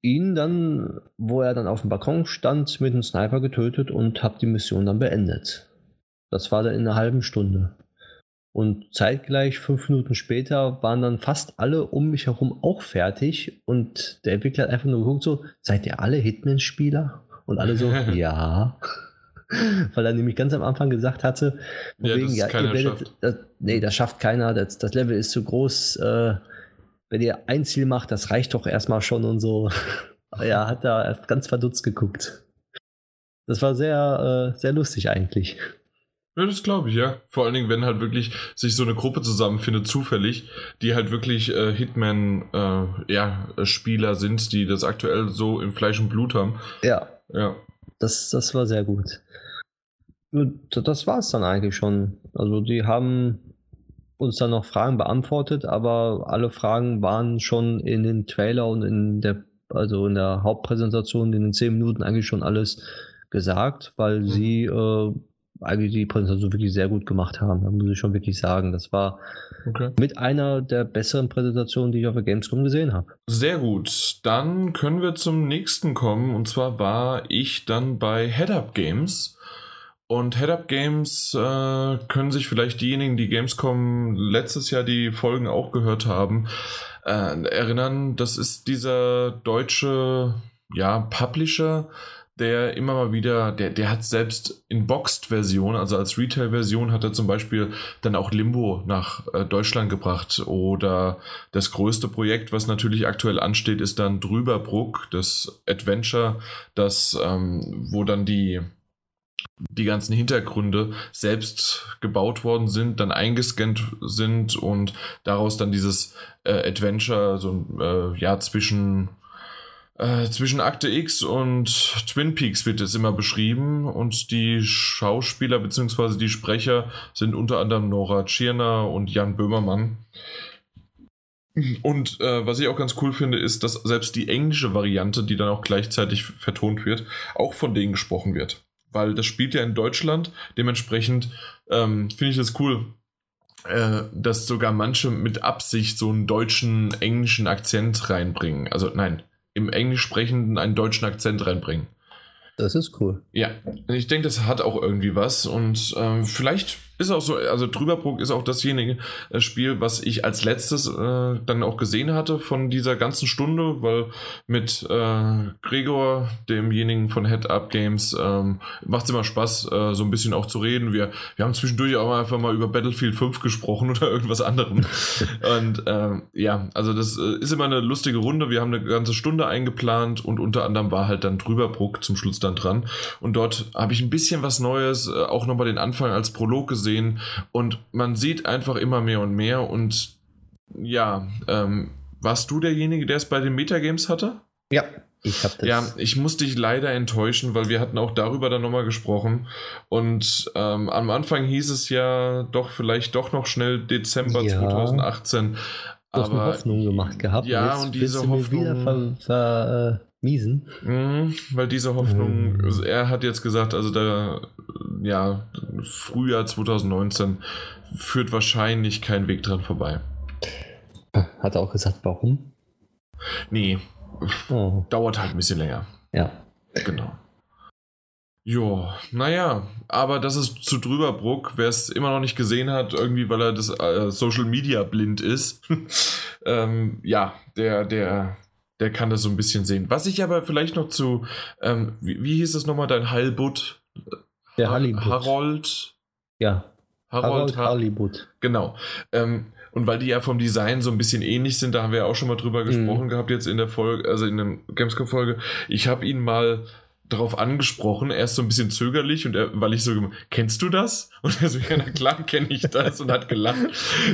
ihn dann, wo er dann auf dem Balkon stand, mit einem Sniper getötet und habe die Mission dann beendet. Das war dann in einer halben Stunde. Und zeitgleich, fünf Minuten später, waren dann fast alle um mich herum auch fertig. Und der Entwickler hat einfach nur geguckt, so, seid ihr alle Hitman-Spieler? Und alle so, ja. Weil er nämlich ganz am Anfang gesagt hatte, ja, wegen, ja, ihr werdet, das, nee, das schafft keiner, das, das Level ist zu groß, äh, wenn ihr ein Ziel macht, das reicht doch erstmal schon und so. ja, hat da ganz verdutzt geguckt. Das war sehr, äh, sehr lustig eigentlich. Ja, das glaube ich, ja. Vor allen Dingen, wenn halt wirklich sich so eine Gruppe zusammenfindet, zufällig, die halt wirklich äh, Hitman-Spieler äh, ja, sind, die das aktuell so im Fleisch und Blut haben. Ja. Ja. Das, das war sehr gut. Das war es dann eigentlich schon. Also die haben uns dann noch Fragen beantwortet, aber alle Fragen waren schon in den Trailer und in der, also in der Hauptpräsentation in den zehn Minuten eigentlich schon alles gesagt, weil mhm. sie äh, eigentlich die Präsentation wirklich sehr gut gemacht haben. Da muss ich schon wirklich sagen. Das war okay. mit einer der besseren Präsentationen, die ich auf der Gamescom gesehen habe. Sehr gut. Dann können wir zum nächsten kommen. Und zwar war ich dann bei Head Up Games. Und Head-Up Games äh, können sich vielleicht diejenigen, die Gamescom letztes Jahr die Folgen auch gehört haben, äh, erinnern. Das ist dieser deutsche ja, Publisher, der immer mal wieder, der, der hat selbst in Boxed-Version, also als Retail-Version, hat er zum Beispiel dann auch Limbo nach äh, Deutschland gebracht. Oder das größte Projekt, was natürlich aktuell ansteht, ist dann Drüberbruck, das Adventure, das, ähm, wo dann die die ganzen Hintergründe selbst gebaut worden sind, dann eingescannt sind und daraus dann dieses äh, Adventure, so äh, ja, zwischen, äh, zwischen Akte X und Twin Peaks wird es immer beschrieben und die Schauspieler bzw. die Sprecher sind unter anderem Nora Tschirner und Jan Böhmermann. Und äh, was ich auch ganz cool finde, ist, dass selbst die englische Variante, die dann auch gleichzeitig vertont wird, auch von denen gesprochen wird weil das spielt ja in Deutschland. Dementsprechend ähm, finde ich das cool, äh, dass sogar manche mit Absicht so einen deutschen, englischen Akzent reinbringen. Also nein, im Englisch sprechenden einen deutschen Akzent reinbringen. Das ist cool. Ja, ich denke, das hat auch irgendwie was und äh, vielleicht ist auch so, also Drüberbruck ist auch dasjenige äh, Spiel, was ich als letztes äh, dann auch gesehen hatte von dieser ganzen Stunde, weil mit äh, Gregor, demjenigen von Head Up Games, ähm, macht es immer Spaß, äh, so ein bisschen auch zu reden. Wir, wir haben zwischendurch auch einfach mal über Battlefield 5 gesprochen oder irgendwas anderem. und ähm, ja, also das äh, ist immer eine lustige Runde. Wir haben eine ganze Stunde eingeplant und unter anderem war halt dann Drüberbruck zum Schluss dann dran. Und dort habe ich ein bisschen was Neues, äh, auch nochmal den Anfang als Prolog gesehen gesehen und man sieht einfach immer mehr und mehr und ja, ähm, warst du derjenige, der es bei den Metagames hatte? Ja, ich habe das. Ja, ich musste dich leider enttäuschen, weil wir hatten auch darüber dann nochmal gesprochen. Und ähm, am Anfang hieß es ja doch vielleicht doch noch schnell Dezember ja, 2018. Du hast aber, eine Hoffnung gemacht gehabt. Ja, und diese Hoffnung. Ver, ver, Miesen. Mhm, weil diese Hoffnung, mhm. also er hat jetzt gesagt, also der, ja, Frühjahr 2019 führt wahrscheinlich kein Weg dran vorbei. Hat er auch gesagt, warum? Nee. Oh. Dauert halt ein bisschen länger. Ja. Genau. Jo, naja, aber das ist zu Drüberbruck. Wer es immer noch nicht gesehen hat, irgendwie, weil er das äh, Social Media blind ist, ähm, ja, der, der der kann das so ein bisschen sehen. Was ich aber vielleicht noch zu, ähm, wie, wie, hieß es nochmal, dein Halbut? Der Halibut. Harold. Ja. Harold, Harold Halibut. Genau. Ähm, und weil die ja vom Design so ein bisschen ähnlich sind, da haben wir ja auch schon mal drüber gesprochen mhm. gehabt, jetzt in der Folge, also in der Gamescom-Folge. Ich habe ihn mal darauf angesprochen, erst so ein bisschen zögerlich und er, weil ich so, kennst du das? Und er so, ja, na klar kenne ich das und hat gelacht.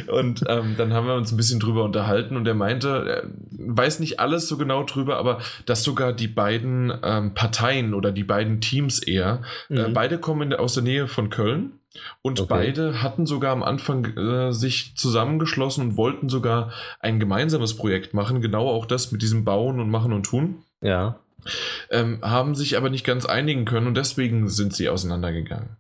Und ähm, dann haben wir uns ein bisschen drüber unterhalten und er meinte, er weiß nicht alles so genau drüber, aber dass sogar die beiden ähm, Parteien oder die beiden Teams eher, äh, mhm. äh, beide kommen aus der Nähe von Köln. Und okay. beide hatten sogar am Anfang äh, sich zusammengeschlossen und wollten sogar ein gemeinsames Projekt machen, genau auch das mit diesem Bauen und Machen und Tun. Ja ähm, haben sich aber nicht ganz einigen können und deswegen sind sie auseinandergegangen.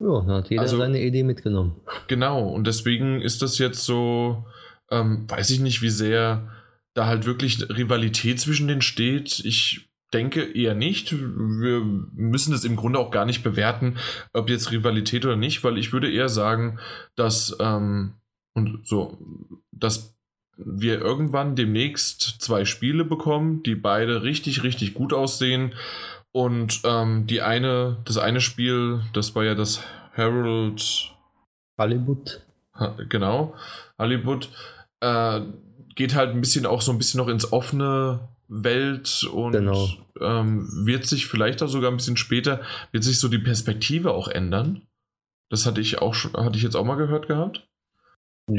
Ja, da hat jeder also, seine Idee mitgenommen. Genau, und deswegen ist das jetzt so, ähm, weiß ich nicht, wie sehr da halt wirklich Rivalität zwischen denen steht. Ich denke eher nicht. Wir müssen das im Grunde auch gar nicht bewerten, ob jetzt Rivalität oder nicht, weil ich würde eher sagen, dass ähm, und so, dass wir irgendwann demnächst zwei Spiele bekommen, die beide richtig, richtig gut aussehen. Und ähm, die eine, das eine Spiel, das war ja das Herald Hollywood. Genau, Hollywood. Äh, geht halt ein bisschen auch so ein bisschen noch ins offene Welt und genau. ähm, wird sich vielleicht auch sogar ein bisschen später, wird sich so die Perspektive auch ändern. Das hatte ich auch schon, hatte ich jetzt auch mal gehört gehabt.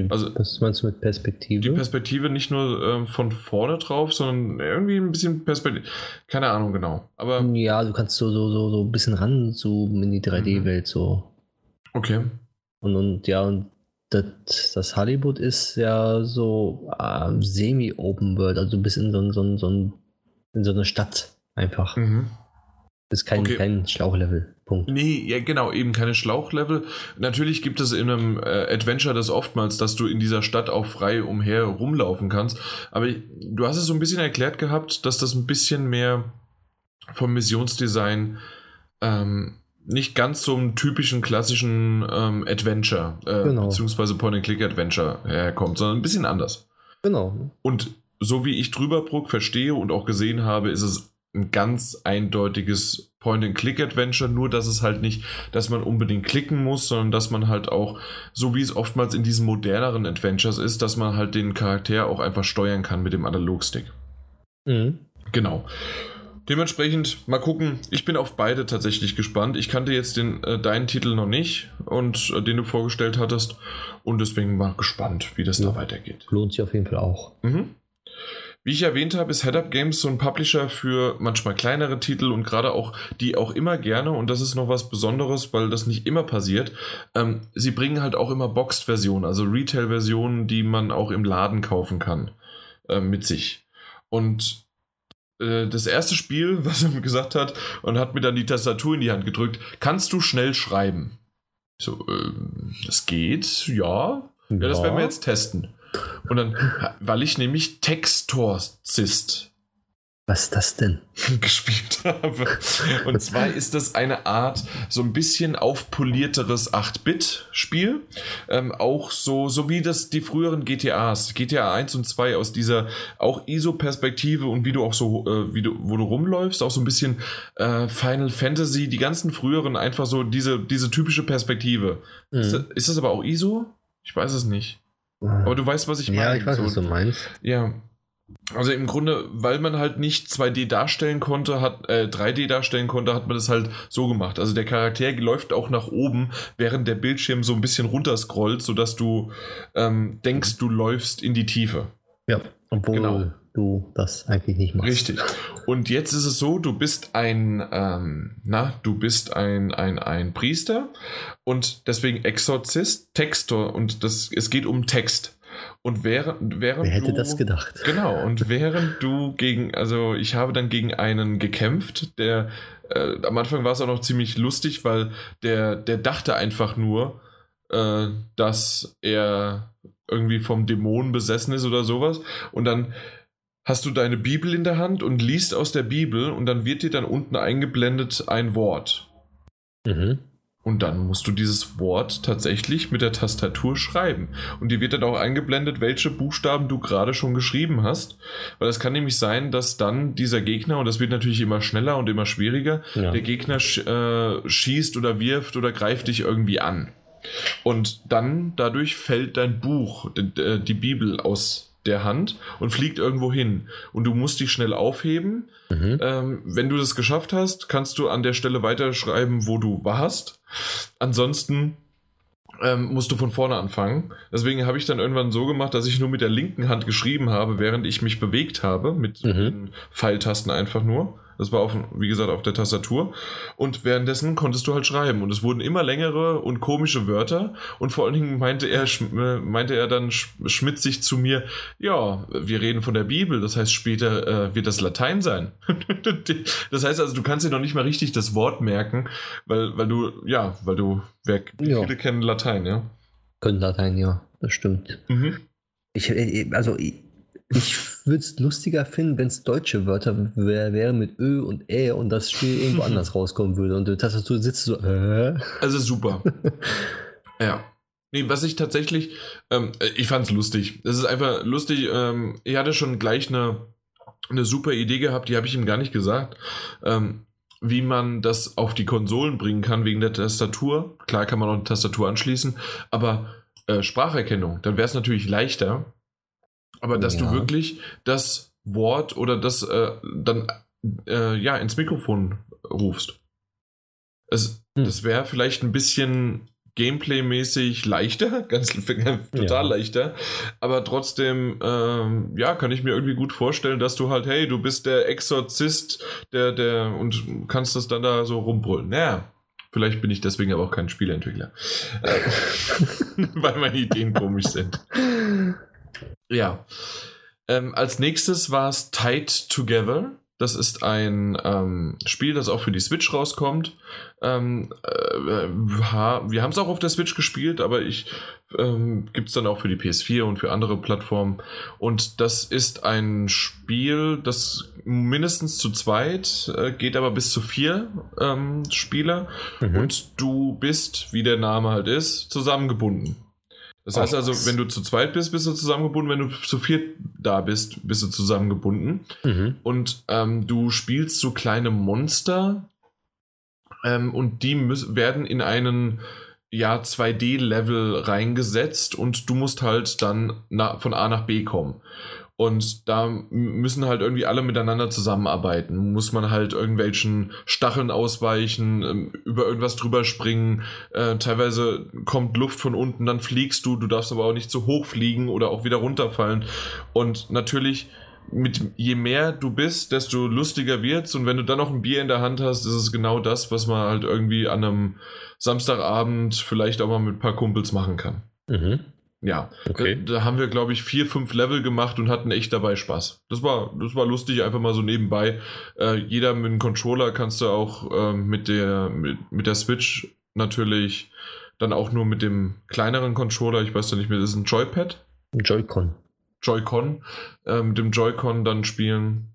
Also, Was meinst du mit Perspektive? Die Perspektive nicht nur äh, von vorne drauf, sondern irgendwie ein bisschen Perspektive. Keine Ahnung genau. Aber ja, du kannst so, so, so, so ein bisschen ranzoomen in die 3D-Welt so. Okay. Und, und ja, und das, das Hollywood ist ja so äh, semi-open world, also ein bisschen so, so, so, in so eine Stadt einfach. Mhm. Das ist kein, okay. kein Schlauchlevel. Punkt. Nee, ja, genau, eben keine Schlauchlevel. Natürlich gibt es in einem äh, Adventure das oftmals, dass du in dieser Stadt auch frei umher rumlaufen kannst. Aber du hast es so ein bisschen erklärt gehabt, dass das ein bisschen mehr vom Missionsdesign ähm, nicht ganz so einem typischen klassischen ähm, Adventure, äh, genau. beziehungsweise Point-and-Click-Adventure herkommt, sondern ein bisschen anders. Genau. Und so wie ich Drüberbruck verstehe und auch gesehen habe, ist es ein ganz eindeutiges Point-and-Click-Adventure, nur dass es halt nicht, dass man unbedingt klicken muss, sondern dass man halt auch, so wie es oftmals in diesen moderneren Adventures ist, dass man halt den Charakter auch einfach steuern kann mit dem Analogstick. Mhm. Genau. Dementsprechend mal gucken. Ich bin auf beide tatsächlich gespannt. Ich kannte jetzt den, äh, deinen Titel noch nicht und äh, den du vorgestellt hattest und deswegen mal gespannt, wie das ja. da weitergeht. Lohnt sich auf jeden Fall auch. Mhm. Wie ich erwähnt habe, ist Head Up Games so ein Publisher für manchmal kleinere Titel und gerade auch die auch immer gerne, und das ist noch was Besonderes, weil das nicht immer passiert, ähm, sie bringen halt auch immer Boxed-Versionen, also Retail-Versionen, die man auch im Laden kaufen kann, äh, mit sich. Und äh, das erste Spiel, was er mir gesagt hat, und hat mir dann die Tastatur in die Hand gedrückt, kannst du schnell schreiben? So, äh, das geht, ja. Ja, ja das werden wir jetzt testen. Und dann, weil ich nämlich Textorzist was ist das denn? gespielt habe. Und zwar ist das eine Art so ein bisschen aufpolierteres 8-Bit-Spiel. Ähm, auch so, so wie das die früheren GTAs, GTA 1 und 2 aus dieser auch ISO-Perspektive und wie du auch so, äh, wie du, wo du rumläufst, auch so ein bisschen äh, Final Fantasy, die ganzen früheren einfach so diese, diese typische Perspektive. Mhm. Ist, das, ist das aber auch ISO? Ich weiß es nicht. Aber du weißt, was ich meine. Ja, ich weiß, so, was du meinst. Ja. Also im Grunde, weil man halt nicht 2D darstellen konnte, hat äh, 3D darstellen konnte, hat man das halt so gemacht. Also der Charakter läuft auch nach oben, während der Bildschirm so ein bisschen runterscrollt, sodass du ähm, denkst, du läufst in die Tiefe. Ja, obwohl genau. Du das eigentlich nicht machst. Richtig. Und jetzt ist es so, du bist ein, ähm, na, du bist ein, ein, ein Priester und deswegen Exorzist, Textor und das, es geht um Text. Und während, während Wer hätte du, das gedacht? Genau, und während du gegen, also ich habe dann gegen einen gekämpft, der äh, am Anfang war es auch noch ziemlich lustig, weil der, der dachte einfach nur, äh, dass er irgendwie vom Dämon besessen ist oder sowas. Und dann hast du deine Bibel in der Hand und liest aus der Bibel und dann wird dir dann unten eingeblendet ein Wort. Mhm. Und dann musst du dieses Wort tatsächlich mit der Tastatur schreiben. Und dir wird dann auch eingeblendet, welche Buchstaben du gerade schon geschrieben hast. Weil es kann nämlich sein, dass dann dieser Gegner, und das wird natürlich immer schneller und immer schwieriger, ja. der Gegner äh, schießt oder wirft oder greift dich irgendwie an. Und dann dadurch fällt dein Buch, die, die Bibel aus der Hand und fliegt irgendwo hin. Und du musst die schnell aufheben. Mhm. Ähm, wenn du das geschafft hast, kannst du an der Stelle weiterschreiben, wo du warst. Ansonsten ähm, musst du von vorne anfangen. Deswegen habe ich dann irgendwann so gemacht, dass ich nur mit der linken Hand geschrieben habe, während ich mich bewegt habe, mit mhm. den Pfeiltasten einfach nur. Das war, auf, wie gesagt, auf der Tastatur. Und währenddessen konntest du halt schreiben. Und es wurden immer längere und komische Wörter. Und vor allen Dingen meinte er, äh, meinte er dann schmitzig zu mir, ja, wir reden von der Bibel. Das heißt, später äh, wird das Latein sein. das heißt also, du kannst dir noch nicht mal richtig das Wort merken, weil, weil du, ja, weil du, wer, ja. viele kennen Latein, ja? Können Latein, ja, das stimmt. Mhm. Ich, äh, also, ich, ich würde es lustiger finden, wenn es deutsche Wörter wären wär mit Ö und Ä und das Spiel irgendwo anders rauskommen würde und die Tastatur sitzt so, äh. Also super. ja. Nee, was ich tatsächlich, ähm, ich fand es lustig. Es ist einfach lustig. Ähm, ich hatte schon gleich eine, eine super Idee gehabt, die habe ich ihm gar nicht gesagt. Ähm, wie man das auf die Konsolen bringen kann wegen der Tastatur. Klar kann man auch eine Tastatur anschließen, aber äh, Spracherkennung, dann wäre es natürlich leichter, aber dass ja. du wirklich das Wort oder das äh, dann äh, ja ins Mikrofon rufst. Es, hm. Das wäre vielleicht ein bisschen Gameplay-mäßig leichter, ganz total ja. leichter, aber trotzdem, ähm, ja, kann ich mir irgendwie gut vorstellen, dass du halt, hey, du bist der Exorzist, der, der, und kannst das dann da so rumbrüllen. Naja, vielleicht bin ich deswegen aber auch kein Spieleentwickler, äh, weil meine Ideen komisch sind. Ja. Ähm, als nächstes war es Tied Together. Das ist ein ähm, Spiel, das auch für die Switch rauskommt. Ähm, äh, wir haben es auch auf der Switch gespielt, aber ich ähm, gibt es dann auch für die PS4 und für andere Plattformen. Und das ist ein Spiel, das mindestens zu zweit äh, geht, aber bis zu vier ähm, Spieler. Mhm. Und du bist, wie der Name halt ist, zusammengebunden. Das heißt also, wenn du zu zweit bist, bist du zusammengebunden. Wenn du zu viert da bist, bist du zusammengebunden. Mhm. Und ähm, du spielst so kleine Monster ähm, und die werden in einen ja, 2D-Level reingesetzt und du musst halt dann von A nach B kommen. Und da müssen halt irgendwie alle miteinander zusammenarbeiten. Muss man halt irgendwelchen Stacheln ausweichen, ähm, über irgendwas drüber springen. Äh, teilweise kommt Luft von unten, dann fliegst du. Du darfst aber auch nicht zu hoch fliegen oder auch wieder runterfallen. Und natürlich, mit je mehr du bist, desto lustiger wird's. Und wenn du dann noch ein Bier in der Hand hast, ist es genau das, was man halt irgendwie an einem Samstagabend vielleicht auch mal mit ein paar Kumpels machen kann. Mhm. Ja, okay. da, da, haben wir, glaube ich, vier, fünf Level gemacht und hatten echt dabei Spaß. Das war, das war lustig, einfach mal so nebenbei. Äh, jeder mit einem Controller kannst du auch äh, mit, der, mit, mit der Switch natürlich dann auch nur mit dem kleineren Controller, ich weiß ja nicht mehr, das ist ein Joypad? Joy-Con. Joy-Con, äh, mit dem Joy-Con dann spielen.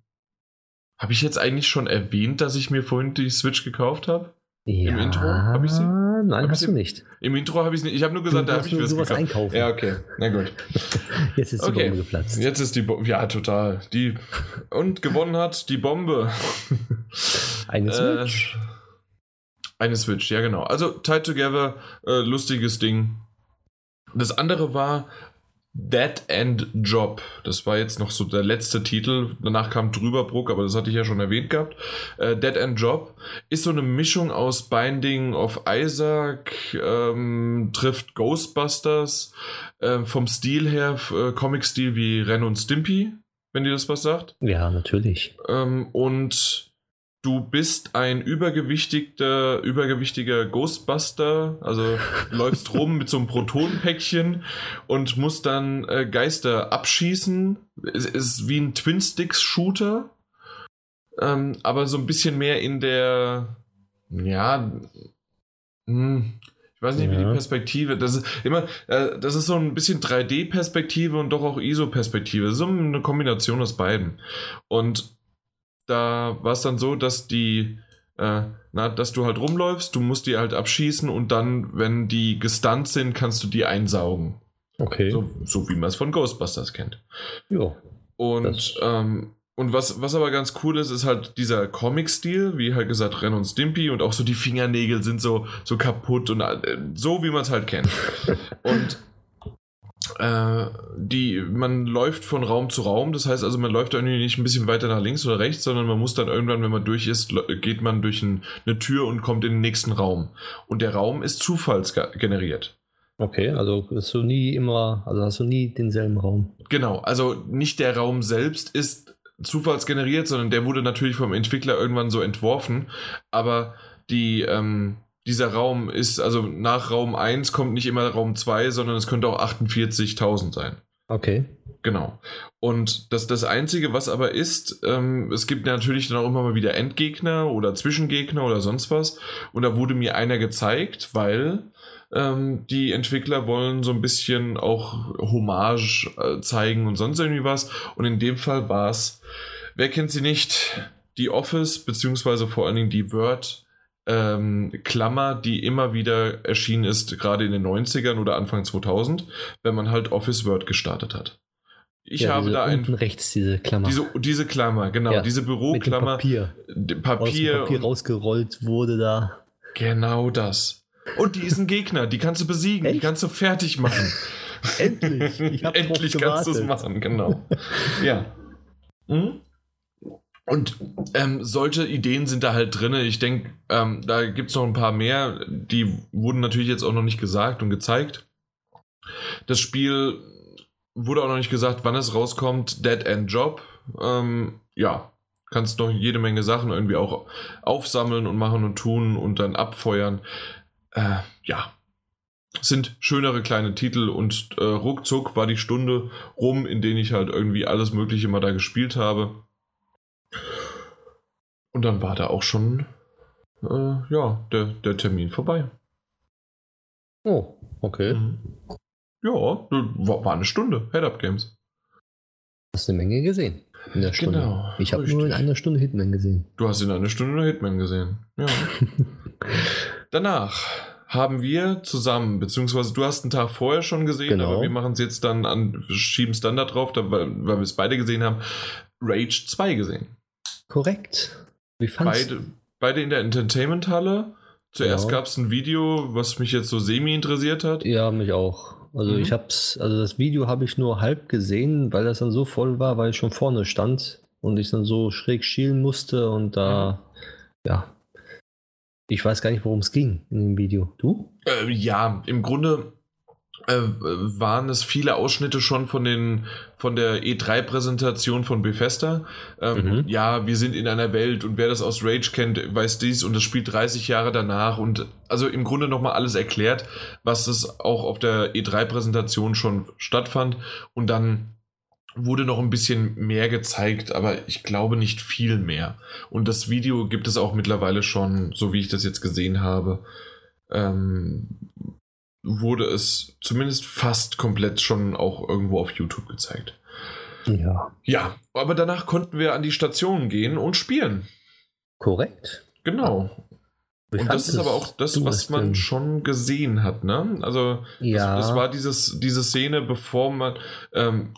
Habe ich jetzt eigentlich schon erwähnt, dass ich mir vorhin die Switch gekauft habe? Ja, Im Intro habe ich sie? Nein, hab hast du nicht. Im Intro habe ich es nicht. Ich habe nur gesagt, du da habe ich was gekauft. einkaufen. Ja, okay. Na gut. Jetzt ist die okay. Bombe geplatzt. Jetzt ist die Bombe. Ja, total. Die und gewonnen hat die Bombe. Eine äh, Switch. Äh, eine Switch, ja genau. Also Tied Together, äh, lustiges Ding. Das andere war Dead End Job. Das war jetzt noch so der letzte Titel. Danach kam Drüberbruck, aber das hatte ich ja schon erwähnt gehabt. Äh, Dead End Job ist so eine Mischung aus Binding of Isaac, ähm, trifft Ghostbusters, äh, vom Stil her, äh, Comic-Stil wie Ren und Stimpy, wenn dir das was sagt. Ja, natürlich. Ähm, und du bist ein übergewichtiger, übergewichtiger Ghostbuster, also läufst rum mit so einem Protonenpäckchen und musst dann äh, Geister abschießen. Es ist wie ein Twin-Sticks-Shooter, ähm, aber so ein bisschen mehr in der, ja, hm, ich weiß nicht, ja. wie die Perspektive, das ist immer, äh, das ist so ein bisschen 3D-Perspektive und doch auch ISO-Perspektive, so eine Kombination aus beiden. Und da war es dann so, dass die, äh, na, dass du halt rumläufst, du musst die halt abschießen und dann, wenn die gestunt sind, kannst du die einsaugen. Okay. So, so wie man es von Ghostbusters kennt. Ja. Und, ähm, und was, was aber ganz cool ist, ist halt dieser Comic-Stil, wie halt gesagt, Ren und Stimpy und auch so die Fingernägel sind so, so kaputt und äh, so, wie man es halt kennt. und äh, die, man läuft von Raum zu Raum, das heißt also, man läuft irgendwie nicht ein bisschen weiter nach links oder rechts, sondern man muss dann irgendwann, wenn man durch ist, geht man durch ein, eine Tür und kommt in den nächsten Raum. Und der Raum ist zufallsgeneriert. Okay, also hast du nie immer, also hast du nie denselben Raum. Genau, also nicht der Raum selbst ist zufallsgeneriert, sondern der wurde natürlich vom Entwickler irgendwann so entworfen, aber die, ähm, dieser Raum ist, also nach Raum 1 kommt nicht immer Raum 2, sondern es könnte auch 48.000 sein. Okay. Genau. Und das, das Einzige, was aber ist, ähm, es gibt natürlich dann auch immer mal wieder Endgegner oder Zwischengegner oder sonst was. Und da wurde mir einer gezeigt, weil ähm, die Entwickler wollen so ein bisschen auch Hommage äh, zeigen und sonst irgendwie was. Und in dem Fall war es, wer kennt sie nicht? Die Office, beziehungsweise vor allen Dingen die Word ähm, Klammer, die immer wieder erschienen ist, gerade in den 90ern oder Anfang 2000, wenn man halt Office Word gestartet hat. Ich ja, habe da ein. rechts diese Klammer. Diese, diese Klammer, genau, ja, diese Büroklammer. Papier. Papier. Aus Papier rausgerollt wurde da. Genau das. Und die ist ein Gegner, die kannst du besiegen, Echt? die kannst du fertig machen. Endlich. Endlich kannst du es machen, genau. ja. Hm? Und ähm, solche Ideen sind da halt drin. Ich denke, ähm, da gibt es noch ein paar mehr. Die wurden natürlich jetzt auch noch nicht gesagt und gezeigt. Das Spiel wurde auch noch nicht gesagt, wann es rauskommt. Dead End Job. Ähm, ja, kannst noch jede Menge Sachen irgendwie auch aufsammeln und machen und tun und dann abfeuern. Äh, ja, sind schönere kleine Titel und äh, ruckzuck war die Stunde rum, in denen ich halt irgendwie alles Mögliche mal da gespielt habe. Und dann war da auch schon äh, ja, der, der Termin vorbei. Oh, okay. Mhm. Ja, war, war eine Stunde. Head-Up Games. Hast eine Menge gesehen in der Stunde. Genau, ich habe nur in einer Stunde Hitman gesehen. Du hast in einer Stunde Hitman gesehen. Ja. Danach haben wir zusammen, beziehungsweise du hast einen Tag vorher schon gesehen, genau. aber wir machen es jetzt dann an, schieben es dann da drauf, weil, weil wir es beide gesehen haben, Rage 2 gesehen. Korrekt. Wie fandest beide, beide in der Entertainment-Halle. Zuerst ja. gab es ein Video, was mich jetzt so semi interessiert hat. Ja, mich auch. Also mhm. ich hab's, also das Video habe ich nur halb gesehen, weil das dann so voll war, weil ich schon vorne stand und ich dann so schräg schielen musste und da, mhm. ja. Ich weiß gar nicht, worum es ging in dem Video. Du? Äh, ja, im Grunde waren es viele Ausschnitte schon von den von der E3-Präsentation von Bethesda. Ähm, mhm. Ja, wir sind in einer Welt und wer das aus Rage kennt, weiß dies und das spielt 30 Jahre danach und also im Grunde nochmal alles erklärt, was es auch auf der E3-Präsentation schon stattfand und dann wurde noch ein bisschen mehr gezeigt, aber ich glaube nicht viel mehr. Und das Video gibt es auch mittlerweile schon, so wie ich das jetzt gesehen habe. Ähm, wurde es zumindest fast komplett schon auch irgendwo auf YouTube gezeigt. Ja. Ja, aber danach konnten wir an die Station gehen und spielen. Korrekt. Genau. und das ist aber auch das, was man denn? schon gesehen hat, ne? Also, ja. das, das, war dieses, diese Szene, bevor man, ähm,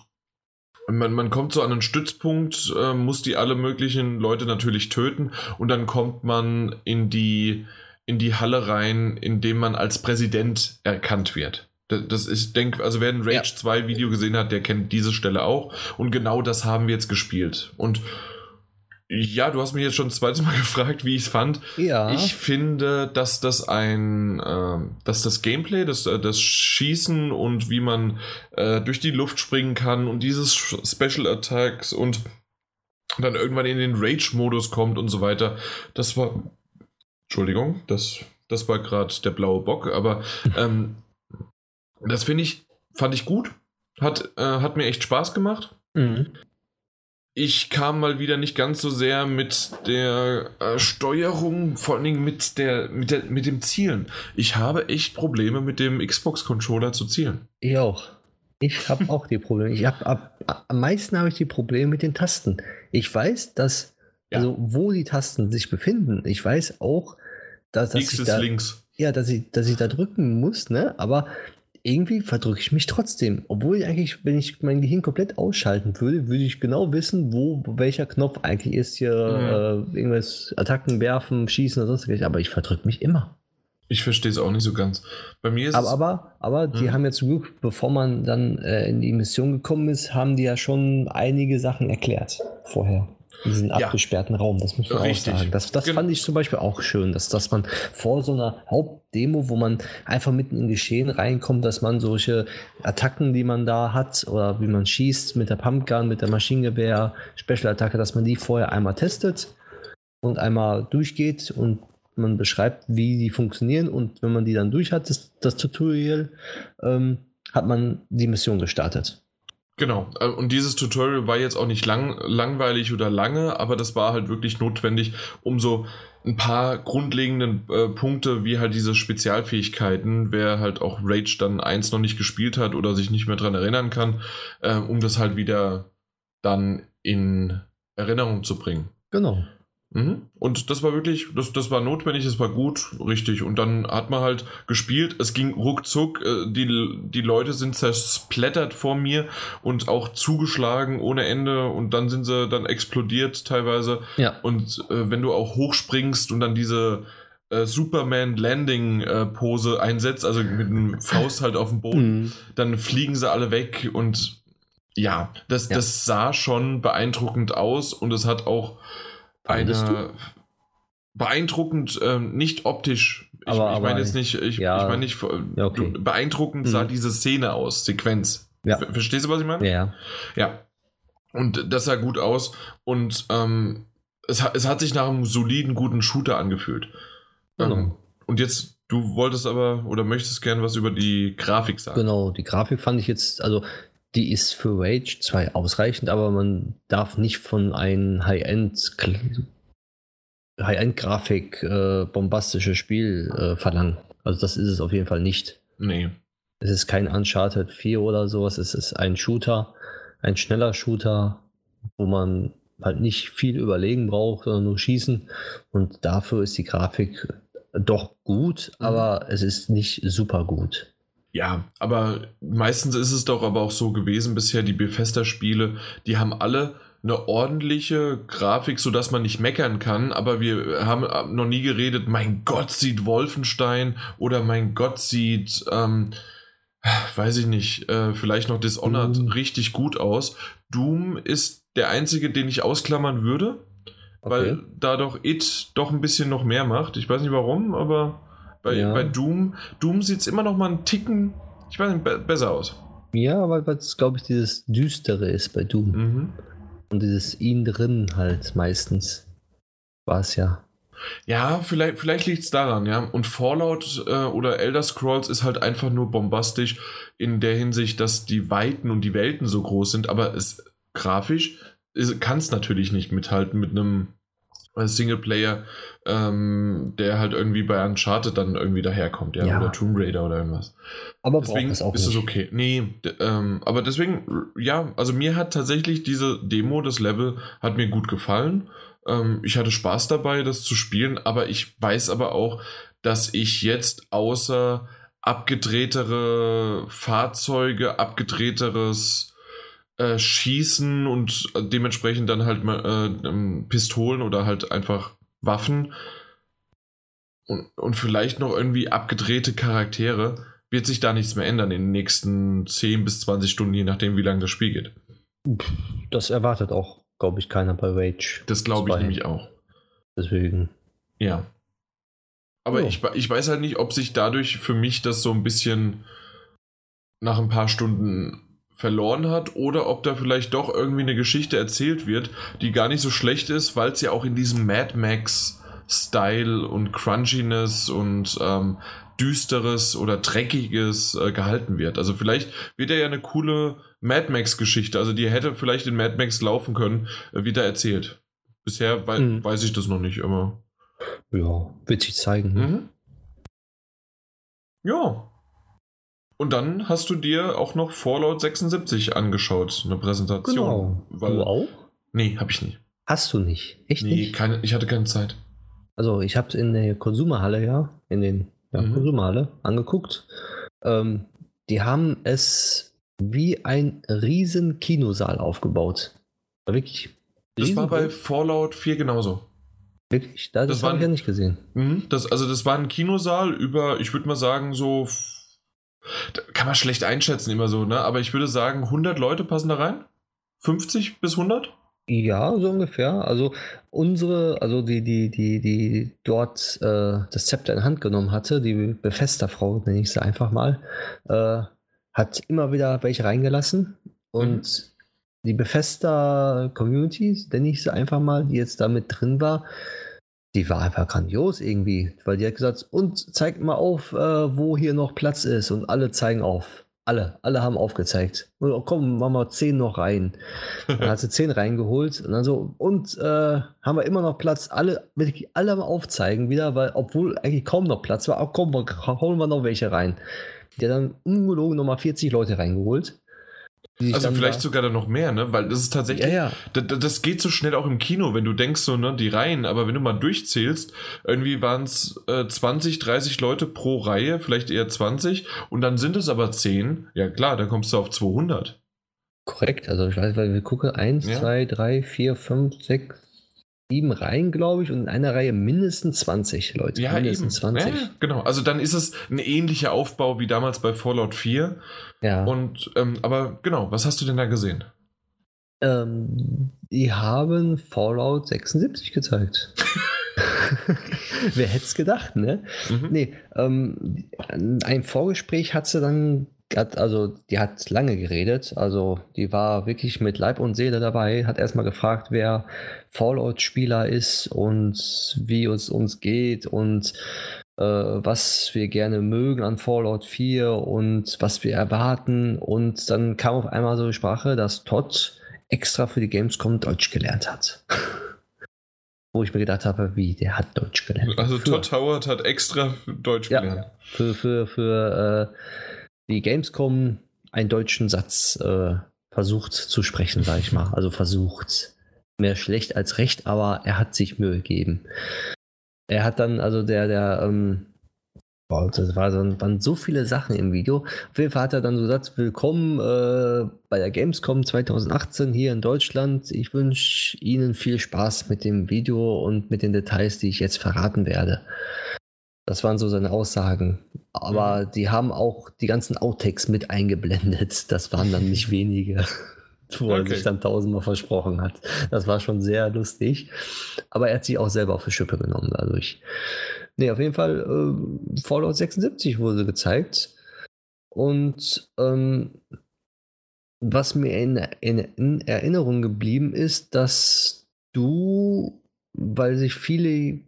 man, man kommt so an einen Stützpunkt, äh, muss die alle möglichen Leute natürlich töten und dann kommt man in die, in die Halle rein, in dem man als Präsident erkannt wird. Das ist, ich denke, also wer ein Rage ja. 2 Video gesehen hat, der kennt diese Stelle auch. Und genau das haben wir jetzt gespielt. Und ja, du hast mich jetzt schon das zweite Mal gefragt, wie ich es fand. Ja. Ich finde, dass das ein, äh, dass das Gameplay, das, äh, das Schießen und wie man äh, durch die Luft springen kann und dieses Special Attacks und dann irgendwann in den Rage-Modus kommt und so weiter, das war Entschuldigung, das, das war gerade der blaue Bock, aber ähm, das finde ich, fand ich gut. Hat, äh, hat mir echt Spaß gemacht. Mhm. Ich kam mal wieder nicht ganz so sehr mit der äh, Steuerung, vor allen Dingen mit, der, mit, der, mit dem Zielen. Ich habe echt Probleme mit dem Xbox-Controller zu zielen. Ich auch. Ich habe auch die Probleme. Ich hab, ab, am meisten habe ich die Probleme mit den Tasten. Ich weiß, dass, ja. also wo die Tasten sich befinden. Ich weiß auch, dass, dass X ich ist da, links. Ja, dass ich, dass ich da drücken muss, ne? Aber irgendwie verdrücke ich mich trotzdem. Obwohl ich eigentlich, wenn ich mein Gehirn komplett ausschalten würde, würde ich genau wissen, wo welcher Knopf eigentlich ist, hier mhm. äh, irgendwas Attacken werfen, schießen oder sonstiges. Aber ich verdrücke mich immer. Ich verstehe es auch nicht so ganz. Bei mir ist aber, aber, aber die hm. haben jetzt Glück, bevor man dann äh, in die Mission gekommen ist, haben die ja schon einige Sachen erklärt vorher. Diesen ja. abgesperrten Raum, das muss man Richtig. auch sagen. Das, das fand ich zum Beispiel auch schön, dass, dass man vor so einer Hauptdemo, wo man einfach mitten in Geschehen reinkommt, dass man solche Attacken, die man da hat, oder wie man schießt mit der Pumpgun, mit der Maschinengewehr, Special-Attacke, dass man die vorher einmal testet und einmal durchgeht und man beschreibt, wie die funktionieren und wenn man die dann durch hat, das, das Tutorial, ähm, hat man die Mission gestartet. Genau, äh, und dieses Tutorial war jetzt auch nicht lang, langweilig oder lange, aber das war halt wirklich notwendig, um so ein paar grundlegenden äh, Punkte wie halt diese Spezialfähigkeiten, wer halt auch Rage dann eins noch nicht gespielt hat oder sich nicht mehr dran erinnern kann, äh, um das halt wieder dann in Erinnerung zu bringen. Genau. Mhm. Und das war wirklich, das, das war notwendig, das war gut, richtig. Und dann hat man halt gespielt, es ging ruckzuck, äh, die, die Leute sind zersplättert vor mir und auch zugeschlagen ohne Ende und dann sind sie dann explodiert teilweise. Ja. Und äh, wenn du auch hochspringst und dann diese äh, Superman Landing äh, Pose einsetzt, also mit einem Faust halt auf dem Boden, mhm. dann fliegen sie alle weg und ja, das, ja. das sah schon beeindruckend aus und es hat auch eine beeindruckend, ähm, nicht optisch. Ich, aber, ich meine jetzt nicht, ich, ja, ich meine nicht, ja, okay. beeindruckend sah mhm. diese Szene aus, Sequenz. Ja. Verstehst du, was ich meine? Ja. Ja. Und das sah gut aus und ähm, es, es hat sich nach einem soliden, guten Shooter angefühlt. Genau. Ähm, und jetzt, du wolltest aber oder möchtest gerne was über die Grafik sagen. Genau, die Grafik fand ich jetzt, also die ist für Rage zwar ausreichend, aber man darf nicht von einem High-End High-End-Grafik äh, bombastisches Spiel äh, verlangen. Also das ist es auf jeden Fall nicht. Nee. Es ist kein Uncharted 4 oder sowas, es ist ein Shooter, ein schneller Shooter, wo man halt nicht viel überlegen braucht, sondern nur schießen. Und dafür ist die Grafik doch gut, mhm. aber es ist nicht super gut. Ja, aber meistens ist es doch aber auch so gewesen bisher, die Bethesda-Spiele, die haben alle eine ordentliche Grafik, sodass man nicht meckern kann, aber wir haben noch nie geredet, mein Gott sieht Wolfenstein oder mein Gott sieht, ähm, weiß ich nicht, äh, vielleicht noch Dishonored Doom. richtig gut aus. Doom ist der einzige, den ich ausklammern würde, okay. weil da doch It doch ein bisschen noch mehr macht. Ich weiß nicht warum, aber bei, ja. bei Doom, Doom sieht es immer noch mal einen Ticken, ich weiß nicht, be besser aus. Ja, weil es, glaube ich, dieses Düstere ist bei Doom. Mhm. Und dieses ihn drin halt meistens. War es ja. Ja, vielleicht, vielleicht liegt es daran, ja. Und Fallout äh, oder Elder Scrolls ist halt einfach nur bombastisch in der Hinsicht, dass die Weiten und die Welten so groß sind, aber es grafisch kann es natürlich nicht mithalten mit einem Singleplayer, ähm, der halt irgendwie bei Uncharted dann irgendwie daherkommt, ja, ja. oder Tomb Raider oder irgendwas. Aber deswegen ist es okay. Nee, ähm, aber deswegen, ja, also mir hat tatsächlich diese Demo, das Level, hat mir gut gefallen. Ähm, ich hatte Spaß dabei, das zu spielen, aber ich weiß aber auch, dass ich jetzt außer abgedrehtere Fahrzeuge, abgedrehteres äh, schießen und dementsprechend dann halt äh, ähm, Pistolen oder halt einfach Waffen und, und vielleicht noch irgendwie abgedrehte Charaktere, wird sich da nichts mehr ändern in den nächsten 10 bis 20 Stunden, je nachdem, wie lange das Spiel geht. Das erwartet auch, glaube ich, keiner bei Rage. Das glaube ich nämlich auch. Deswegen. Ja. Aber oh. ich, ich weiß halt nicht, ob sich dadurch für mich das so ein bisschen nach ein paar Stunden verloren hat oder ob da vielleicht doch irgendwie eine Geschichte erzählt wird, die gar nicht so schlecht ist, weil es ja auch in diesem Mad Max Style und Crunchiness und ähm, düsteres oder dreckiges äh, gehalten wird. Also vielleicht wird er ja eine coole Mad Max Geschichte, also die hätte vielleicht in Mad Max laufen können, äh, wieder erzählt. Bisher wei mhm. weiß ich das noch nicht immer. Ja, wird sich zeigen. Ne? Mhm. Ja, und dann hast du dir auch noch Fallout 76 angeschaut, eine Präsentation. Genau. Weil, du auch? Nee, hab ich nicht. Hast du nicht? Echt nee, nicht? Keine, ich hatte keine Zeit. Also ich habe es in der Konsumerhalle, ja, in den ja, mhm. Konsumerhalle angeguckt. Ähm, die haben es wie ein riesen Kinosaal aufgebaut. War wirklich Das war bei Fallout 4 genauso. Wirklich? Das, das habe ich ja nicht gesehen. Mh, das, also das war ein Kinosaal über, ich würde mal sagen, so kann man schlecht einschätzen immer so, ne? Aber ich würde sagen, 100 Leute passen da rein? 50 bis 100? Ja, so ungefähr. Also unsere, also die, die, die, die dort äh, das Zepter in Hand genommen hatte, die Befesterfrau, nenne ich sie einfach mal, äh, hat immer wieder welche reingelassen. Und mhm. die Befester-Community, nenne ich sie einfach mal, die jetzt da mit drin war, die war einfach grandios irgendwie, weil die hat gesagt, und zeigt mal auf, äh, wo hier noch Platz ist. Und alle zeigen auf. Alle, alle haben aufgezeigt. Und oh, komm, machen wir zehn noch rein. Dann hat sie zehn reingeholt und dann so, und äh, haben wir immer noch Platz. Alle, wirklich alle mal aufzeigen wieder, weil, obwohl eigentlich kaum noch Platz war, auch komm, holen wir noch welche rein. Der dann ungelogen nochmal 40 Leute reingeholt. Also vielleicht da sogar dann noch mehr, ne? Weil das ist tatsächlich, ja, ja. Das, das, geht so schnell auch im Kino, wenn du denkst so, ne, die Reihen, aber wenn du mal durchzählst, irgendwie waren es äh, 20, 30 Leute pro Reihe, vielleicht eher 20 und dann sind es aber 10, ja klar, dann kommst du auf 200. Korrekt, also ich weiß, weil wir gucken, 1, 2, 3, 4, 5, 6, sieben Reihen, glaube ich, und in einer Reihe mindestens 20 Leute. Ja, mindestens eben. 20. Ja, genau. Also dann ist es ein ähnlicher Aufbau wie damals bei Fallout 4. Ja. Und, ähm, aber genau, was hast du denn da gesehen? Ähm, die haben Fallout 76 gezeigt. Wer hätte es gedacht, ne? Mhm. Nee, ähm, ein Vorgespräch hat sie dann hat, also die hat lange geredet, also die war wirklich mit Leib und Seele dabei, hat erstmal gefragt, wer Fallout-Spieler ist und wie es uns geht und äh, was wir gerne mögen an Fallout 4 und was wir erwarten. Und dann kam auf einmal so die Sprache, dass Todd extra für die Gamescom Deutsch gelernt hat. Wo ich mir gedacht habe, wie, der hat Deutsch gelernt. Also für, Todd Howard hat extra Deutsch ja, gelernt. Für, für, für äh, die Gamescom einen deutschen Satz äh, versucht zu sprechen, sage ich mal. Also versucht. Mehr schlecht als recht, aber er hat sich Mühe gegeben. Er hat dann, also der, der, ähm, boah, das war so, waren so viele Sachen im Video. Auf jeden Fall hat er dann so gesagt, willkommen äh, bei der Gamescom 2018 hier in Deutschland. Ich wünsche Ihnen viel Spaß mit dem Video und mit den Details, die ich jetzt verraten werde. Das waren so seine Aussagen. Aber mhm. die haben auch die ganzen Outtakes mit eingeblendet. Das waren dann nicht wenige, wo okay. er sich dann tausendmal versprochen hat. Das war schon sehr lustig. Aber er hat sich auch selber auf die Schippe genommen dadurch. Nee, auf jeden Fall, äh, Fallout 76 wurde gezeigt. Und ähm, was mir in, in, in Erinnerung geblieben ist, dass du, weil sich viele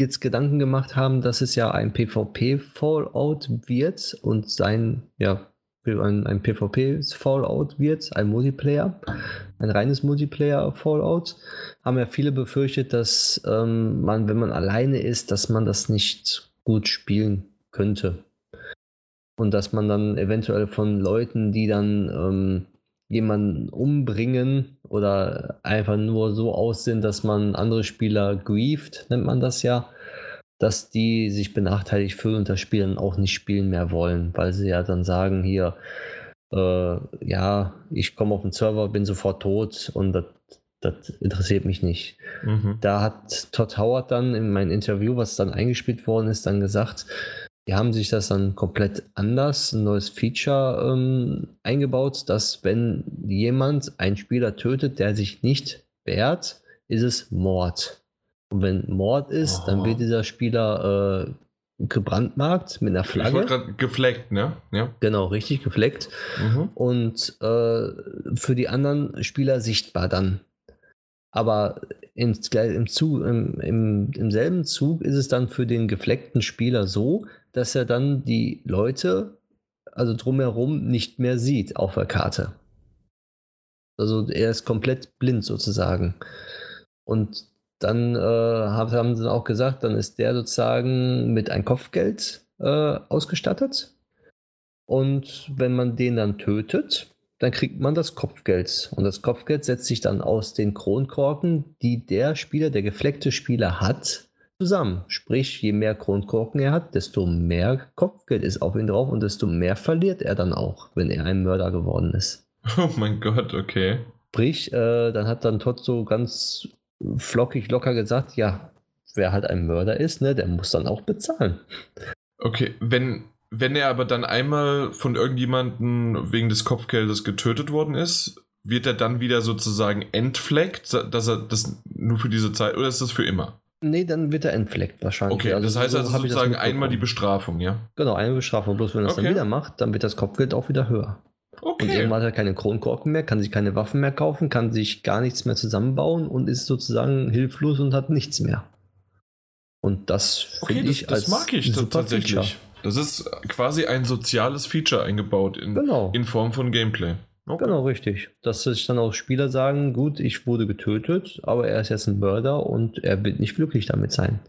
jetzt Gedanken gemacht haben, dass es ja ein PvP-Fallout wird und sein, ja, ein, ein PvP-Fallout wird, ein Multiplayer, ein reines Multiplayer-Fallout, haben ja viele befürchtet, dass ähm, man, wenn man alleine ist, dass man das nicht gut spielen könnte. Und dass man dann eventuell von Leuten, die dann ähm, jemanden umbringen oder einfach nur so aussehen, dass man andere Spieler grieft, nennt man das ja, dass die sich benachteiligt fühlen und das Spiel dann auch nicht spielen mehr wollen, weil sie ja dann sagen, hier, äh, ja, ich komme auf den Server, bin sofort tot und das, das interessiert mich nicht. Mhm. Da hat Todd Howard dann in meinem Interview, was dann eingespielt worden ist, dann gesagt, die haben sich das dann komplett anders, ein neues Feature ähm, eingebaut, dass wenn jemand einen Spieler tötet, der sich nicht wehrt, ist es Mord. Und wenn Mord ist, oh. dann wird dieser Spieler äh, gebrandmarkt mit einer Flagge. Ich gefleckt, ne? Ja. Genau, richtig gefleckt. Mhm. Und äh, für die anderen Spieler sichtbar dann. Aber im, im, Zug, im, im, im selben Zug ist es dann für den gefleckten Spieler so, dass er dann die Leute, also drumherum, nicht mehr sieht auf der Karte. Also er ist komplett blind sozusagen. Und dann äh, haben sie auch gesagt, dann ist der sozusagen mit ein Kopfgeld äh, ausgestattet. Und wenn man den dann tötet, dann kriegt man das Kopfgeld. Und das Kopfgeld setzt sich dann aus den Kronkorken, die der Spieler, der gefleckte Spieler hat, zusammen. Sprich, je mehr Kronkorken er hat, desto mehr Kopfgeld ist auf ihn drauf und desto mehr verliert er dann auch, wenn er ein Mörder geworden ist. Oh mein Gott, okay. Sprich, äh, dann hat dann Todd so ganz flockig locker gesagt, ja, wer halt ein Mörder ist, ne, der muss dann auch bezahlen. Okay, wenn, wenn er aber dann einmal von irgendjemandem wegen des Kopfgeldes getötet worden ist, wird er dann wieder sozusagen entfleckt, dass er das nur für diese Zeit oder ist das für immer? Nee, dann wird er entfleckt wahrscheinlich. Okay, also das heißt so also sozusagen einmal die Bestrafung, ja? Genau, eine Bestrafung. Bloß wenn er es okay. dann wieder macht, dann wird das Kopfgeld auch wieder höher. Okay. Und irgendwann hat er keine Kronkorken mehr, kann sich keine Waffen mehr kaufen, kann sich gar nichts mehr zusammenbauen und ist sozusagen hilflos und hat nichts mehr. Und das okay, finde ich das, das mag ich tatsächlich. Feature. Das ist quasi ein soziales Feature eingebaut in, genau. in Form von Gameplay. Okay. Genau, richtig. Dass sich dann auch Spieler sagen, gut, ich wurde getötet, aber er ist jetzt ein Mörder und er wird nicht glücklich damit sein.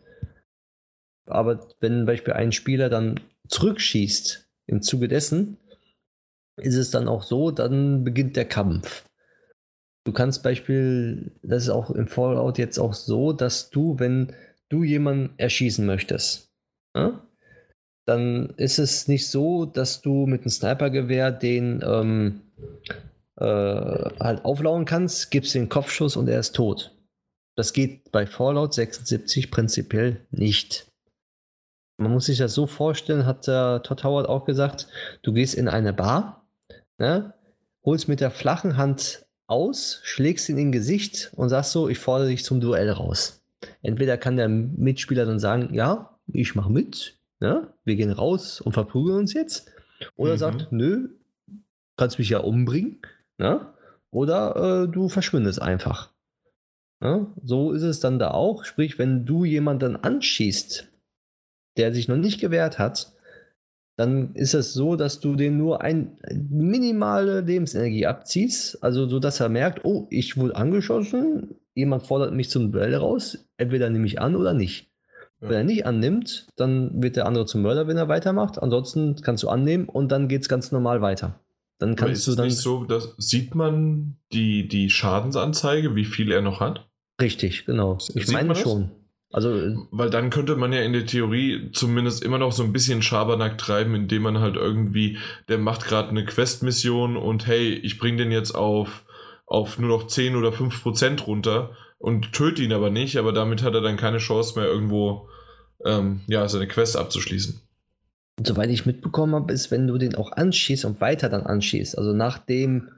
Aber wenn zum Beispiel ein Spieler dann zurückschießt im Zuge dessen, ist es dann auch so, dann beginnt der Kampf. Du kannst Beispiel, das ist auch im Fallout jetzt auch so, dass du, wenn du jemanden erschießen möchtest, ja, dann ist es nicht so, dass du mit einem Snipergewehr den ähm, äh, halt auflauern kannst, gibst den Kopfschuss und er ist tot. Das geht bei Fallout 76 prinzipiell nicht. Man muss sich das so vorstellen, hat der Todd Howard auch gesagt, du gehst in eine Bar, ne, holst mit der flachen Hand aus, schlägst ihn in Gesicht und sagst so, ich fordere dich zum Duell raus. Entweder kann der Mitspieler dann sagen, ja, ich mache mit, ne, wir gehen raus und verprügeln uns jetzt. Oder mhm. sagt, nö, kannst mich ja umbringen, ne? oder äh, du verschwindest einfach. Ne? So ist es dann da auch. Sprich, wenn du jemanden anschießt, der sich noch nicht gewehrt hat, dann ist es so, dass du dem nur ein minimale Lebensenergie abziehst, also so dass er merkt, oh, ich wurde angeschossen, jemand fordert mich zum Duell raus, entweder nehme ich an oder nicht. Ja. Wenn er nicht annimmt, dann wird der andere zum Mörder, wenn er weitermacht. Ansonsten kannst du annehmen und dann geht es ganz normal weiter. Dann kannst Aber ist du dann. Nicht so, dass, sieht man die, die Schadensanzeige, wie viel er noch hat? Richtig, genau. Ich sieht meine schon. Also, äh, Weil dann könnte man ja in der Theorie zumindest immer noch so ein bisschen Schabernack treiben, indem man halt irgendwie, der macht gerade eine Quest-Mission und hey, ich bring den jetzt auf, auf nur noch 10 oder 5 Prozent runter und töte ihn aber nicht, aber damit hat er dann keine Chance mehr irgendwo ähm, ja, seine Quest abzuschließen. Und soweit ich mitbekommen habe, ist, wenn du den auch anschießt und weiter dann anschießt, also nachdem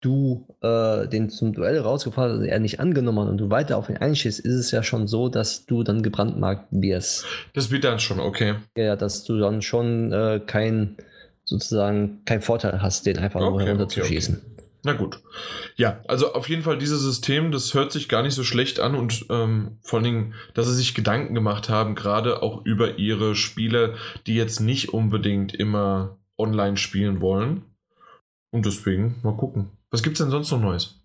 du äh, den zum Duell rausgefahren hast und er nicht angenommen hat und du weiter auf ihn einschießt, ist es ja schon so, dass du dann gebrandmarkt wirst. Das wird dann schon, okay. Ja, dass du dann schon äh, kein, sozusagen, kein Vorteil hast, den einfach okay, nur herunterzuschießen. Okay, okay. Na gut. Ja, also auf jeden Fall dieses System, das hört sich gar nicht so schlecht an und ähm, vor allen Dingen, dass sie sich Gedanken gemacht haben, gerade auch über ihre Spiele, die jetzt nicht unbedingt immer online spielen wollen. Und deswegen mal gucken. Was gibt es denn sonst noch Neues?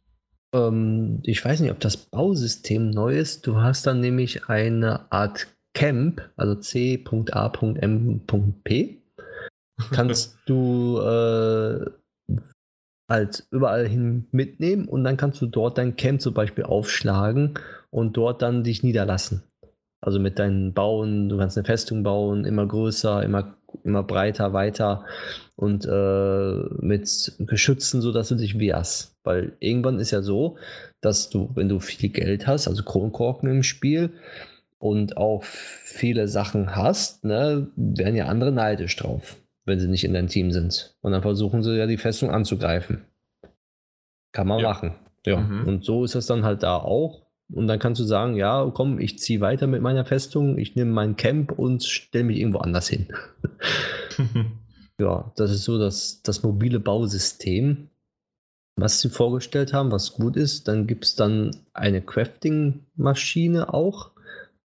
Ähm, ich weiß nicht, ob das Bausystem neu ist. Du hast dann nämlich eine Art Camp, also C.A.M.P. Kannst du äh, halt überall hin mitnehmen und dann kannst du dort dein Camp zum Beispiel aufschlagen und dort dann dich niederlassen. Also mit deinen Bauen, du kannst eine Festung bauen, immer größer, immer, immer breiter, weiter und äh, mit Geschützen, sodass du dich wehrst. Weil irgendwann ist ja so, dass du, wenn du viel Geld hast, also Kronkorken im Spiel und auch viele Sachen hast, ne, werden ja andere neidisch drauf wenn sie nicht in deinem Team sind. Und dann versuchen sie ja die Festung anzugreifen. Kann man ja. machen. Ja. Mhm. Und so ist das dann halt da auch. Und dann kannst du sagen, ja, komm, ich ziehe weiter mit meiner Festung, ich nehme mein Camp und stelle mich irgendwo anders hin. ja, das ist so das, das mobile Bausystem, was sie vorgestellt haben, was gut ist. Dann gibt es dann eine Crafting-Maschine auch.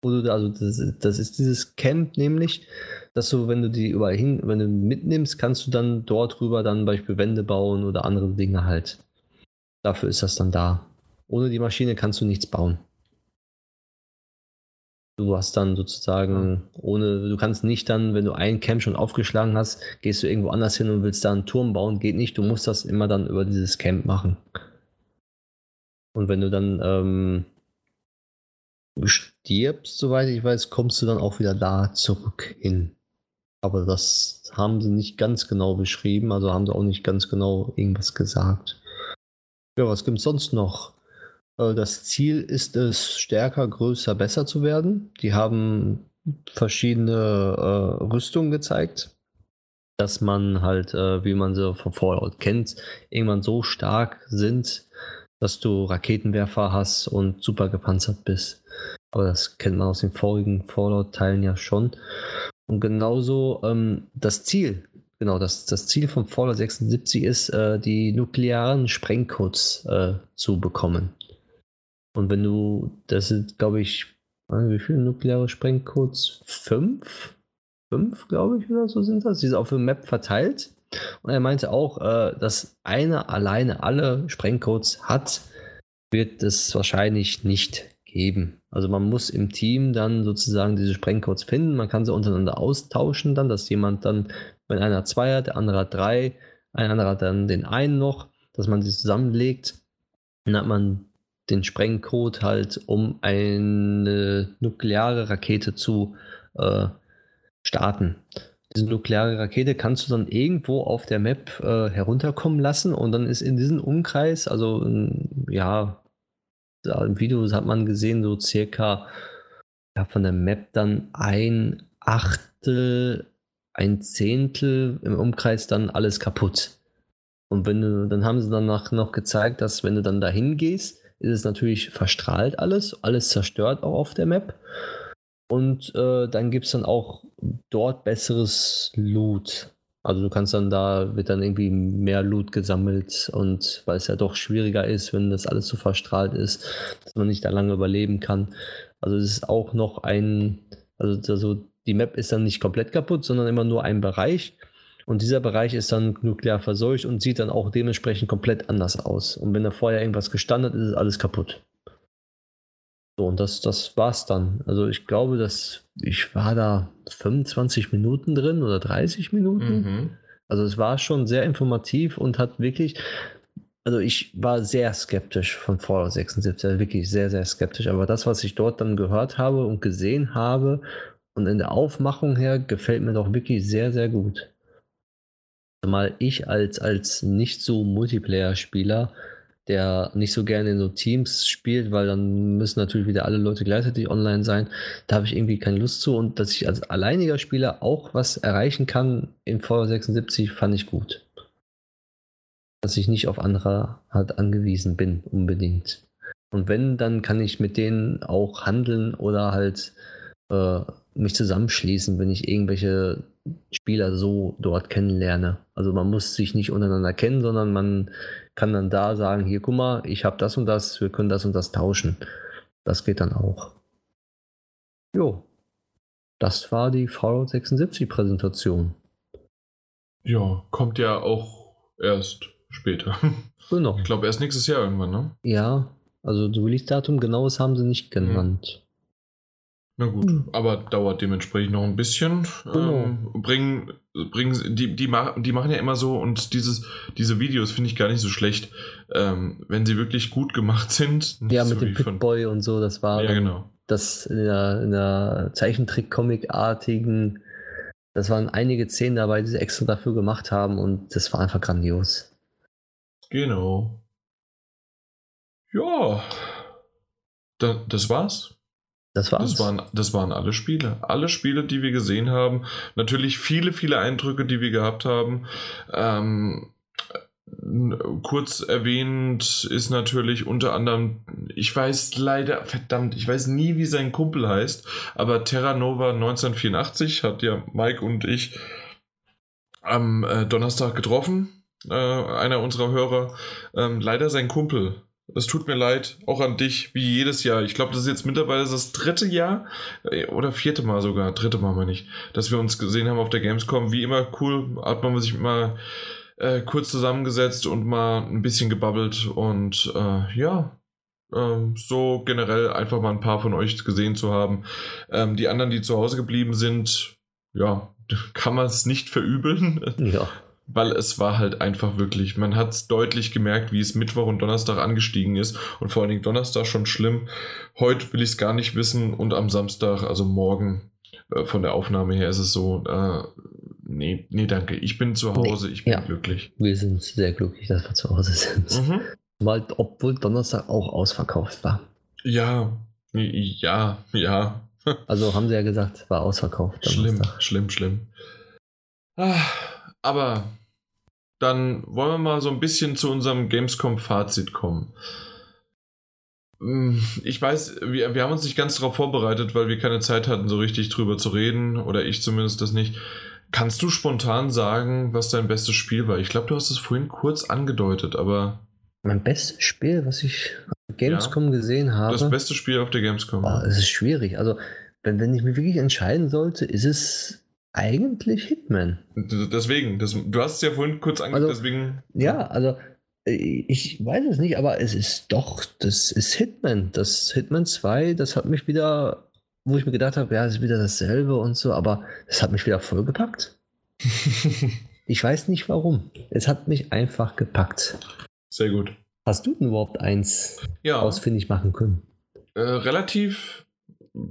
Wo du, also das, das ist dieses Camp nämlich dass du, wenn du die überall hin, wenn du mitnimmst, kannst du dann dort drüber dann Beispiel Wände bauen oder andere Dinge halt. Dafür ist das dann da. Ohne die Maschine kannst du nichts bauen. Du hast dann sozusagen ohne, du kannst nicht dann, wenn du ein Camp schon aufgeschlagen hast, gehst du irgendwo anders hin und willst da einen Turm bauen, geht nicht. Du musst das immer dann über dieses Camp machen. Und wenn du dann ähm, stirbst, soweit ich weiß, kommst du dann auch wieder da zurück hin. Aber das haben sie nicht ganz genau beschrieben, also haben sie auch nicht ganz genau irgendwas gesagt. Ja, was gibt es sonst noch? Äh, das Ziel ist es, stärker, größer, besser zu werden. Die haben verschiedene äh, Rüstungen gezeigt, dass man halt, äh, wie man sie von Fallout kennt, irgendwann so stark sind, dass du Raketenwerfer hast und super gepanzert bist. Aber das kennt man aus den vorigen Fallout-Teilen ja schon. Und genauso ähm, das Ziel, genau, das, das Ziel von Fallout 76 ist, äh, die nuklearen Sprengcodes äh, zu bekommen. Und wenn du, das sind, glaube ich, wie viele nukleare Sprengcodes? Fünf? Fünf, glaube ich, oder so sind das. Die sind auf der Map verteilt. Und er meinte auch, äh, dass einer alleine alle Sprengcodes hat, wird es wahrscheinlich nicht geben. Also man muss im Team dann sozusagen diese Sprengcodes finden. Man kann sie untereinander austauschen dann, dass jemand dann, wenn einer zwei hat, der andere hat drei, ein anderer hat dann den einen noch, dass man sie zusammenlegt. Dann hat man den Sprengcode halt, um eine nukleare Rakete zu äh, starten. Diese nukleare Rakete kannst du dann irgendwo auf der Map äh, herunterkommen lassen und dann ist in diesem Umkreis, also ja, im Video hat man gesehen, so circa ja, von der Map dann ein Achtel, ein Zehntel im Umkreis dann alles kaputt. Und wenn du, dann haben sie danach noch gezeigt, dass wenn du dann dahin gehst, ist es natürlich verstrahlt alles, alles zerstört auch auf der Map. Und äh, dann gibt es dann auch dort besseres Loot. Also du kannst dann da, wird dann irgendwie mehr Loot gesammelt und weil es ja doch schwieriger ist, wenn das alles so verstrahlt ist, dass man nicht da lange überleben kann. Also es ist auch noch ein, also, also die Map ist dann nicht komplett kaputt, sondern immer nur ein Bereich. Und dieser Bereich ist dann nuklear verseucht und sieht dann auch dementsprechend komplett anders aus. Und wenn da vorher irgendwas gestanden ist, ist alles kaputt. So, und das, das war's dann. Also ich glaube, dass ich war da 25 Minuten drin oder 30 Minuten. Mhm. Also es war schon sehr informativ und hat wirklich, also ich war sehr skeptisch von Fallout 76, also wirklich sehr, sehr skeptisch. Aber das, was ich dort dann gehört habe und gesehen habe und in der Aufmachung her, gefällt mir doch wirklich sehr, sehr gut. Mal ich als, als nicht so Multiplayer-Spieler, der nicht so gerne in so Teams spielt, weil dann müssen natürlich wieder alle Leute gleichzeitig online sein. Da habe ich irgendwie keine Lust zu. Und dass ich als alleiniger Spieler auch was erreichen kann in Fallout 76, fand ich gut. Dass ich nicht auf andere halt angewiesen bin, unbedingt. Und wenn, dann kann ich mit denen auch handeln oder halt äh, mich zusammenschließen, wenn ich irgendwelche Spieler so dort kennenlerne. Also man muss sich nicht untereinander kennen, sondern man kann dann da sagen, hier guck mal, ich habe das und das, wir können das und das tauschen. Das geht dann auch. Jo, das war die Fallout 76 Präsentation. Ja, kommt ja auch erst später. Genau. Ich glaube erst nächstes Jahr irgendwann, ne? Ja, also Release-Datum genaues haben sie nicht genannt. Na gut, mhm. aber dauert dementsprechend noch ein bisschen. Genau. Ähm, bringen, bringen, die, die, machen, die machen ja immer so und dieses, diese Videos finde ich gar nicht so schlecht, ähm, wenn sie wirklich gut gemacht sind. Ja, so mit dem Pitboy und so, das war ja, genau. das in der, in der Zeichentrick-Comic-artigen, das waren einige Szenen dabei, die sie extra dafür gemacht haben und das war einfach grandios. Genau. Ja, da, das war's. Das war's. Das waren, das waren alle Spiele. Alle Spiele, die wir gesehen haben. Natürlich viele, viele Eindrücke, die wir gehabt haben. Ähm, kurz erwähnt ist natürlich unter anderem, ich weiß leider, verdammt, ich weiß nie, wie sein Kumpel heißt, aber Terra Nova 1984 hat ja Mike und ich am äh, Donnerstag getroffen. Äh, einer unserer Hörer. Ähm, leider sein Kumpel es tut mir leid, auch an dich, wie jedes Jahr. Ich glaube, das ist jetzt mittlerweile das dritte Jahr äh, oder vierte Mal sogar, dritte Mal meine ich, dass wir uns gesehen haben auf der Gamescom. Wie immer cool, hat man sich mal äh, kurz zusammengesetzt und mal ein bisschen gebabbelt und äh, ja, ähm, so generell einfach mal ein paar von euch gesehen zu haben. Ähm, die anderen, die zu Hause geblieben sind, ja, kann man es nicht verübeln. Ja weil es war halt einfach wirklich, man hat es deutlich gemerkt, wie es Mittwoch und Donnerstag angestiegen ist und vor allen Dingen Donnerstag schon schlimm. Heute will ich es gar nicht wissen und am Samstag, also morgen äh, von der Aufnahme her ist es so, äh, nee, nee, danke, ich bin zu Hause, ich bin ja, glücklich. Wir sind sehr glücklich, dass wir zu Hause sind. Mhm. Weil, obwohl Donnerstag auch ausverkauft war. Ja, ja, ja. Also haben sie ja gesagt, war ausverkauft. Schlimm, schlimm, schlimm. Ah, aber dann wollen wir mal so ein bisschen zu unserem Gamescom-Fazit kommen. Hm, ich weiß, wir, wir haben uns nicht ganz darauf vorbereitet, weil wir keine Zeit hatten, so richtig drüber zu reden, oder ich zumindest das nicht. Kannst du spontan sagen, was dein bestes Spiel war? Ich glaube, du hast es vorhin kurz angedeutet, aber. Mein bestes Spiel, was ich auf Gamescom ja, gesehen habe. Das beste Spiel auf der Gamescom. Oh, es ist schwierig. Also, wenn, wenn ich mich wirklich entscheiden sollte, ist es eigentlich Hitman. Deswegen, das, du hast es ja vorhin kurz angedeutet, also, deswegen. Ja, also ich weiß es nicht, aber es ist doch, das ist Hitman. Das Hitman 2, das hat mich wieder, wo ich mir gedacht habe, ja, es ist wieder dasselbe und so, aber es hat mich wieder vollgepackt. ich weiß nicht warum. Es hat mich einfach gepackt. Sehr gut. Hast du denn überhaupt eins ja. ausfindig machen können? Äh, relativ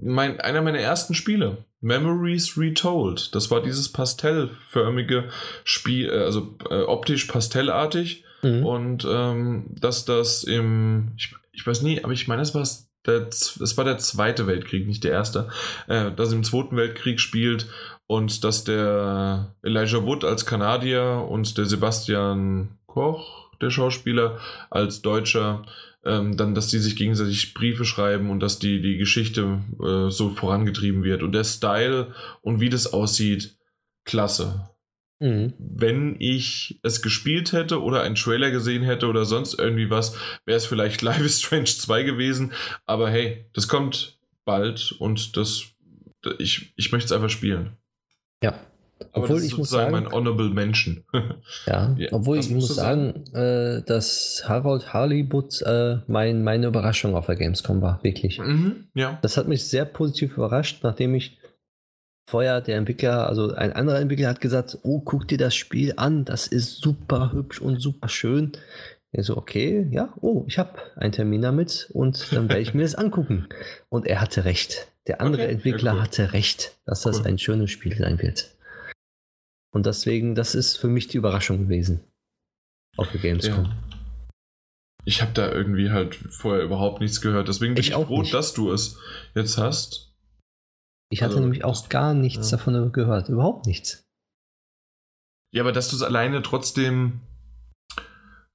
mein, einer meiner ersten Spiele. Memories Retold. Das war dieses pastellförmige Spiel, äh, also äh, optisch pastellartig. Mhm. Und ähm, dass das im, ich, ich weiß nie, aber ich meine, es war der, es war der zweite Weltkrieg, nicht der erste, äh, dass im Zweiten Weltkrieg spielt und dass der Elijah Wood als Kanadier und der Sebastian Koch, der Schauspieler, als Deutscher ähm, dann, dass die sich gegenseitig Briefe schreiben und dass die, die Geschichte äh, so vorangetrieben wird. Und der Style und wie das aussieht, klasse. Mhm. Wenn ich es gespielt hätte oder einen Trailer gesehen hätte oder sonst irgendwie was, wäre es vielleicht Live is Strange 2 gewesen. Aber hey, das kommt bald und das, ich, ich möchte es einfach spielen. Ja. Aber obwohl ich muss sagen, mein Honorable Mention. ja, ja, obwohl ich muss sagen, sagen? Äh, dass Harold Harleywood äh, mein, meine Überraschung auf der Gamescom war, wirklich. Mhm, ja. Das hat mich sehr positiv überrascht, nachdem ich vorher der Entwickler, also ein anderer Entwickler hat gesagt, oh, guck dir das Spiel an, das ist super hübsch und super schön. Ich so, okay, ja, oh, ich habe einen Termin damit und dann werde ich mir das angucken. Und er hatte recht. Der andere okay, Entwickler cool. hatte recht, dass das cool. ein schönes Spiel sein wird. Und deswegen, das ist für mich die Überraschung gewesen. Auf der Gamescom. Ja. Ich habe da irgendwie halt vorher überhaupt nichts gehört. Deswegen bin ich, ich froh, nicht. dass du es jetzt hast. Ich hatte also, nämlich auch gar nichts ja. davon gehört. Überhaupt nichts. Ja, aber dass du es alleine trotzdem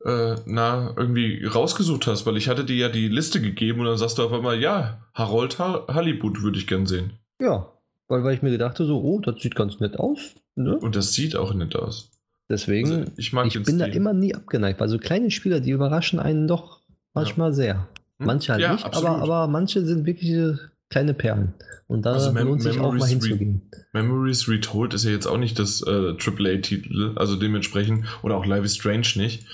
äh, na, irgendwie rausgesucht hast, weil ich hatte dir ja die Liste gegeben und dann sagst du auf einmal, ja, Harold Hollywood würde ich gern sehen. Ja, weil, weil ich mir gedacht so, oh, das sieht ganz nett aus. Ne? Und das sieht auch nett aus. Deswegen, also ich, mag ich bin da immer nie abgeneigt, weil so kleine Spieler, die überraschen einen doch manchmal ja. sehr. Hm? Manche halt ja, nicht, aber, aber manche sind wirklich kleine Perlen. Und da also lohnt sich auch mal hinzugehen. Re Memories Retold ist ja jetzt auch nicht das äh, AAA-Titel, also dementsprechend, oder auch Live is Strange nicht.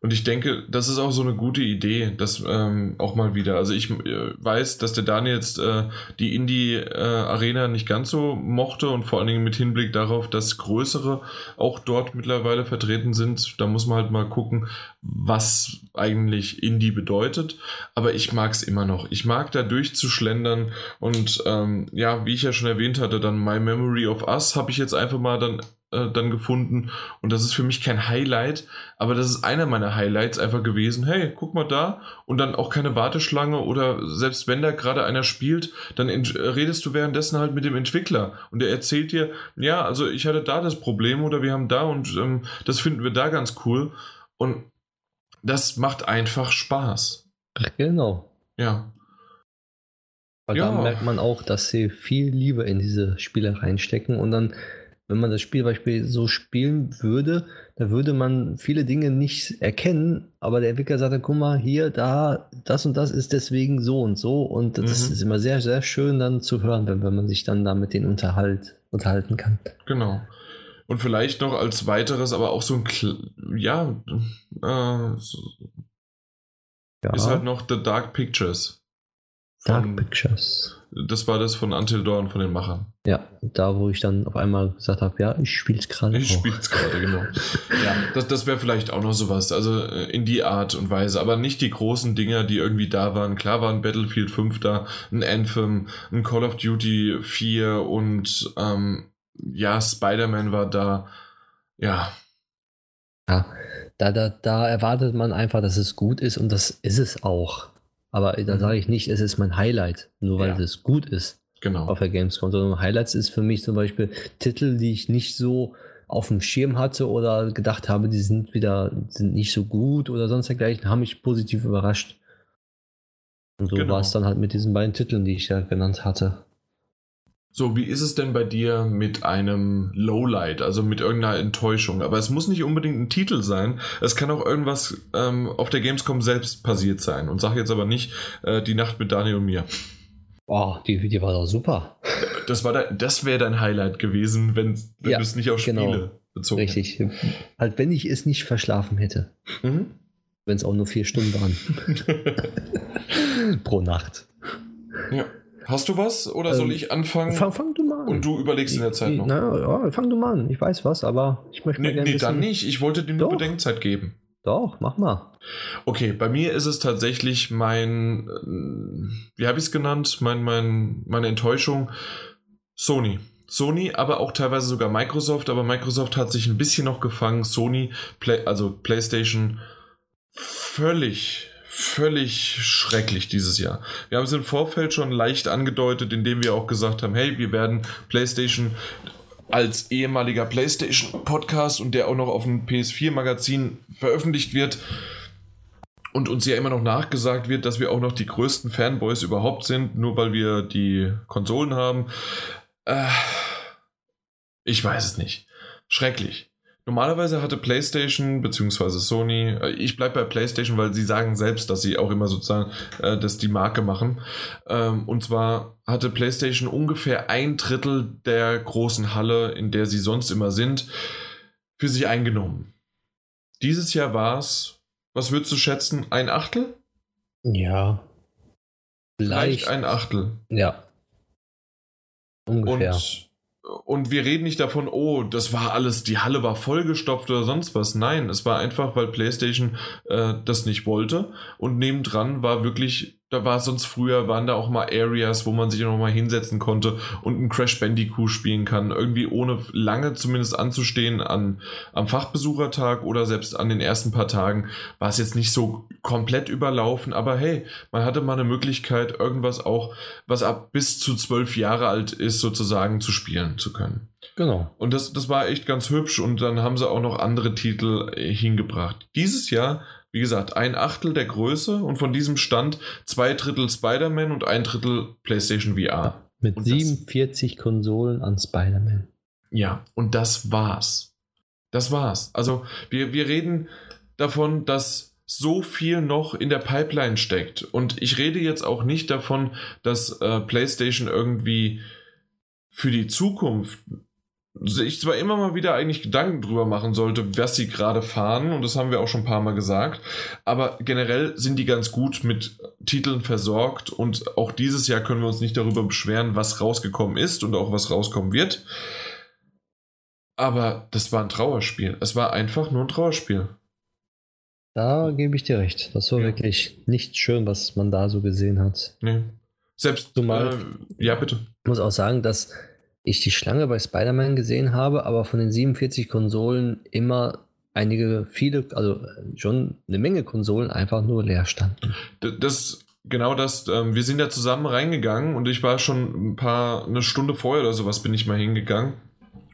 Und ich denke, das ist auch so eine gute Idee, das ähm, auch mal wieder. Also ich äh, weiß, dass der Daniel jetzt äh, die Indie-Arena äh, nicht ganz so mochte und vor allen Dingen mit Hinblick darauf, dass größere auch dort mittlerweile vertreten sind. Da muss man halt mal gucken, was eigentlich Indie bedeutet. Aber ich mag es immer noch. Ich mag da durchzuschlendern und ähm, ja, wie ich ja schon erwähnt hatte, dann My Memory of Us habe ich jetzt einfach mal dann äh, dann gefunden. Und das ist für mich kein Highlight, aber das ist einer meiner Highlights einfach gewesen. Hey, guck mal da. Und dann auch keine Warteschlange oder selbst wenn da gerade einer spielt, dann redest du währenddessen halt mit dem Entwickler und der erzählt dir, ja, also ich hatte da das Problem oder wir haben da und ähm, das finden wir da ganz cool. Und das macht einfach Spaß. Genau. Ja. Weil ja. da merkt man auch, dass sie viel Liebe in diese Spiele reinstecken und dann wenn man das Spiel beispielsweise so spielen würde, da würde man viele Dinge nicht erkennen, aber der Entwickler sagt dann, guck mal, hier, da, das und das ist deswegen so und so. Und das mhm. ist immer sehr, sehr schön dann zu hören, wenn, wenn man sich dann da mit denen unterhalt, unterhalten kann. Genau. Und vielleicht noch als weiteres, aber auch so ein, ja, äh, so ja, ist halt noch The Dark Pictures. Dark Pictures. Das war das von Until Dawn, von den Machern. Ja, da wo ich dann auf einmal gesagt habe, ja, ich spiele es gerade. Ich spiele es gerade, genau. ja, das, das wäre vielleicht auch noch sowas, also äh, in die Art und Weise, aber nicht die großen Dinger, die irgendwie da waren. Klar war ein Battlefield 5 da, ein Anthem, ein Call of Duty 4 und ähm, ja, Spider-Man war da. Ja. Ja, da, da, da erwartet man einfach, dass es gut ist und das ist es auch. Aber da mhm. sage ich nicht, es ist mein Highlight, nur weil ja. es gut ist. Genau. Auf der Gamescom. Sondern Highlights ist für mich zum Beispiel Titel, die ich nicht so auf dem Schirm hatte oder gedacht habe, die sind wieder sind nicht so gut oder sonst dergleichen, haben mich positiv überrascht. Und so genau. war es dann halt mit diesen beiden Titeln, die ich ja genannt hatte. So, wie ist es denn bei dir mit einem Lowlight, also mit irgendeiner Enttäuschung? Aber es muss nicht unbedingt ein Titel sein. Es kann auch irgendwas ähm, auf der Gamescom selbst passiert sein. Und sag jetzt aber nicht äh, die Nacht mit Daniel und mir. Oh, die, die war doch super. Das, das wäre dein Highlight gewesen, wenn, wenn ja, du es nicht auf Spiele genau. bezogen Richtig. Halt, wenn ich es nicht verschlafen hätte. Mhm. Wenn es auch nur vier Stunden waren. Pro Nacht. Ja. Hast du was oder soll ähm, ich anfangen? Fang, fang, du mal an. Und du überlegst in der Zeit noch. Na, ja, fang du mal an. Ich weiß was, aber ich möchte nee, gerne. Nee, dann nicht. Ich wollte dir nur Bedenkzeit geben. Doch, mach mal. Okay, bei mir ist es tatsächlich mein, äh, wie habe ich es genannt? Mein, mein, meine Enttäuschung. Sony. Sony, aber auch teilweise sogar Microsoft, aber Microsoft hat sich ein bisschen noch gefangen. Sony, Play, also PlayStation, völlig völlig schrecklich dieses Jahr. Wir haben es im Vorfeld schon leicht angedeutet, indem wir auch gesagt haben, hey, wir werden PlayStation als ehemaliger PlayStation Podcast und der auch noch auf dem PS4 Magazin veröffentlicht wird und uns ja immer noch nachgesagt wird, dass wir auch noch die größten Fanboys überhaupt sind, nur weil wir die Konsolen haben. Äh, ich weiß es nicht. Schrecklich. Normalerweise hatte PlayStation bzw. Sony, äh, ich bleibe bei PlayStation, weil sie sagen selbst, dass sie auch immer sozusagen äh, das die Marke machen. Ähm, und zwar hatte PlayStation ungefähr ein Drittel der großen Halle, in der sie sonst immer sind, für sich eingenommen. Dieses Jahr war es, was würdest du schätzen, ein Achtel? Ja. Vielleicht, Vielleicht ein Achtel. Ja. Ungefähr. Und und wir reden nicht davon, oh, das war alles, die Halle war vollgestopft oder sonst was. Nein, es war einfach, weil PlayStation äh, das nicht wollte. Und nebendran war wirklich da war es sonst früher, waren da auch mal Areas, wo man sich noch mal hinsetzen konnte und ein Crash Bandicoot spielen kann. Irgendwie ohne lange zumindest anzustehen an, am Fachbesuchertag oder selbst an den ersten paar Tagen war es jetzt nicht so komplett überlaufen. Aber hey, man hatte mal eine Möglichkeit, irgendwas auch, was ab bis zu zwölf Jahre alt ist, sozusagen zu spielen zu können. Genau. Und das, das war echt ganz hübsch und dann haben sie auch noch andere Titel hingebracht. Dieses Jahr wie gesagt, ein Achtel der Größe und von diesem Stand zwei Drittel Spider-Man und ein Drittel PlayStation VR. Mit und 47 das, Konsolen an Spider-Man. Ja, und das war's. Das war's. Also, wir, wir reden davon, dass so viel noch in der Pipeline steckt. Und ich rede jetzt auch nicht davon, dass äh, PlayStation irgendwie für die Zukunft sich zwar immer mal wieder eigentlich Gedanken drüber machen sollte, was sie gerade fahren, und das haben wir auch schon ein paar Mal gesagt, aber generell sind die ganz gut mit Titeln versorgt und auch dieses Jahr können wir uns nicht darüber beschweren, was rausgekommen ist und auch was rauskommen wird. Aber das war ein Trauerspiel. Es war einfach nur ein Trauerspiel. Da gebe ich dir recht. Das war ja. wirklich nicht schön, was man da so gesehen hat. Nee. Selbst, Zumal, äh, ja, bitte. Ich muss auch sagen, dass ich die Schlange bei Spider-Man gesehen habe, aber von den 47 Konsolen immer einige, viele, also schon eine Menge Konsolen einfach nur leer standen. Das, genau das, ähm, wir sind ja zusammen reingegangen und ich war schon ein paar, eine Stunde vorher oder sowas bin ich mal hingegangen.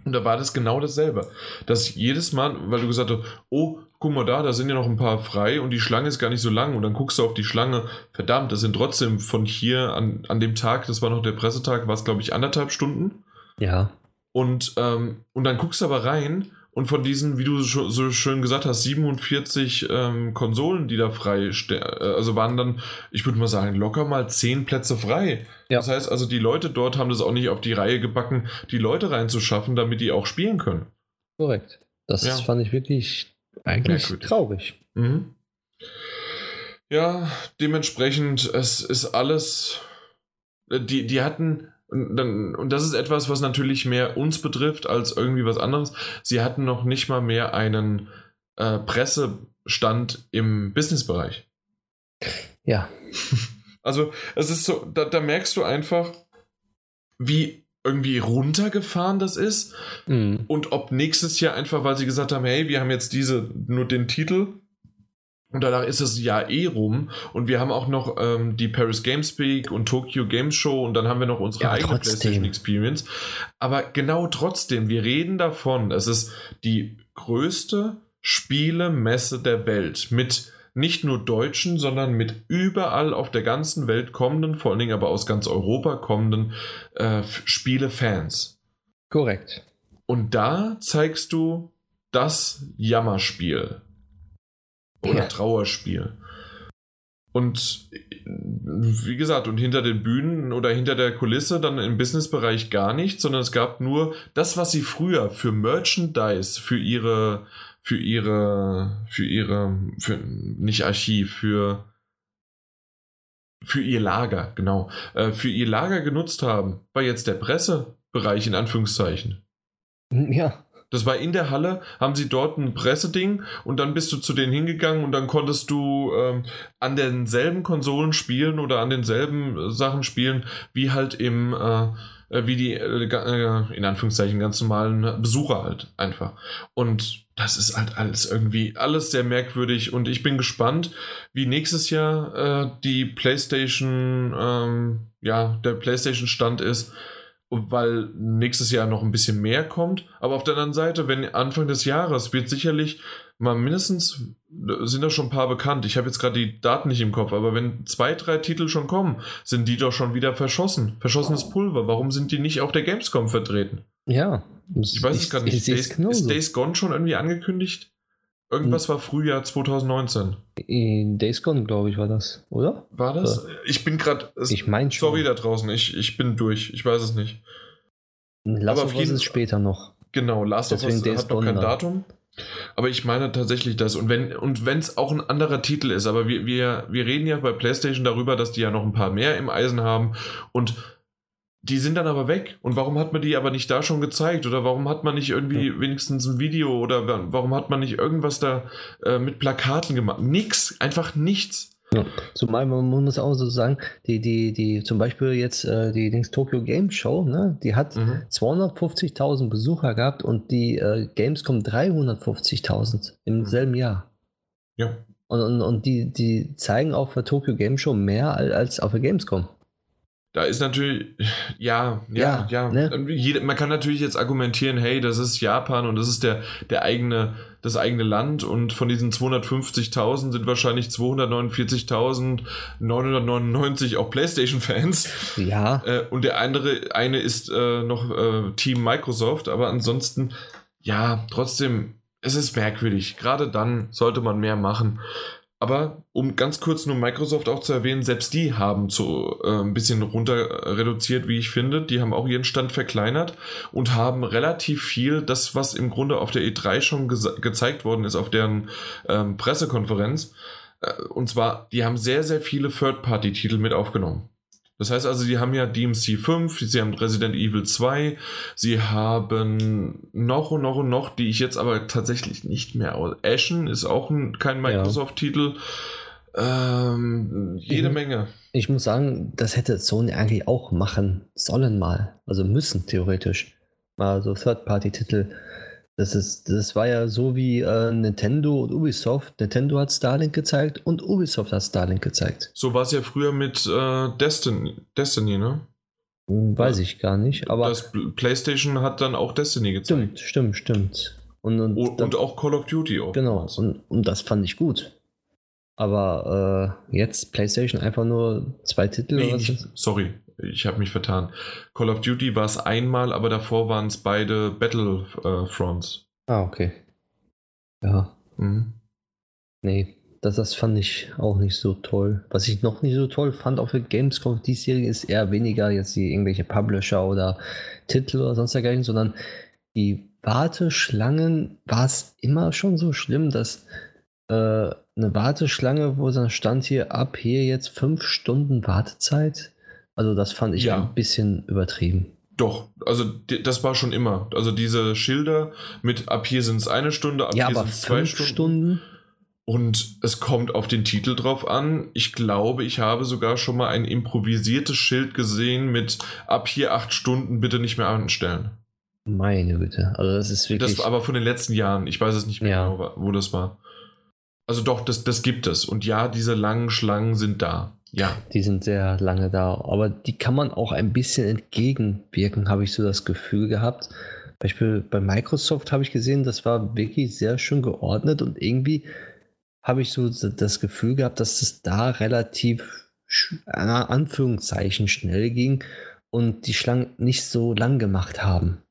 Und da war das genau dasselbe. Dass jedes Mal, weil du gesagt hast, oh, guck mal da, da sind ja noch ein paar frei und die Schlange ist gar nicht so lang. Und dann guckst du auf die Schlange, verdammt, das sind trotzdem von hier an, an dem Tag, das war noch der Pressetag, war es glaube ich anderthalb Stunden. Ja. Und, ähm, und dann guckst du aber rein und von diesen, wie du so schön gesagt hast, 47 ähm, Konsolen, die da frei, äh, also waren dann, ich würde mal sagen, locker mal 10 Plätze frei. Ja. Das heißt also, die Leute dort haben das auch nicht auf die Reihe gebacken, die Leute reinzuschaffen, damit die auch spielen können. Korrekt. Das ja. fand ich wirklich eigentlich Merkwürdig. traurig. Mhm. Ja, dementsprechend, es ist alles. Äh, die, die hatten und, dann, und das ist etwas, was natürlich mehr uns betrifft als irgendwie was anderes. Sie hatten noch nicht mal mehr einen äh, Pressestand im Businessbereich. Ja. Also es ist so, da, da merkst du einfach, wie irgendwie runtergefahren das ist. Mhm. Und ob nächstes Jahr einfach, weil sie gesagt haben, hey, wir haben jetzt diese, nur den Titel und danach ist das Jahr eh rum und wir haben auch noch ähm, die Paris Games Week und Tokyo Games Show und dann haben wir noch unsere Ja, eigene trotzdem. PlayStation Experience. Aber genau trotzdem, wir reden davon, es ist die größte Spielemesse der Welt mit nicht nur Deutschen, sondern mit überall auf der ganzen Welt kommenden, vor allen Dingen aber aus ganz Europa kommenden äh, Spielefans. Korrekt. Und da zeigst du das Jammerspiel. Oder. Trauerspiel. Und wie gesagt, und hinter den Bühnen oder hinter der Kulisse dann im Businessbereich gar nichts, sondern es gab nur das, was sie früher für Merchandise, für ihre, für ihre, für ihre, für, nicht Archiv, für, für ihr Lager, genau, äh, für ihr Lager genutzt haben, war jetzt der Pressebereich in Anführungszeichen. Ja. Das war in der Halle, haben sie dort ein Presseding und dann bist du zu denen hingegangen und dann konntest du ähm, an denselben Konsolen spielen oder an denselben äh, Sachen spielen, wie halt im, äh, äh, wie die, äh, äh, in Anführungszeichen, ganz normalen Besucher halt einfach. Und das ist halt alles irgendwie, alles sehr merkwürdig und ich bin gespannt, wie nächstes Jahr äh, die PlayStation, ähm, ja, der PlayStation-Stand ist weil nächstes Jahr noch ein bisschen mehr kommt. Aber auf der anderen Seite, wenn Anfang des Jahres wird sicherlich mal mindestens, sind da schon ein paar bekannt. Ich habe jetzt gerade die Daten nicht im Kopf, aber wenn zwei, drei Titel schon kommen, sind die doch schon wieder verschossen. Verschossenes Pulver. Warum sind die nicht auf der Gamescom vertreten? Ja. Ich weiß es gar nicht. Ich, sehe Days, ist Days Gone schon irgendwie angekündigt? Irgendwas war Frühjahr 2019. In Days Gone, glaube ich, war das, oder? War das? Ich bin gerade. Ich meine schon. Sorry da draußen, ich, ich bin durch. Ich weiß es nicht. Last aber of Us ist später noch. Genau, Last of Deswegen Us Days hat noch kein da. Datum. Aber ich meine tatsächlich das. Und wenn und es auch ein anderer Titel ist, aber wir, wir, wir reden ja bei PlayStation darüber, dass die ja noch ein paar mehr im Eisen haben und die sind dann aber weg. Und warum hat man die aber nicht da schon gezeigt? Oder warum hat man nicht irgendwie wenigstens ein Video oder wa- warum hat man nicht irgendwas da äh, mit Plakaten gemacht? Nix, einfach nichts. Ja. Zumal man muss auch so sagen, die, die, die, zum Beispiel jetzt äh, die Dings Tokyo Game Show, ne, die hat Mhm. 250.000 Besucher gehabt und die äh, Gamescom 350.000 im selben Jahr. Ja. Und, und, und die, die zeigen auf der Tokyo Game Show mehr als, als auf der Gamescom. Da ist natürlich, ja, ja, ja. Ja, ne? Man kann natürlich jetzt argumentieren, hey, das ist Japan und das ist der, der eigene, das eigene Land und von diesen 250.000 sind wahrscheinlich 249.999 auch PlayStation-Fans Ja, äh, und der andere, eine ist äh, noch äh, Team Microsoft, aber ansonsten, ja, trotzdem, es ist merkwürdig. Gerade dann sollte man mehr machen. Aber um ganz kurz nur Microsoft auch zu erwähnen, selbst die haben zu äh, ein bisschen runter reduziert, wie ich finde. Die haben auch ihren Stand verkleinert und haben relativ viel, das was im Grunde auf der E3 schon gezeigt worden ist, auf deren ähm, Pressekonferenz. Äh, und zwar, die haben sehr, sehr viele Third-Party-Titel mit aufgenommen. Das heißt also, sie haben ja DMC 5, sie haben Resident Evil 2, sie haben noch und noch und noch, die ich jetzt aber tatsächlich nicht mehr aus. Ashen ist auch ein, kein Microsoft-Titel. Ähm, jede Mhm. Menge. ich muss sagen, das hätte Sony eigentlich auch machen sollen mal. Also müssen theoretisch. Mal so Third-Party-Titel. Das, ist, das war ja so wie äh, Nintendo und Ubisoft. Nintendo hat Starlink gezeigt und Ubisoft hat Starlink gezeigt. So war es ja früher mit äh, Destiny, Destiny, ne? Hm, Weiß ich gar nicht, aber das Pl- PlayStation hat dann auch Destiny gezeigt. stimmt, stimmt, stimmt. Und, und, Und, und auch Call of Duty auch. genau, und, und das fand ich gut. Aber äh, jetzt PlayStation einfach nur zwei Titel Nee, oder was sorry, ich habe mich vertan. Call of Duty war es einmal, aber davor waren es beide Battlefronts. Ah, okay. Ja, Mhm. nee, das, das fand ich auch nicht so toll. Was ich noch nicht so toll fand auf der Gamescom die Serie ist eher weniger jetzt die irgendwelche Publisher oder Titel oder sonst dergleichen, sondern die Warteschlangen war es immer schon so schlimm, dass äh, eine Warteschlange, wo dann stand hier ab hier jetzt fünf Stunden Wartezeit. Also das fand ich Ja. ein bisschen übertrieben. Doch, also das war schon immer. Also diese Schilder mit ab hier sind es eine Stunde, ab Ja, hier sind es zwei Stunden. Stunden. Und es kommt auf den Titel drauf an. Ich glaube, ich habe sogar schon mal ein improvisiertes Schild gesehen mit ab hier acht Stunden bitte nicht mehr anstellen. Meine Güte. Also das ist wirklich. Das aber von den letzten Jahren. Ich weiß es nicht mehr ja. genau, wo das war. Also doch, das, das gibt es. Und ja, diese langen Schlangen sind da. Ja. Die sind sehr lange da. Aber die kann man auch ein bisschen entgegenwirken, habe ich so das Gefühl gehabt. Beispiel bei Microsoft habe ich gesehen, das war wirklich sehr schön geordnet und irgendwie habe ich so das Gefühl gehabt, dass es da relativ Anführungszeichen schnell ging und die Schlangen nicht so lang gemacht haben.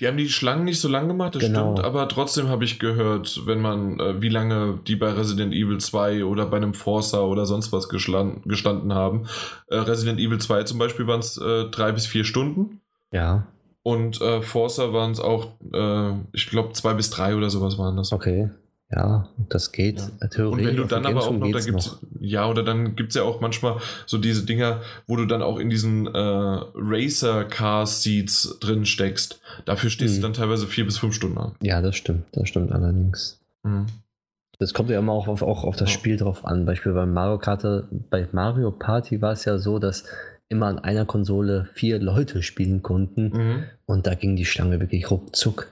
Die haben die Schlangen nicht so lang gemacht, das genau. stimmt, aber trotzdem habe ich gehört, wenn man, äh, wie lange die bei Resident Evil 2 oder bei einem Forza oder sonst was gestanden haben. Äh, Resident Evil 2 zum Beispiel waren es äh, drei bis vier Stunden. Ja. Und äh, Forza waren es auch, äh, ich glaube, zwei bis drei oder sowas waren das. Okay. Ja, das geht ja. theoretisch. Und wenn du dann aber auch noch, da gibt's, ja, oder dann gibt es ja auch manchmal so diese Dinger, wo du dann auch in diesen äh, Racer-Car-Seats drin steckst. Dafür stehst mhm. du dann teilweise vier bis fünf Stunden an. Ja, das stimmt, das stimmt allerdings. Mhm. Das kommt ja immer auch auf, auch auf das ja. Spiel drauf an. Beispiel bei Mario Kart, bei Mario Party war es ja so, dass immer an einer Konsole vier Leute spielen konnten mhm. und da ging die Schlange wirklich ruckzuck.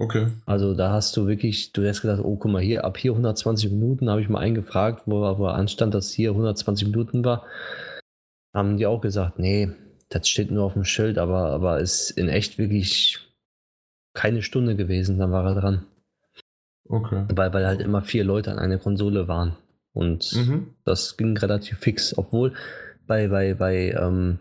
Okay. Also da hast du wirklich, du hast gedacht, oh guck mal hier, ab hier 120 Minuten habe ich mal eingefragt, wo, wo anstand, dass hier 120 Minuten war. Haben die auch gesagt, nee, das steht nur auf dem Schild, aber, aber ist in echt wirklich keine Stunde gewesen, dann war er dran. Okay. Weil, weil halt immer vier Leute an einer Konsole waren. Und mhm. das ging relativ fix, obwohl bei, bei, bei ähm,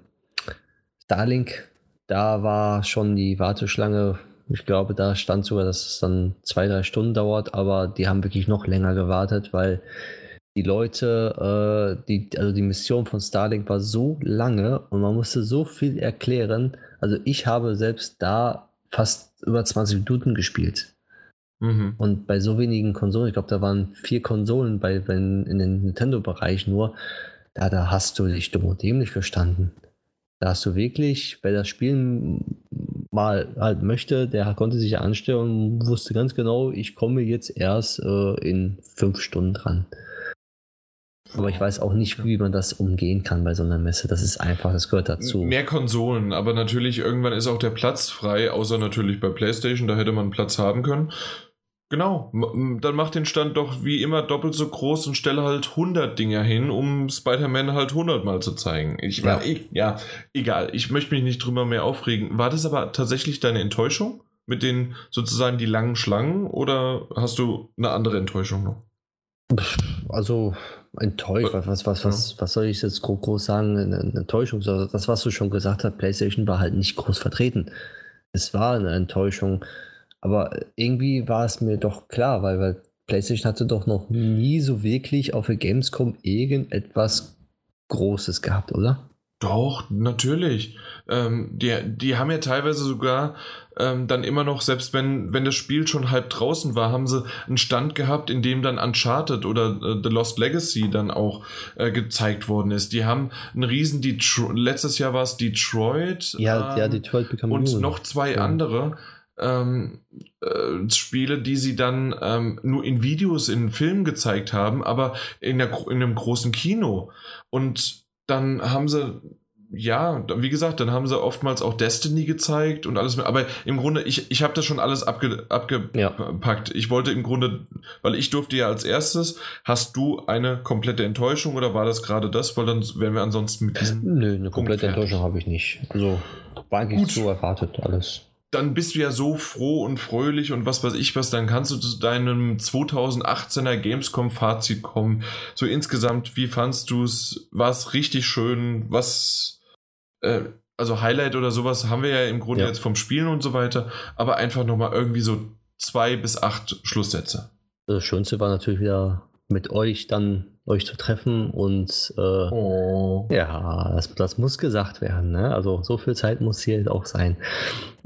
Starlink, da war schon die Warteschlange ich glaube, da stand sogar, dass es dann zwei, drei Stunden dauert, aber die haben wirklich noch länger gewartet, weil die Leute, äh, die, also die Mission von Starlink war so lange und man musste so viel erklären. Also ich habe selbst da fast über 20 Minuten gespielt. Mhm. Und bei so wenigen Konsolen, ich glaube, da waren vier Konsolen bei, bei in den Nintendo-Bereich nur, da, da hast du dich dumm und dämlich verstanden. Da hast du wirklich, wer das Spiel mal halt möchte, der konnte sich anstellen und wusste ganz genau, ich komme jetzt erst äh, in fünf Stunden dran. Aber ich weiß auch nicht, wie man das umgehen kann bei so einer Messe. Das ist einfach, das gehört dazu. Mehr Konsolen, aber natürlich irgendwann ist auch der Platz frei, außer natürlich bei PlayStation, da hätte man Platz haben können. Genau, dann mach den Stand doch wie immer doppelt so groß und stelle halt 100 Dinger hin, um Spider-Man halt 100 Mal zu zeigen. Ich ja. Ich, ja, egal, ich möchte mich nicht drüber mehr aufregen. War das aber tatsächlich deine Enttäuschung mit den sozusagen die langen Schlangen oder hast du eine andere Enttäuschung noch? Also enttäuscht, was, was, was, was, was soll ich jetzt groß sagen? Eine Enttäuschung, das, was du schon gesagt hast, PlayStation war halt nicht groß vertreten. Es war eine Enttäuschung. Aber irgendwie war es mir doch klar, weil, weil PlayStation hatte doch noch nie so wirklich auf der Gamescom irgendetwas Großes gehabt, oder? Doch, natürlich. Ähm, die, die haben ja teilweise sogar ähm, dann immer noch, selbst wenn, wenn das Spiel schon halb draußen war, haben sie einen Stand gehabt, in dem dann Uncharted oder äh, The Lost Legacy dann auch äh, gezeigt worden ist. Die haben einen riesen Detroit, letztes Jahr war es Detroit. Ja, ähm, ja, Detroit Become Und noch zwei ja. andere ähm, äh, Spiele, die sie dann ähm, nur in Videos, in Filmen gezeigt haben, aber in, der, in einem großen Kino. Und dann haben sie ja, wie gesagt, dann haben sie oftmals auch Destiny gezeigt und alles mehr. Aber im Grunde, ich, ich habe das schon alles abge, abgepackt. Ja. Ich wollte im Grunde, weil ich durfte ja als erstes, hast du eine komplette Enttäuschung oder war das gerade das? Weil dann wären wir ansonsten mit diesem. Nö, eine komplette Enttäuschung habe ich nicht. Also war eigentlich Gut. so erwartet alles dann bist du ja so froh und fröhlich und was weiß ich was, dann kannst du zu deinem 2018er Gamescom-Fazit kommen. So insgesamt, wie fandst du es? War es richtig schön? Was, äh, also Highlight oder sowas haben wir ja im Grunde ja. jetzt vom Spielen und so weiter, aber einfach nochmal irgendwie so zwei bis acht Schlusssätze. Das Schönste war natürlich wieder mit euch dann euch zu treffen und äh, oh. ja, das, das, muss gesagt werden. Ne? Also so viel Zeit muss hier auch sein.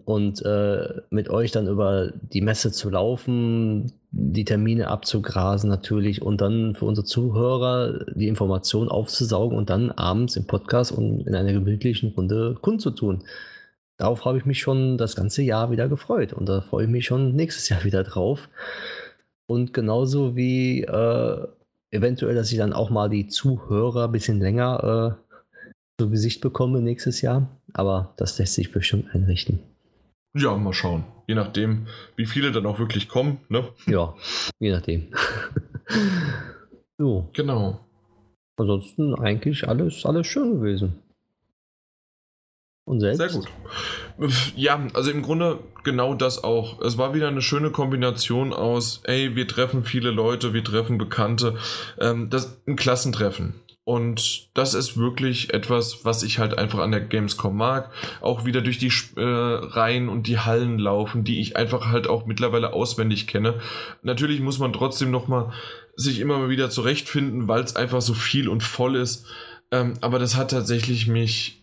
Und äh, mit euch dann über die Messe zu laufen, die Termine abzugrasen natürlich und dann für unsere Zuhörer die Information aufzusaugen und dann abends im Podcast und in einer gemütlichen Runde kundzutun. Darauf habe ich mich schon das ganze Jahr wieder gefreut und da freue ich mich schon nächstes Jahr wieder drauf. Und genauso wie äh, eventuell, dass ich dann auch mal die Zuhörer ein bisschen länger äh, zu Gesicht bekomme nächstes Jahr. Aber das lässt sich bestimmt einrichten. Ja, mal schauen. Je nachdem, wie viele dann auch wirklich kommen, ne? Ja, je nachdem. so. Genau. Ansonsten eigentlich alles, alles schön gewesen. Und selbst? Sehr gut. Ja, also im Grunde genau das auch. Es war wieder eine schöne Kombination aus, ey, wir treffen viele Leute, wir treffen Bekannte. Ähm, das ein Klassentreffen. Und das ist wirklich etwas, was ich halt einfach an der Gamescom mag. Auch wieder durch die äh, Reihen und die Hallen laufen, die ich einfach halt auch mittlerweile auswendig kenne. Natürlich muss man trotzdem nochmal sich immer wieder zurechtfinden, weil es einfach so viel und voll ist. Ähm, aber das hat tatsächlich mich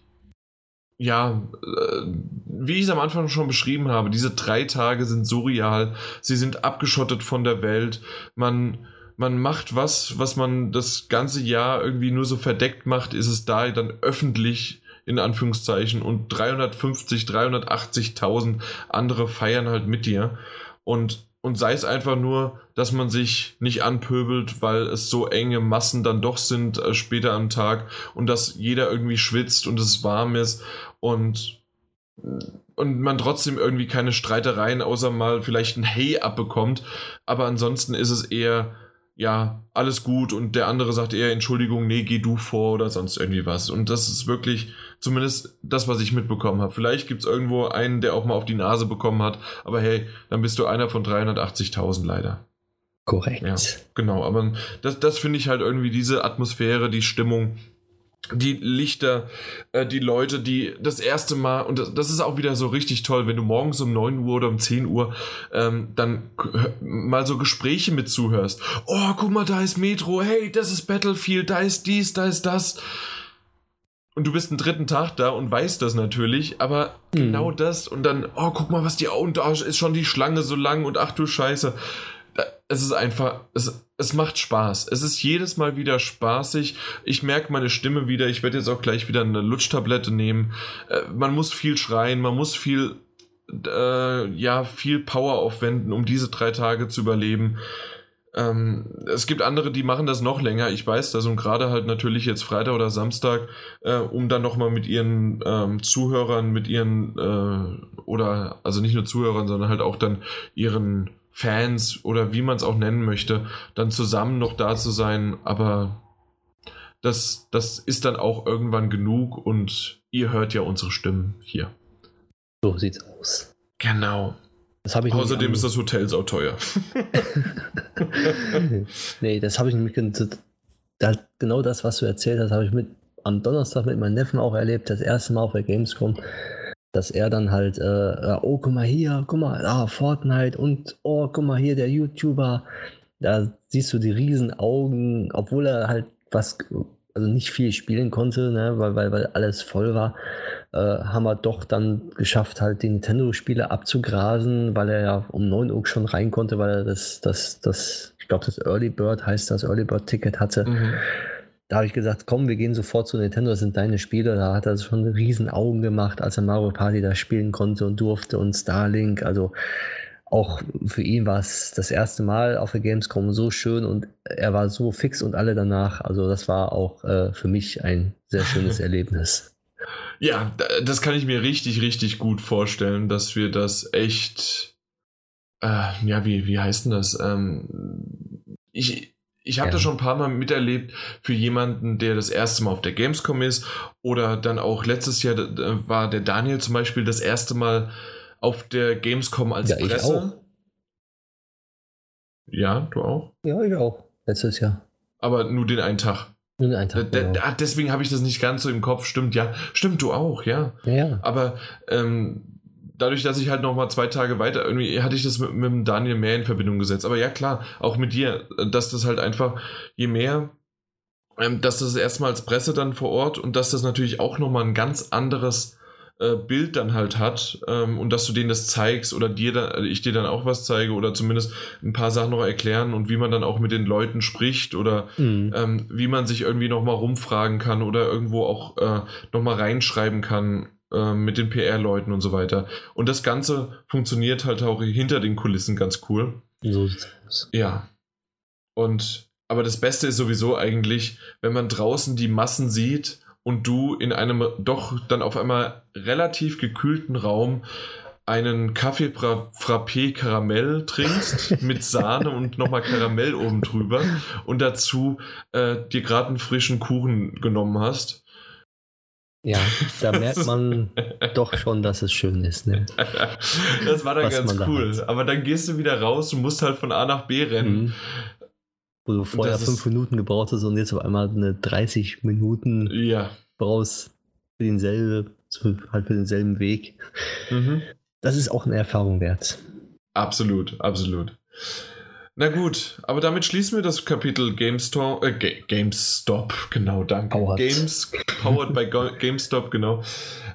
ja, äh, wie ich es am Anfang schon beschrieben habe, diese drei Tage sind surreal. Sie sind abgeschottet von der Welt. Man man macht was, was man das ganze Jahr irgendwie nur so verdeckt macht, ist es da dann öffentlich in Anführungszeichen und 350, 380.000 andere feiern halt mit dir. Und und sei es einfach nur, dass man sich nicht anpöbelt, weil es so enge Massen dann doch sind äh, später am Tag und dass jeder irgendwie schwitzt und es warm ist und und man trotzdem irgendwie keine Streitereien außer mal vielleicht ein Hey abbekommt, aber ansonsten ist es eher ja, alles gut und der andere sagt eher Entschuldigung, nee, geh du vor oder sonst irgendwie was. Und das ist wirklich zumindest das, was ich mitbekommen habe. Vielleicht gibt es irgendwo einen, der auch mal auf die Nase bekommen hat, aber hey, dann bist du einer von 380.000 leider. Korrekt. Ja, genau, aber das, das finde ich halt irgendwie diese Atmosphäre, die Stimmung, die Lichter, äh, die Leute, die das erste Mal, und das, das, ist auch wieder so richtig toll, wenn du morgens um 9 Uhr oder um 10 Uhr ähm, dann mal so Gespräche mit zuhörst. Oh, guck mal, da ist Metro, hey, das ist Battlefield, da ist dies, da ist das. Und du bist einen dritten Tag da und weißt das natürlich, aber mhm. genau das und dann, oh, guck mal, was die, und da ist schon die Schlange so lang und ach du Scheiße es ist einfach, es, es macht Spaß. Es ist jedes Mal wieder spaßig. Ich merke meine Stimme wieder. Ich werde jetzt auch gleich wieder eine Lutschtablette nehmen. Äh, man muss viel schreien, man muss viel, äh, ja, viel Power aufwenden, um diese drei Tage zu überleben. Ähm, es gibt andere, die machen das noch länger. Ich weiß das und gerade halt natürlich jetzt Freitag oder Samstag, äh, um dann nochmal mit ihren ähm, Zuhörern, mit ihren, äh, oder also nicht nur Zuhörern, sondern halt auch dann ihren Fans oder wie man es auch nennen möchte, dann zusammen noch da zu sein, aber das, das ist dann auch irgendwann genug und ihr hört ja unsere Stimmen hier. So sieht's aus. Genau. Außerdem ist das Hotel sau teuer. nee, das habe ich nämlich genau das, was du erzählt hast, habe ich mit am Donnerstag mit meinem Neffen auch erlebt, das erste Mal auf der Gamescom dass er dann halt, äh, oh, guck mal hier, guck mal, ah, Fortnite und oh, guck mal hier, der YouTuber. Da siehst du die riesen Augen, obwohl er halt was, also nicht viel spielen konnte, ne, weil, weil, weil alles voll war, äh, haben wir doch dann geschafft, halt die Nintendo-Spiele abzugrasen, weil er ja um 9 Uhr schon rein konnte, weil er das, das, das, ich glaube, das Early Bird heißt das, Early Bird Ticket hatte. Mhm. Da habe ich gesagt, komm, wir gehen sofort zu Nintendo, das sind deine Spiele. Da hat er schon riesen Augen gemacht, als er Mario Party da spielen konnte und durfte und Starlink. Also auch für ihn war es das erste Mal auf der Gamescom so schön und er war so fix und alle danach. Also das war auch äh, für mich ein sehr schönes Erlebnis. Ja, das kann ich mir richtig, richtig gut vorstellen, dass wir das echt, äh, ja, wie, wie heißt denn das? Ähm, ich, ich habe ja. das schon ein paar Mal miterlebt für jemanden, der das erste Mal auf der Gamescom ist oder dann auch letztes Jahr war der Daniel zum Beispiel das erste Mal auf der Gamescom als ja, Presse. Ich auch. Ja, du auch? Ja, ich auch. Letztes Jahr. Aber nur den einen Tag. Nur den einen Tag. Da, genau. Deswegen habe ich das nicht ganz so im Kopf. Stimmt, ja. Stimmt, du auch, ja. Ja. Aber ähm, dadurch, dass ich halt noch mal zwei Tage weiter, irgendwie hatte ich das mit, mit Daniel mehr in Verbindung gesetzt. Aber ja, klar, auch mit dir, dass das halt einfach, je mehr, ähm, dass das erstmal als Presse dann vor Ort und dass das natürlich auch noch mal ein ganz anderes äh, Bild dann halt hat ähm, und dass du denen das zeigst oder dir da, ich dir dann auch was zeige oder zumindest ein paar Sachen noch erklären und wie man dann auch mit den Leuten spricht oder mhm. ähm, wie man sich irgendwie noch mal rumfragen kann oder irgendwo auch äh, noch mal reinschreiben kann äh, mit den PR-Leuten und so weiter. Und das Ganze funktioniert halt auch hinter den Kulissen ganz cool. So Ja. Und aber das Beste ist sowieso eigentlich, wenn man draußen die Massen sieht und du in einem doch dann auf einmal relativ gekühlten Raum einen Kaffee Frappé Karamell trinkst mit Sahne und nochmal Karamell oben drüber und dazu äh, dir gerade einen frischen Kuchen genommen hast. Ja, da merkt man doch schon, dass es schön ist. Ne? das war dann Was ganz cool. Da Aber dann gehst du wieder raus und musst halt von A nach B rennen. Mhm. Wo du vorher fünf Minuten gebraucht hast und jetzt auf einmal eine 30 Minuten ja. brauchst für denselben, halt für denselben Weg. Mhm. Das ist auch eine Erfahrung wert. Absolut, absolut. Na gut, aber damit schließen wir das Kapitel GameStop, äh, GameStop, genau, danke. Powered. Games, powered by GameStop, genau.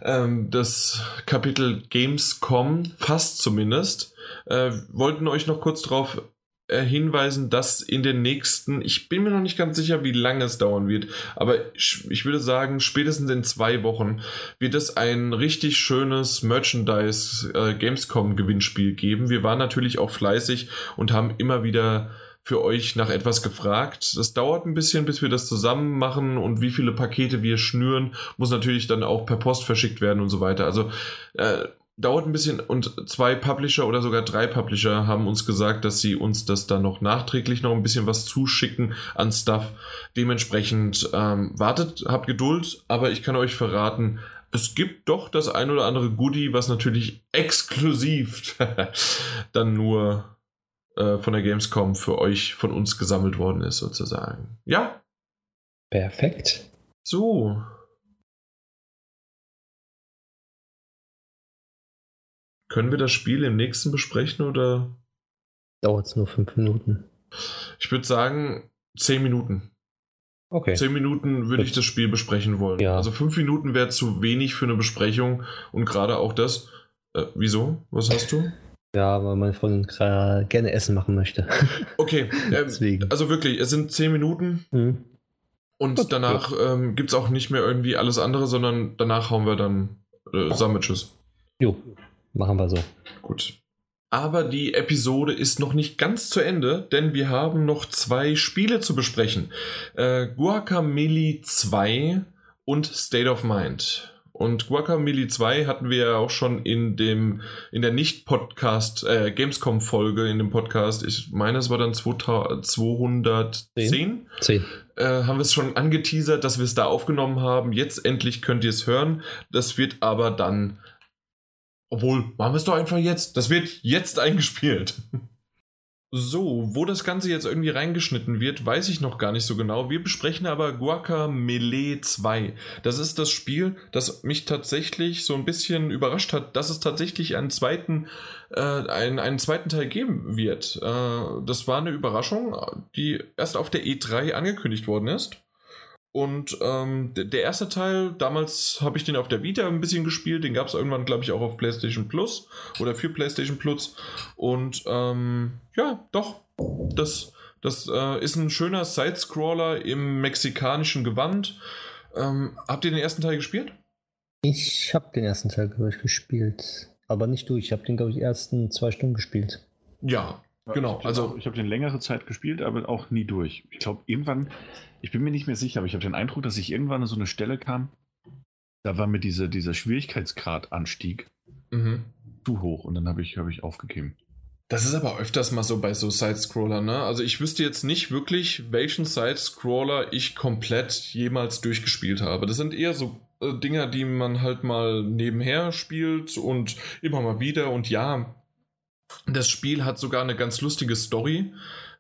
Ähm, das Kapitel Gamescom, fast zumindest. Äh, wollten euch noch kurz darauf hinweisen, dass in den nächsten, ich bin mir noch nicht ganz sicher, wie lange es dauern wird, aber ich, ich würde sagen, spätestens in zwei Wochen wird es ein richtig schönes Merchandise äh, Gamescom Gewinnspiel geben. Wir waren natürlich auch fleißig und haben immer wieder für euch nach etwas gefragt. Das dauert ein bisschen, bis wir das zusammen machen und wie viele Pakete wir schnüren, muss natürlich dann auch per Post verschickt werden und so weiter. Also äh, dauert ein bisschen und zwei Publisher oder sogar drei Publisher haben uns gesagt, dass sie uns das dann noch nachträglich noch ein bisschen was zuschicken an Stuff. Dementsprechend ähm, wartet, habt Geduld, aber ich kann euch verraten, es gibt doch das ein oder andere Goodie, was natürlich exklusiv dann nur äh, von der Gamescom für euch, von uns gesammelt worden ist, sozusagen. Ja? Perfekt. So, Können wir das Spiel im nächsten besprechen oder? Dauert es nur fünf Minuten. Ich würde sagen, zehn Minuten. Okay. Zehn Minuten würde ich das Spiel besprechen wollen. Ja. Also fünf Minuten wäre zu wenig für eine Besprechung und gerade auch das. Äh, wieso? Was hast du? Ja, weil meine Freundin gerne Essen machen möchte. Okay, äh, also wirklich, es sind zehn Minuten. Mhm. Und Gut, danach ähm, gibt es auch nicht mehr irgendwie alles andere, sondern danach hauen wir dann äh, Sandwiches. Jo. Machen wir so. Gut. Aber die Episode ist noch nicht ganz zu Ende, denn wir haben noch zwei Spiele zu besprechen. Äh, Guacamole 2 und State of Mind. Und Guacamole 2 hatten wir ja auch schon in dem in der Nicht-Podcast, äh, Gamescom-Folge in dem Podcast, ich meine, es war dann 210, 10. Äh, haben wir es schon angeteasert, dass wir es da aufgenommen haben. Jetzt endlich könnt ihr es hören. Das wird aber dann obwohl, machen wir es doch einfach jetzt. Das wird jetzt eingespielt. So, wo das Ganze jetzt irgendwie reingeschnitten wird, weiß ich noch gar nicht so genau. Wir besprechen aber Guacamele 2. Das ist das Spiel, das mich tatsächlich so ein bisschen überrascht hat, dass es tatsächlich einen zweiten, äh, einen, einen zweiten Teil geben wird. Äh, das war eine Überraschung, die erst auf der E3 angekündigt worden ist. Und ähm, der erste Teil, damals habe ich den auf der Vita ein bisschen gespielt, den gab es irgendwann, glaube ich, auch auf PlayStation Plus oder für PlayStation Plus. Und ähm, ja, doch, das, das äh, ist ein schöner Sidescroller im mexikanischen Gewand. Ähm, habt ihr den ersten Teil gespielt? Ich habe den ersten Teil, glaube ich, gespielt. Aber nicht durch. Ich habe den, glaube ich, ersten zwei Stunden gespielt. Ja, genau. Ich also, ich habe den längere Zeit gespielt, aber auch nie durch. Ich glaube, irgendwann ich bin mir nicht mehr sicher, aber ich habe den Eindruck, dass ich irgendwann an so eine Stelle kam, da war mir diese, dieser Schwierigkeitsgradanstieg mhm. zu hoch und dann habe ich, hab ich aufgegeben. Das ist aber öfters mal so bei so Sidescrollern, ne? Also ich wüsste jetzt nicht wirklich, welchen Sidescroller ich komplett jemals durchgespielt habe. Das sind eher so äh, Dinger, die man halt mal nebenher spielt und immer mal wieder. Und ja, das Spiel hat sogar eine ganz lustige Story.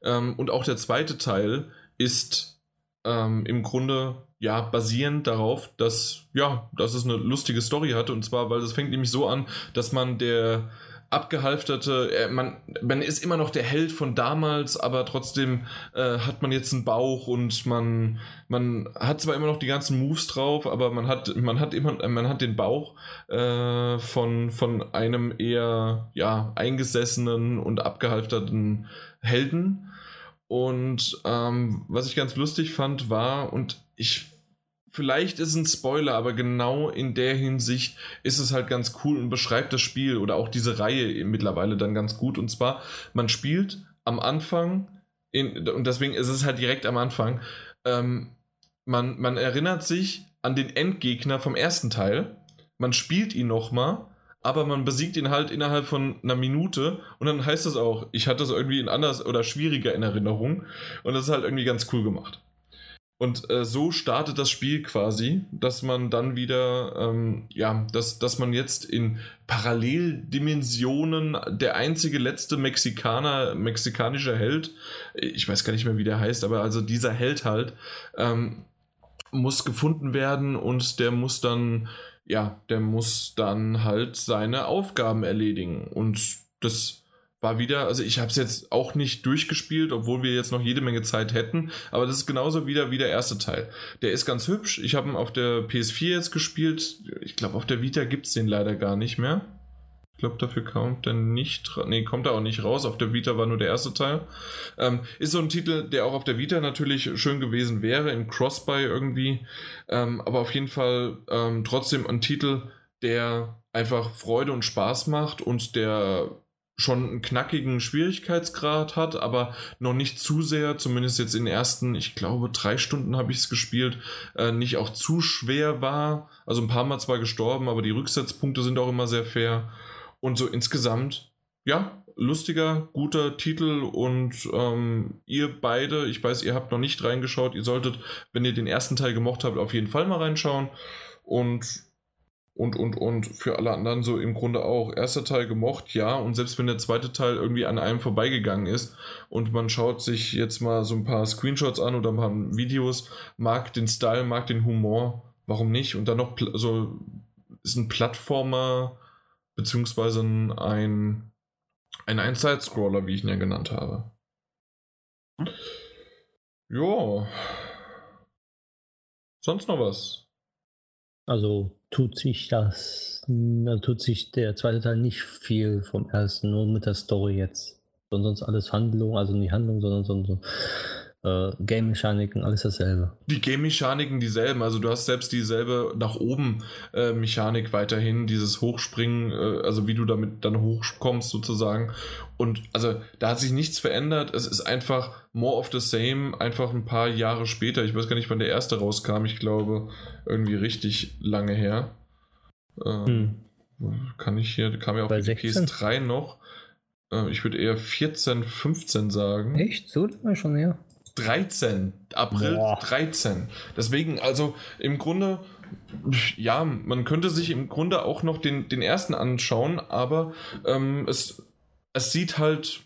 Ähm, und auch der zweite Teil ist ähm, im Grunde ja basierend darauf, dass ja, dass es eine lustige Story hatte und zwar, weil es fängt nämlich so an, dass man der abgehalfterte, äh, man, man ist immer noch der Held von damals, aber trotzdem äh, hat man jetzt einen Bauch und man, man hat zwar immer noch die ganzen Moves drauf, aber man hat, man hat immer, man hat den Bauch äh, von, von einem eher ja, eingesessenen und abgehalfterten Helden. Und ähm, was ich ganz lustig fand, war, und ich vielleicht ist es ein Spoiler, aber genau in der Hinsicht ist es halt ganz cool und beschreibt das Spiel oder auch diese Reihe mittlerweile dann ganz gut. Und zwar, man spielt am Anfang, in, und deswegen ist es halt direkt am Anfang, ähm, man, man erinnert sich an den Endgegner vom ersten Teil, man spielt ihn nochmal aber man besiegt ihn halt innerhalb von einer Minute und dann heißt es auch, ich hatte das irgendwie in anders oder schwieriger in Erinnerung und das ist halt irgendwie ganz cool gemacht. Und äh, so startet das Spiel quasi, dass man dann wieder, ähm, ja, dass, dass man jetzt in Paralleldimensionen der einzige letzte Mexikaner, mexikanischer Held, ich weiß gar nicht mehr, wie der heißt, aber also dieser Held halt, ähm, muss gefunden werden und der muss dann ja, der muss dann halt seine Aufgaben erledigen. Und das war wieder, also ich habe es jetzt auch nicht durchgespielt, obwohl wir jetzt noch jede Menge Zeit hätten, aber das ist genauso wieder wie der erste Teil. Der ist ganz hübsch. Ich habe ihn auf der PS4 jetzt gespielt. Ich glaube, auf der Vita gibt es den leider gar nicht mehr. Ich glaube, dafür kommt er nicht. Nee, kommt er auch nicht raus. Auf der Vita war nur der erste Teil. Ähm, ist so ein Titel, der auch auf der Vita natürlich schön gewesen wäre, im Crossbuy irgendwie. Ähm, aber auf jeden Fall ähm, trotzdem ein Titel, der einfach Freude und Spaß macht und der schon einen knackigen Schwierigkeitsgrad hat, aber noch nicht zu sehr, zumindest jetzt in den ersten, ich glaube, drei Stunden habe ich es gespielt, äh, nicht auch zu schwer war. Also ein paar Mal zwar gestorben, aber die Rücksetzpunkte sind auch immer sehr fair. Und so insgesamt, ja, lustiger, guter Titel und ähm, ihr beide, ich weiß, ihr habt noch nicht reingeschaut, ihr solltet, wenn ihr den ersten Teil gemocht habt, auf jeden Fall mal reinschauen und und und und für alle anderen so im Grunde auch. Erster Teil gemocht, ja, und selbst wenn der zweite Teil irgendwie an einem vorbeigegangen ist und man schaut sich jetzt mal so ein paar Screenshots an oder ein paar Videos, mag den Style, mag den Humor, warum nicht? Und dann noch so ist ein Plattformer beziehungsweise ein, ein, ein Side-Scroller, wie ich ihn ja genannt habe. Hm? Ja. Sonst noch was? Also tut sich das, also tut sich der zweite Teil nicht viel vom ersten, nur mit der Story jetzt. Sonst alles Handlung, also nicht Handlung, sondern so, so äh, Game-Mechaniken, alles dasselbe. Die Game-Mechaniken dieselben, also du hast selbst dieselbe nach oben äh, Mechanik weiterhin, dieses Hochspringen, äh, also wie du damit dann hochkommst sozusagen. Und also da hat sich nichts verändert, es ist einfach more of the same, einfach ein paar Jahre später. Ich weiß gar nicht, wann der erste rauskam, ich glaube irgendwie richtig lange her. Hm. Kann ich hier, kam ja auf die PS3 noch. Äh, ich würde eher 14, 15 sagen. Echt? So lange schon her? 13. April Boah. 13. Deswegen, also im Grunde, ja, man könnte sich im Grunde auch noch den, den ersten anschauen, aber ähm, es, es sieht halt,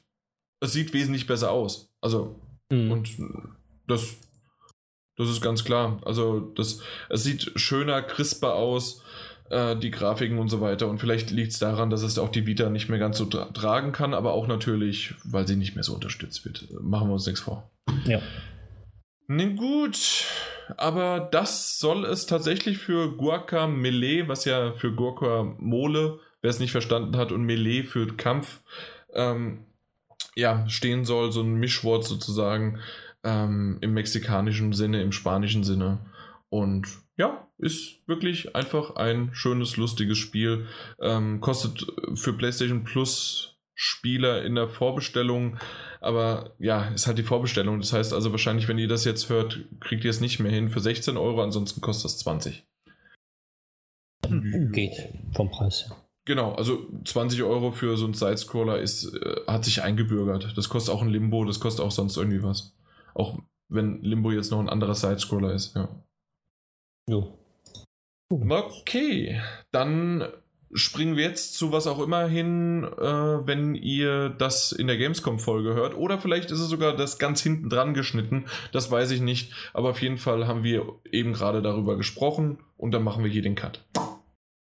es sieht wesentlich besser aus. Also, mhm. und das, das ist ganz klar. Also, das, es sieht schöner, crisper aus äh, die Grafiken und so weiter. Und vielleicht liegt es daran, dass es auch die Vita nicht mehr ganz so tra tragen kann, aber auch natürlich, weil sie nicht mehr so unterstützt wird. Machen wir uns nichts vor. Ja. Na gut, aber das soll es tatsächlich für Guacamole, was ja für Guacamole, wer es nicht verstanden hat, und Melee für Kampf, ähm, ja, stehen soll, so ein Mischwort sozusagen ähm, im mexikanischen Sinne, im spanischen Sinne. Und ja, ist wirklich einfach ein schönes, lustiges Spiel. Ähm, kostet für PlayStation Plus Spieler in der Vorbestellung, aber ja, ist halt die Vorbestellung. Das heißt also wahrscheinlich, wenn ihr das jetzt hört, kriegt ihr es nicht mehr hin für 16 Euro, ansonsten kostet es 20. Geht vom Preis. Genau, also 20 Euro für so einen Sidescroller ist, äh, hat sich eingebürgert. Das kostet auch ein Limbo, das kostet auch sonst irgendwie was. Auch wenn Limbo jetzt noch ein anderer Sidescroller ist, ja. Jo. Okay, dann springen wir jetzt zu was auch immer hin, äh, wenn ihr das in der Gamescom-Folge hört. Oder vielleicht ist es sogar das ganz hinten dran geschnitten. Das weiß ich nicht. Aber auf jeden Fall haben wir eben gerade darüber gesprochen und dann machen wir hier den Cut.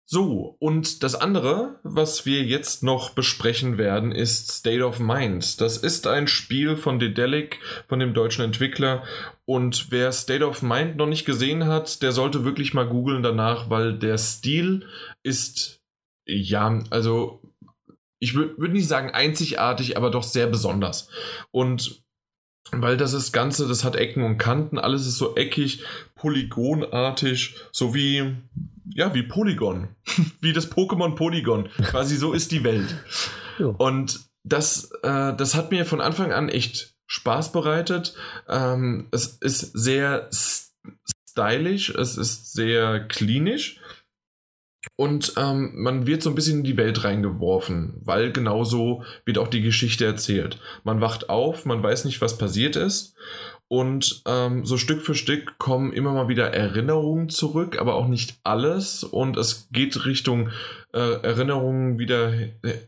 So, und das andere, was wir jetzt noch besprechen werden, ist State of Mind. Das ist ein Spiel von Dedelic, von dem deutschen Entwickler. Und wer State of Mind noch nicht gesehen hat, der sollte wirklich mal googeln danach, weil der Stil ist, ja, also ich würde würd nicht sagen einzigartig, aber doch sehr besonders. Und weil das ist Ganze, das hat Ecken und Kanten, alles ist so eckig, polygonartig, so wie, ja, wie Polygon. wie das Pokémon Polygon. Quasi so ist die Welt. Und das, äh, das hat mir von Anfang an echt Spaß bereitet. Ähm, es ist sehr stylisch, es ist sehr klinisch. Und ähm, man wird so ein bisschen in die Welt reingeworfen, weil genauso wird auch die Geschichte erzählt. Man wacht auf, man weiß nicht, was passiert ist. Und ähm, so Stück für Stück kommen immer mal wieder Erinnerungen zurück, aber auch nicht alles. Und es geht Richtung äh, Erinnerungen wieder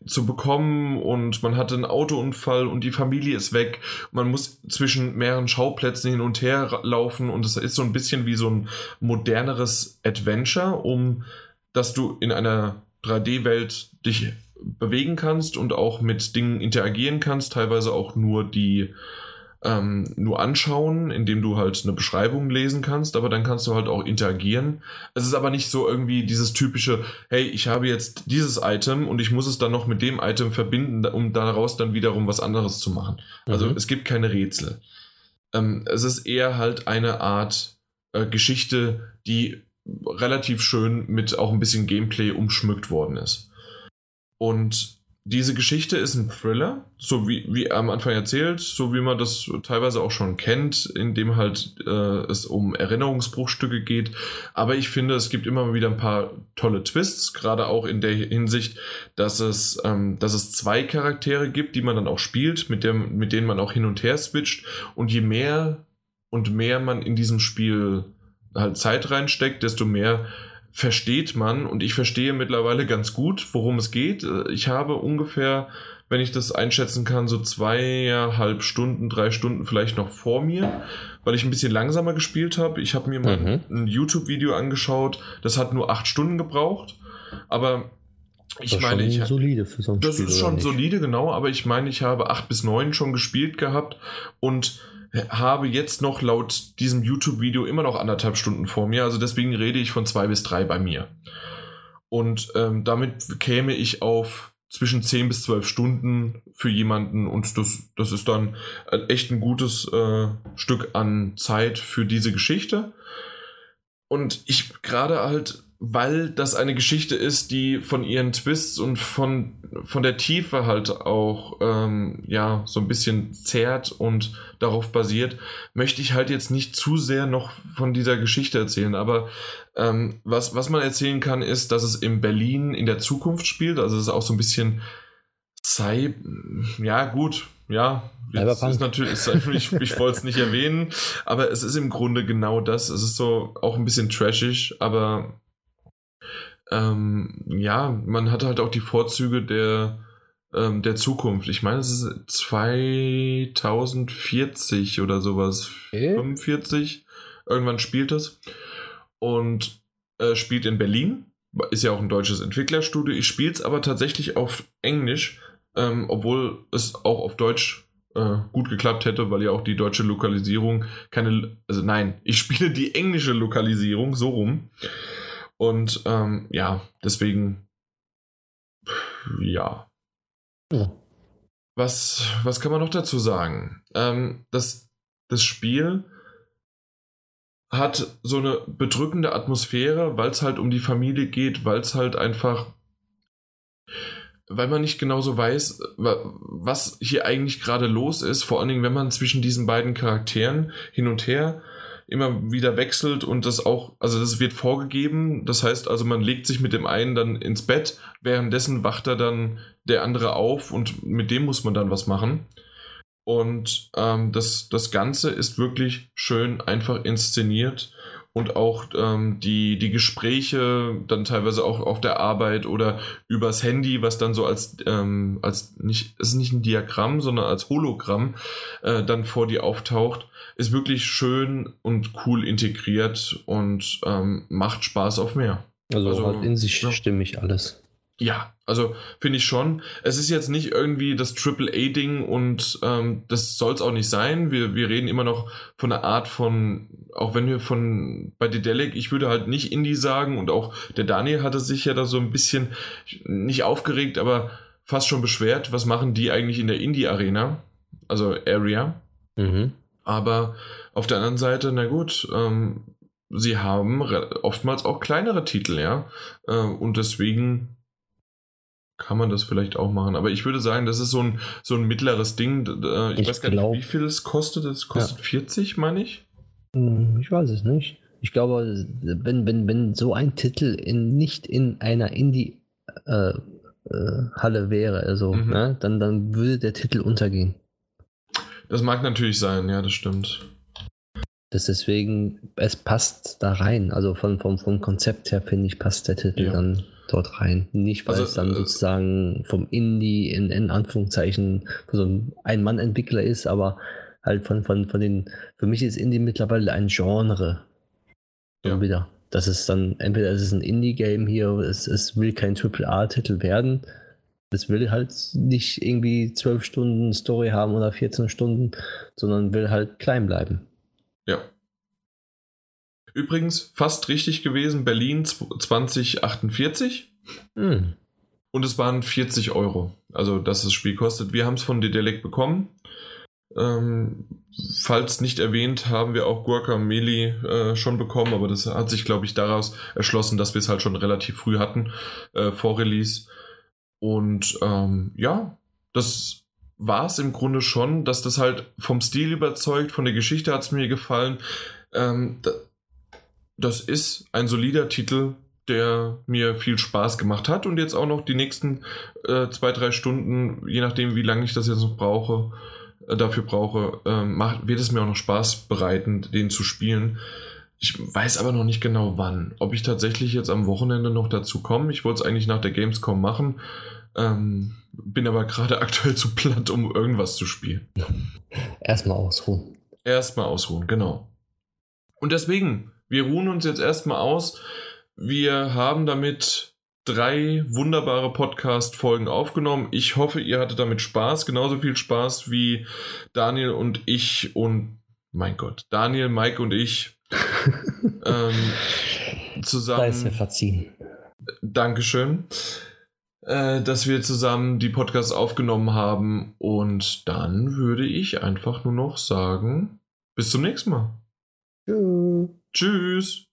zu bekommen. Und man hatte einen Autounfall und die Familie ist weg. Man muss zwischen mehreren Schauplätzen hin und her laufen. Und es ist so ein bisschen wie so ein moderneres Adventure, um dass du in einer 3D-Welt dich bewegen kannst und auch mit Dingen interagieren kannst, teilweise auch nur die ähm, nur anschauen, indem du halt eine Beschreibung lesen kannst, aber dann kannst du halt auch interagieren. Es ist aber nicht so irgendwie dieses typische, hey, ich habe jetzt dieses Item und ich muss es dann noch mit dem Item verbinden, um daraus dann wiederum was anderes zu machen. Also mhm. es gibt keine Rätsel. Ähm, es ist eher halt eine Art äh, Geschichte, die relativ schön mit auch ein bisschen Gameplay umschmückt worden ist. Und diese Geschichte ist ein Thriller, so wie, wie am Anfang erzählt, so wie man das teilweise auch schon kennt, in dem halt äh, es um Erinnerungsbruchstücke geht. Aber ich finde, es gibt immer wieder ein paar tolle Twists, gerade auch in der Hinsicht, dass es, ähm, dass es zwei Charaktere gibt, die man dann auch spielt, mit, dem, mit denen man auch hin und her switcht. Und je mehr und mehr man in diesem Spiel halt Zeit reinsteckt, desto mehr versteht man. Und ich verstehe mittlerweile ganz gut, worum es geht. Ich habe ungefähr, wenn ich das einschätzen kann, so zweieinhalb Stunden, drei Stunden vielleicht noch vor mir, weil ich ein bisschen langsamer gespielt habe. Ich habe mir mal mhm. ein YouTube-Video angeschaut, das hat nur acht Stunden gebraucht. Aber ich das meine, ich, solide für so ein das Spiel, ist schon solide, genau, aber ich meine, ich habe acht bis neun schon gespielt gehabt und habe jetzt noch laut diesem YouTube-Video immer noch anderthalb Stunden vor mir. Also deswegen rede ich von zwei bis drei bei mir. Und ähm, damit käme ich auf zwischen 10 bis 12 Stunden für jemanden und das, das ist dann echt ein gutes äh, Stück an Zeit für diese Geschichte. Und ich gerade halt weil das eine Geschichte ist, die von ihren Twists und von, von der Tiefe halt auch ähm, ja so ein bisschen zehrt und darauf basiert, möchte ich halt jetzt nicht zu sehr noch von dieser Geschichte erzählen. Aber ähm, was, was man erzählen kann, ist, dass es in Berlin in der Zukunft spielt. Also es ist auch so ein bisschen Cy ja gut, ja, jetzt ist natürlich, ist natürlich ich wollte es nicht erwähnen, aber es ist im Grunde genau das. Es ist so auch ein bisschen trashig, aber ähm, ja, man hat halt auch die Vorzüge der, ähm, der Zukunft. Ich meine, es ist 2040 oder sowas. Okay. 45. Irgendwann spielt es. Und äh, spielt in Berlin. Ist ja auch ein deutsches Entwicklerstudio. Ich spiele es aber tatsächlich auf Englisch, ähm, obwohl es auch auf Deutsch äh, gut geklappt hätte, weil ja auch die deutsche Lokalisierung keine. Also nein, ich spiele die englische Lokalisierung so rum. Und ähm, ja, deswegen, ja. ja. Was, was kann man noch dazu sagen? Ähm, das, das Spiel hat so eine bedrückende Atmosphäre, weil es halt um die Familie geht, weil es halt einfach, weil man nicht genau so weiß, was hier eigentlich gerade los ist, vor allen Dingen, wenn man zwischen diesen beiden Charakteren hin und her immer wieder wechselt und das auch, also das wird vorgegeben. Das heißt also, man legt sich mit dem einen dann ins Bett, währenddessen wacht er dann der andere auf und mit dem muss man dann was machen. Und ähm, das, das Ganze ist wirklich schön einfach inszeniert und auch ähm, die, die Gespräche dann teilweise auch auf der Arbeit oder übers Handy, was dann so als, ähm, als nicht, es ist nicht ein Diagramm, sondern als Hologramm äh, dann vor dir auftaucht ist wirklich schön und cool integriert und ähm, macht Spaß auf mehr. Also, also halt in sich ja. stimmig alles. Ja, also finde ich schon. Es ist jetzt nicht irgendwie das Triple-A-Ding und ähm, das soll es auch nicht sein. Wir, wir reden immer noch von einer Art von, auch wenn wir von bei Dedelic, ich würde halt nicht Indie sagen und auch der Daniel hatte sich ja da so ein bisschen nicht aufgeregt, aber fast schon beschwert, was machen die eigentlich in der Indie-Arena, also Area. Mhm. Aber auf der anderen Seite, na gut, ähm, sie haben oftmals auch kleinere Titel, ja. Äh, und deswegen kann man das vielleicht auch machen. Aber ich würde sagen, das ist so ein, so ein mittleres Ding. Äh, ich, ich, weiß gar glaub, nicht, wie viel es kostet. Es kostet ja. 40, meine ich. Hm, ich weiß es nicht. Ich glaube, wenn, wenn, wenn so ein Titel in, nicht in einer Indie-Halle äh, äh, wäre, also, mhm. ne, dann, dann würde der Titel untergehen. Das mag natürlich sein, ja, das stimmt. Das deswegen, es passt da rein. Also von, vom, vom Konzept her, finde ich, passt der Titel ja. dann dort rein. Nicht, weil also, es dann äh, sozusagen vom Indie in, in Anführungszeichen so ein Ein-Mann-Entwickler ist, aber halt von, von, von den, für mich ist Indie mittlerweile ein Genre. Ja. Wieder. Das ist dann, entweder es ist ein Indie-Game hier, es, es will kein AAA-Titel werden. Es will halt nicht irgendwie zwölf Stunden Story haben oder 14 Stunden, sondern will halt klein bleiben. Ja. Übrigens, fast richtig gewesen, Berlin 2048. Hm. Und es waren 40 Euro. Also, dass das Spiel kostet. Wir haben es von Dedelec bekommen. Ähm, falls nicht erwähnt, haben wir auch Guacamole äh, schon bekommen, aber das hat sich, glaube ich, daraus erschlossen, dass wir es halt schon relativ früh hatten äh, vor Release. Und ähm, ja, das war es im Grunde schon, dass das halt vom Stil überzeugt, von der Geschichte hat es mir gefallen. Ähm, das ist ein solider Titel, der mir viel Spaß gemacht hat und jetzt auch noch die nächsten äh, zwei, drei Stunden, je nachdem, wie lange ich das jetzt noch brauche, äh, dafür brauche, äh, macht, wird es mir auch noch Spaß bereiten, den zu spielen. Ich weiß aber noch nicht genau wann. Ob ich tatsächlich jetzt am Wochenende noch dazu komme. Ich wollte es eigentlich nach der Gamescom machen. Ähm, bin aber gerade aktuell zu platt, um irgendwas zu spielen. Erstmal ausruhen. Erstmal ausruhen, genau. Und deswegen, wir ruhen uns jetzt erstmal aus. Wir haben damit drei wunderbare Podcast-Folgen aufgenommen. Ich hoffe, ihr hattet damit Spaß, genauso viel Spaß wie Daniel und ich und mein Gott, Daniel, Mike und ich ähm, zusammen. Da ist ja verziehen. Dankeschön, äh, dass wir zusammen die Podcasts aufgenommen haben. Und dann würde ich einfach nur noch sagen, bis zum nächsten Mal. Tschüss. Tschüss.